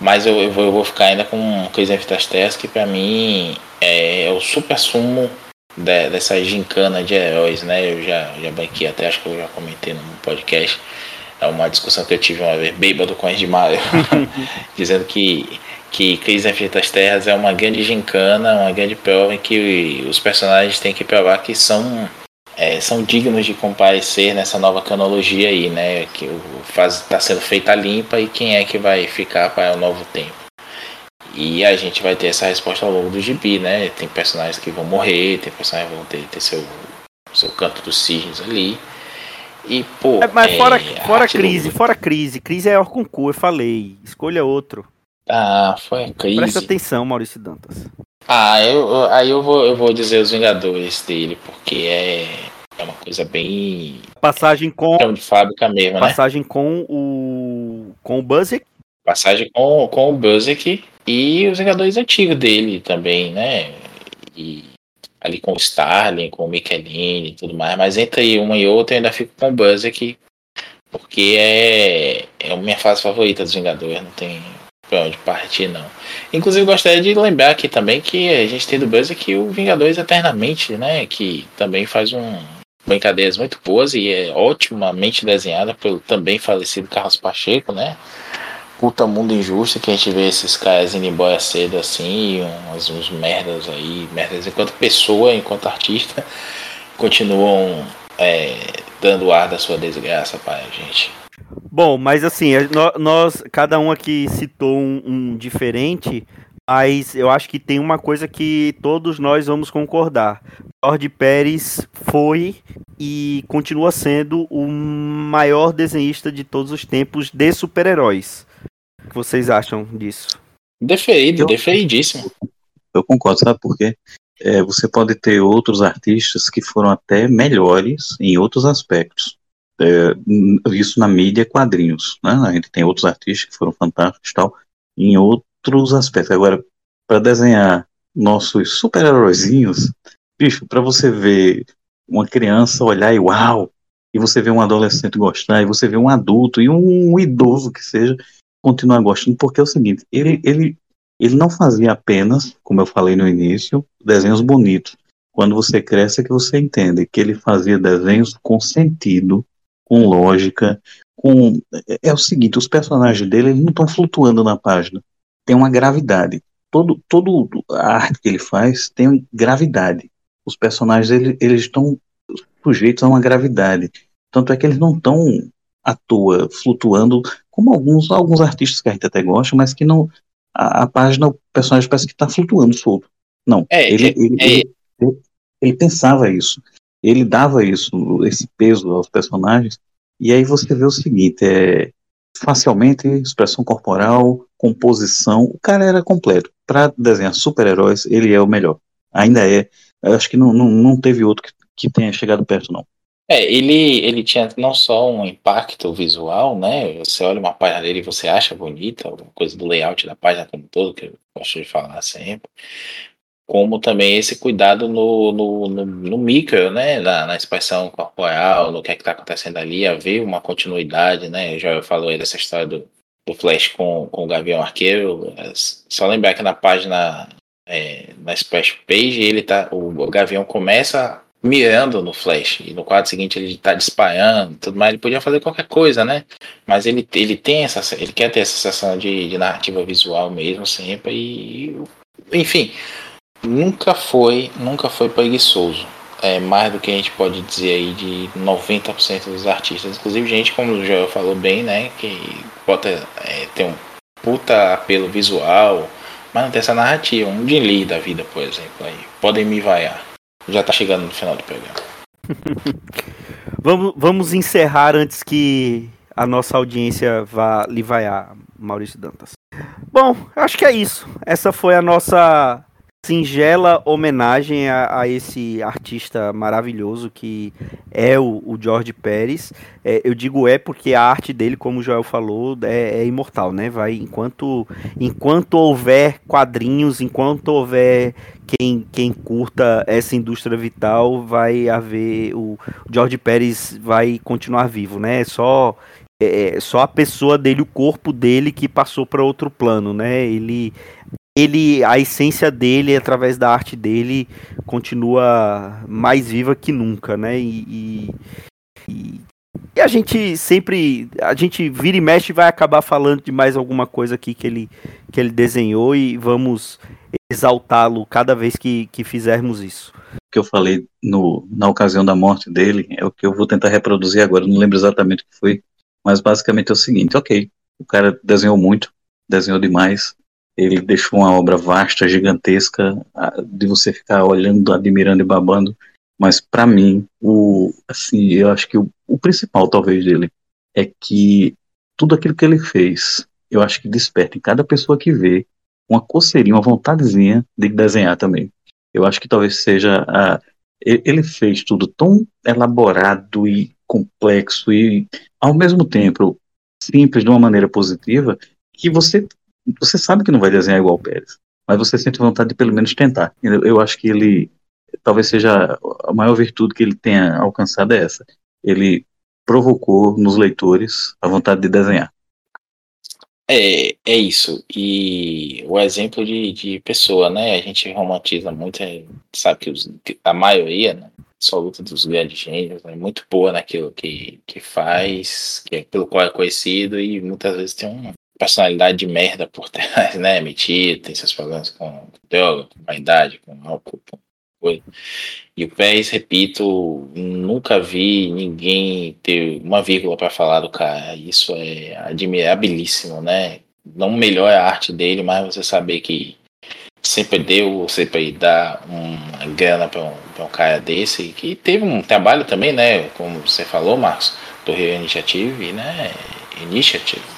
Mas eu, eu, vou, eu vou ficar ainda com Crise Fitas Terras, que para mim é, é, o super sumo de, dessa gincana de heróis, né? Eu já, já banquei até, acho que eu já comentei no podcast. É uma discussão que eu tive uma vez, bêbado com a Maio, [laughs] dizendo que que Crise Infinitas Terras é uma grande gincana, uma grande prova em que os personagens têm que provar que são é, são dignos de comparecer nessa nova canologia aí, né? Que está sendo feita limpa e quem é que vai ficar para o novo tempo. E a gente vai ter essa resposta ao longo do gibi, né? Tem personagens que vão morrer, tem personagens que vão ter, ter seu, seu canto dos cisnes ali. E, pô. É, mas fora, é, fora crise, do... fora crise. Crise é Orconcu, eu falei. Escolha outro. Ah, foi crise. Presta atenção, Maurício Dantas. Ah, eu, aí eu vou, eu vou dizer os Vingadores dele, porque é, é uma coisa bem. Passagem com. de fábrica mesmo, passagem né? com o. com o Buzzek. Passagem com, com o Buzzek e os Vingadores antigos dele também, né? E ali com o Starling, com o Michelin e tudo mais. Mas entre uma e outra eu ainda fico com o Buzzek, porque é, é a minha fase favorita dos Vingadores, não tem pra onde partir, não. Inclusive, gostaria de lembrar aqui também que a gente tem do Buzz aqui o Vingadores Eternamente, né? Que também faz um brincadeiras muito boas e é otimamente desenhada pelo também falecido Carlos Pacheco, né? Puta mundo injusto que a gente vê esses caras indo embora cedo assim, uns, uns merdas aí, merdas enquanto pessoa, enquanto artista, [laughs] continuam é, dando ar da sua desgraça para a gente. Bom, mas assim, nós, cada um aqui citou um, um, diferente, mas eu acho que tem uma coisa que todos nós vamos concordar. George Pérez foi e continua sendo o maior desenhista de todos os tempos de super-heróis. O que vocês acham disso? Deferido, eu, deferidíssimo. Eu concordo, sabe por quê? É, você pode ter outros artistas que foram até melhores em outros aspectos é, isso na mídia quadrinhos, né? A gente tem outros artistas que foram fantásticos tal, em outros aspectos. Agora, para desenhar nossos super-heróizinhos, bicho, para você ver uma criança olhar e uau, e você vê um adolescente gostar, e você vê um adulto e um idoso que seja continuar gostando, porque é o seguinte, ele, ele, ele não fazia apenas, como eu falei no início, desenhos bonitos. Quando você cresce é que você entende que ele fazia desenhos com sentido, com lógica, com é, é o seguinte, os personagens dele eles não estão flutuando na página. Tem uma gravidade. Todo, todo a arte que ele faz tem gravidade. Os personagens eles, eles estão sujeitos a uma gravidade. Tanto é que eles não estão à toa flutuando como alguns alguns artistas que a gente até gosta, mas que não a, a página o personagem parece que está flutuando solto. Não. É, ele, é, ele, é, ele, ele, ele pensava isso. Ele dava isso, esse peso aos personagens e aí você vê o seguinte, é facialmente, expressão corporal, composição, o cara era completo. Para desenhar super-heróis, ele é o melhor. Ainda é. Eu acho que não, não, não teve outro que, que tenha chegado perto, não. É, ele, ele tinha não só um impacto visual, né? Você olha uma página dele e você acha bonita, alguma coisa do layout da página como todo, que eu gosto de falar sempre como também esse cuidado no, no, no, no micro, né, na, na, expressão corporal, no que é que está acontecendo ali, haver uma continuidade, né, já falou aí dessa história do, do Flash com, com o Gavião Arqueiro, só lembrar que na página, é, na splash page, ele tá, o, o Gavião começa mirando no Flash, e no quadro seguinte ele está disparando, tudo mais, ele podia fazer qualquer coisa, né, mas ele, ele tem essa, ele quer ter essa sensação de, de narrativa visual mesmo sempre, e enfim, nunca foi, nunca foi preguiçoso. É mais do que a gente pode dizer aí de 90% dos artistas. Inclusive gente, como o Joel falou bem, né? Que bota, é, tem um puta apelo visual, mas não tem essa narrativa. Um Jim Lee da vida, por exemplo. Aí. Podem me vaiar. Já tá chegando no final do programa. [laughs] vamos, vamos encerrar antes que a nossa audiência vá lhe vaiar, Maurício Dantas. Bom, acho que é isso. Essa foi a nossa singela homenagem a, a, esse artista maravilhoso que é o, o George Pérez. É, eu digo é porque a arte dele, como o Joel falou, é, é, imortal, né? Vai enquanto enquanto houver quadrinhos, enquanto houver quem, quem curta essa indústria vital, vai haver o, o George Pérez vai continuar vivo, né? É só é, só a pessoa dele, o corpo dele que passou para outro plano, né? Ele ele, a essência dele, através da arte dele, continua mais viva que nunca, né? E, e, e, a gente sempre, a gente vira e mexe vai acabar falando de mais alguma coisa aqui que ele, que ele desenhou e vamos exaltá-lo cada vez que, que fizermos isso. O que eu falei no, na ocasião da morte dele é o que eu vou tentar reproduzir agora, não lembro exatamente o que foi, mas basicamente é o seguinte, ok, o cara desenhou muito, desenhou demais, ele deixou uma obra vasta, gigantesca, de você ficar olhando, admirando e babando. Mas para mim, o assim, eu acho que o, o, principal talvez dele é que tudo aquilo que ele fez, eu acho que desperta em cada pessoa que vê uma coceirinha, uma vontadezinha de desenhar também. Eu acho que talvez seja a, ele fez tudo tão elaborado e complexo e ao mesmo tempo simples de uma maneira positiva que você você sabe que não vai desenhar igual o Pérez, mas você sente vontade de pelo menos tentar. Eu, eu acho que ele, talvez seja a maior virtude que ele tenha alcançado é essa. Ele provocou nos leitores a vontade de desenhar. É, é isso. E o exemplo de, de pessoa, né? A gente romantiza muito, sabe que, os, a maioria, né? absoluta dos grandes gênios, é muito boa naquilo que, que faz, que é pelo qual é conhecido, e muitas vezes tem um, personalidade de merda por trás, [laughs] né? Metido, tem seus problemas com droga, com vaidade, com álcool, com coisa. E o Pérez, repito, nunca vi ninguém ter uma vírgula para falar do cara. Isso é admirabilíssimo, né? Não melhora a arte dele, mas você saber que sempre deu, sempre dá uma grana para um, um cara desse, que teve um trabalho também, né? Como você falou, Marcos, do Rio Initiative, né? Initiative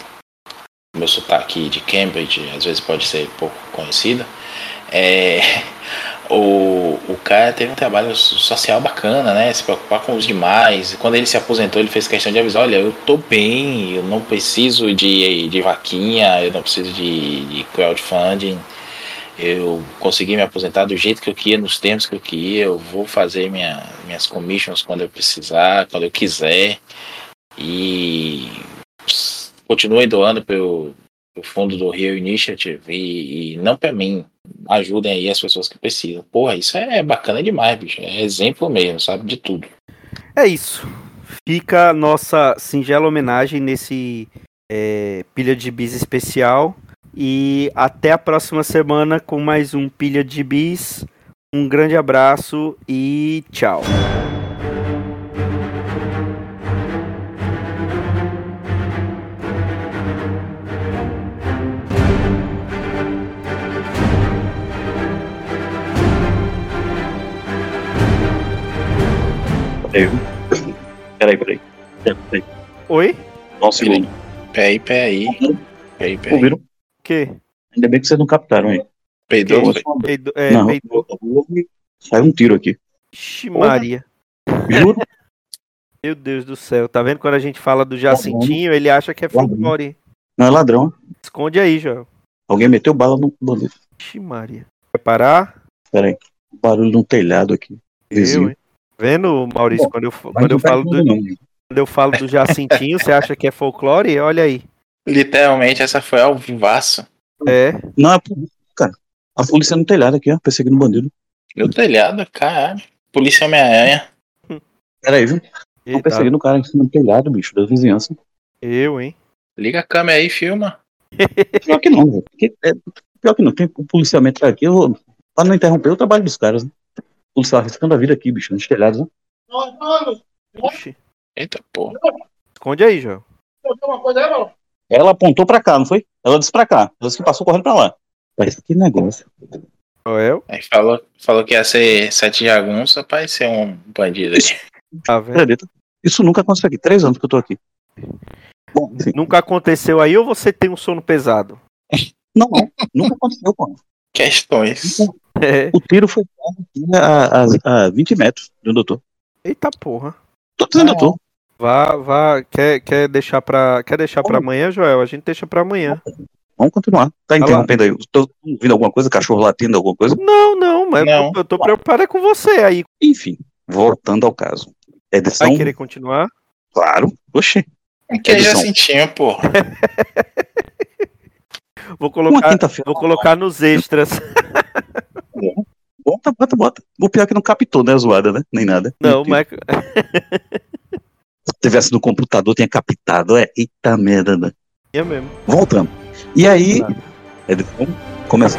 meu sotaque de Cambridge às vezes pode ser pouco conhecido, é, o, o cara teve um trabalho social bacana, né? Se preocupar com os demais. Quando ele se aposentou, ele fez questão de avisar: olha, eu tô bem, eu não preciso de, de vaquinha, eu não preciso de, de crowdfunding. eu consegui me aposentar do jeito que eu queria, nos termos que eu queria. Eu vou fazer minha, minhas commissions quando eu precisar, quando eu quiser. E continuem doando pelo, pelo fundo do Rio Initiative e, e não para mim. Ajudem aí as pessoas que precisam. Porra, isso é bacana demais, bicho. É exemplo mesmo, sabe? De tudo. É isso. Fica a nossa singela homenagem nesse é, Pilha de Bis especial. E até a próxima semana com mais um Pilha de Bis. Um grande abraço e tchau. Peraí. Peraí, peraí. peraí. Oi? Só um segundo. Peraí, peraí. Peraí, peraí. Ouviram? O quê? Ainda bem que vocês não captaram aí. Peidou, Que foi? Peido- é, não, peidou. saiu um tiro aqui. Ixi, Maria. Juro. [laughs] Meu Deus do céu. Tá vendo quando a gente fala do Jacintinho, ele acha que é folclore. Não é ladrão. Esconde aí, Joel. Alguém meteu bala no bandido. Ixi, Maria. Vai parar? Peraí. Barulho no telhado aqui. Eu, Vizinho. hein? Vendo, Maurício, quando eu, quando eu falo do, não. quando eu falo do Jacintinho, você acha que é folclore? Olha aí. Literalmente, essa foi ao vivaço. É. Não, é polícia, cara. A polícia no telhado aqui, ó, perseguindo bandido. No telhado, caralho. Polícia Homem-Aranha. Peraí, viu? Estão perseguindo o cara em cima do telhado, bicho, da vizinhança. eu, hein? Liga a câmera aí, filma. [laughs] Pior que não, velho. É- Pior que não, tem o policiamento aqui, eu vou... pra não interromper o trabalho dos caras, né? O policial arriscando a vida aqui, bicho, nos telhados, né? Oxi. Eita porra. Esconde aí, Joel. Ela apontou pra cá, não foi? Ela disse pra cá. Ela disse que passou correndo pra lá. Mas que negócio. Joel, Aí falou, falou que ia ser sete jagunças pra ser um bandido aí. tá vendo? Isso nunca aconteceu aqui. Três anos que eu tô aqui. Bom. Nunca aconteceu aí ou você tem um sono pesado? Não, não. Nunca aconteceu, pô. Questões. É. O tiro foi aqui a, a, a 20 metros do doutor. Eita porra. Tô dizendo, doutor. Vá, vá. Quer, quer deixar pra. Quer deixar pra amanhã, Joel? A gente deixa pra amanhã. Vamos continuar. Tá interrompendo aí. Tô ouvindo alguma coisa? Cachorro latindo, alguma coisa? Não, não, mas Não. Eu, tô, preocupado é com você aí. Enfim, voltando ao caso. Edição, Vai querer continuar? claro. Oxê. Que é Edição. Jacintinho, porra. [laughs] Vou colocar, vou colocar nos extras. Bota, bota, bota. O pior é que não captou, né, a zoada, né? Nem nada. Não, mas. [laughs] Se tivesse no computador, tinha captado. É, eita merda, né? É mesmo. Voltando. E aí, edição, começa.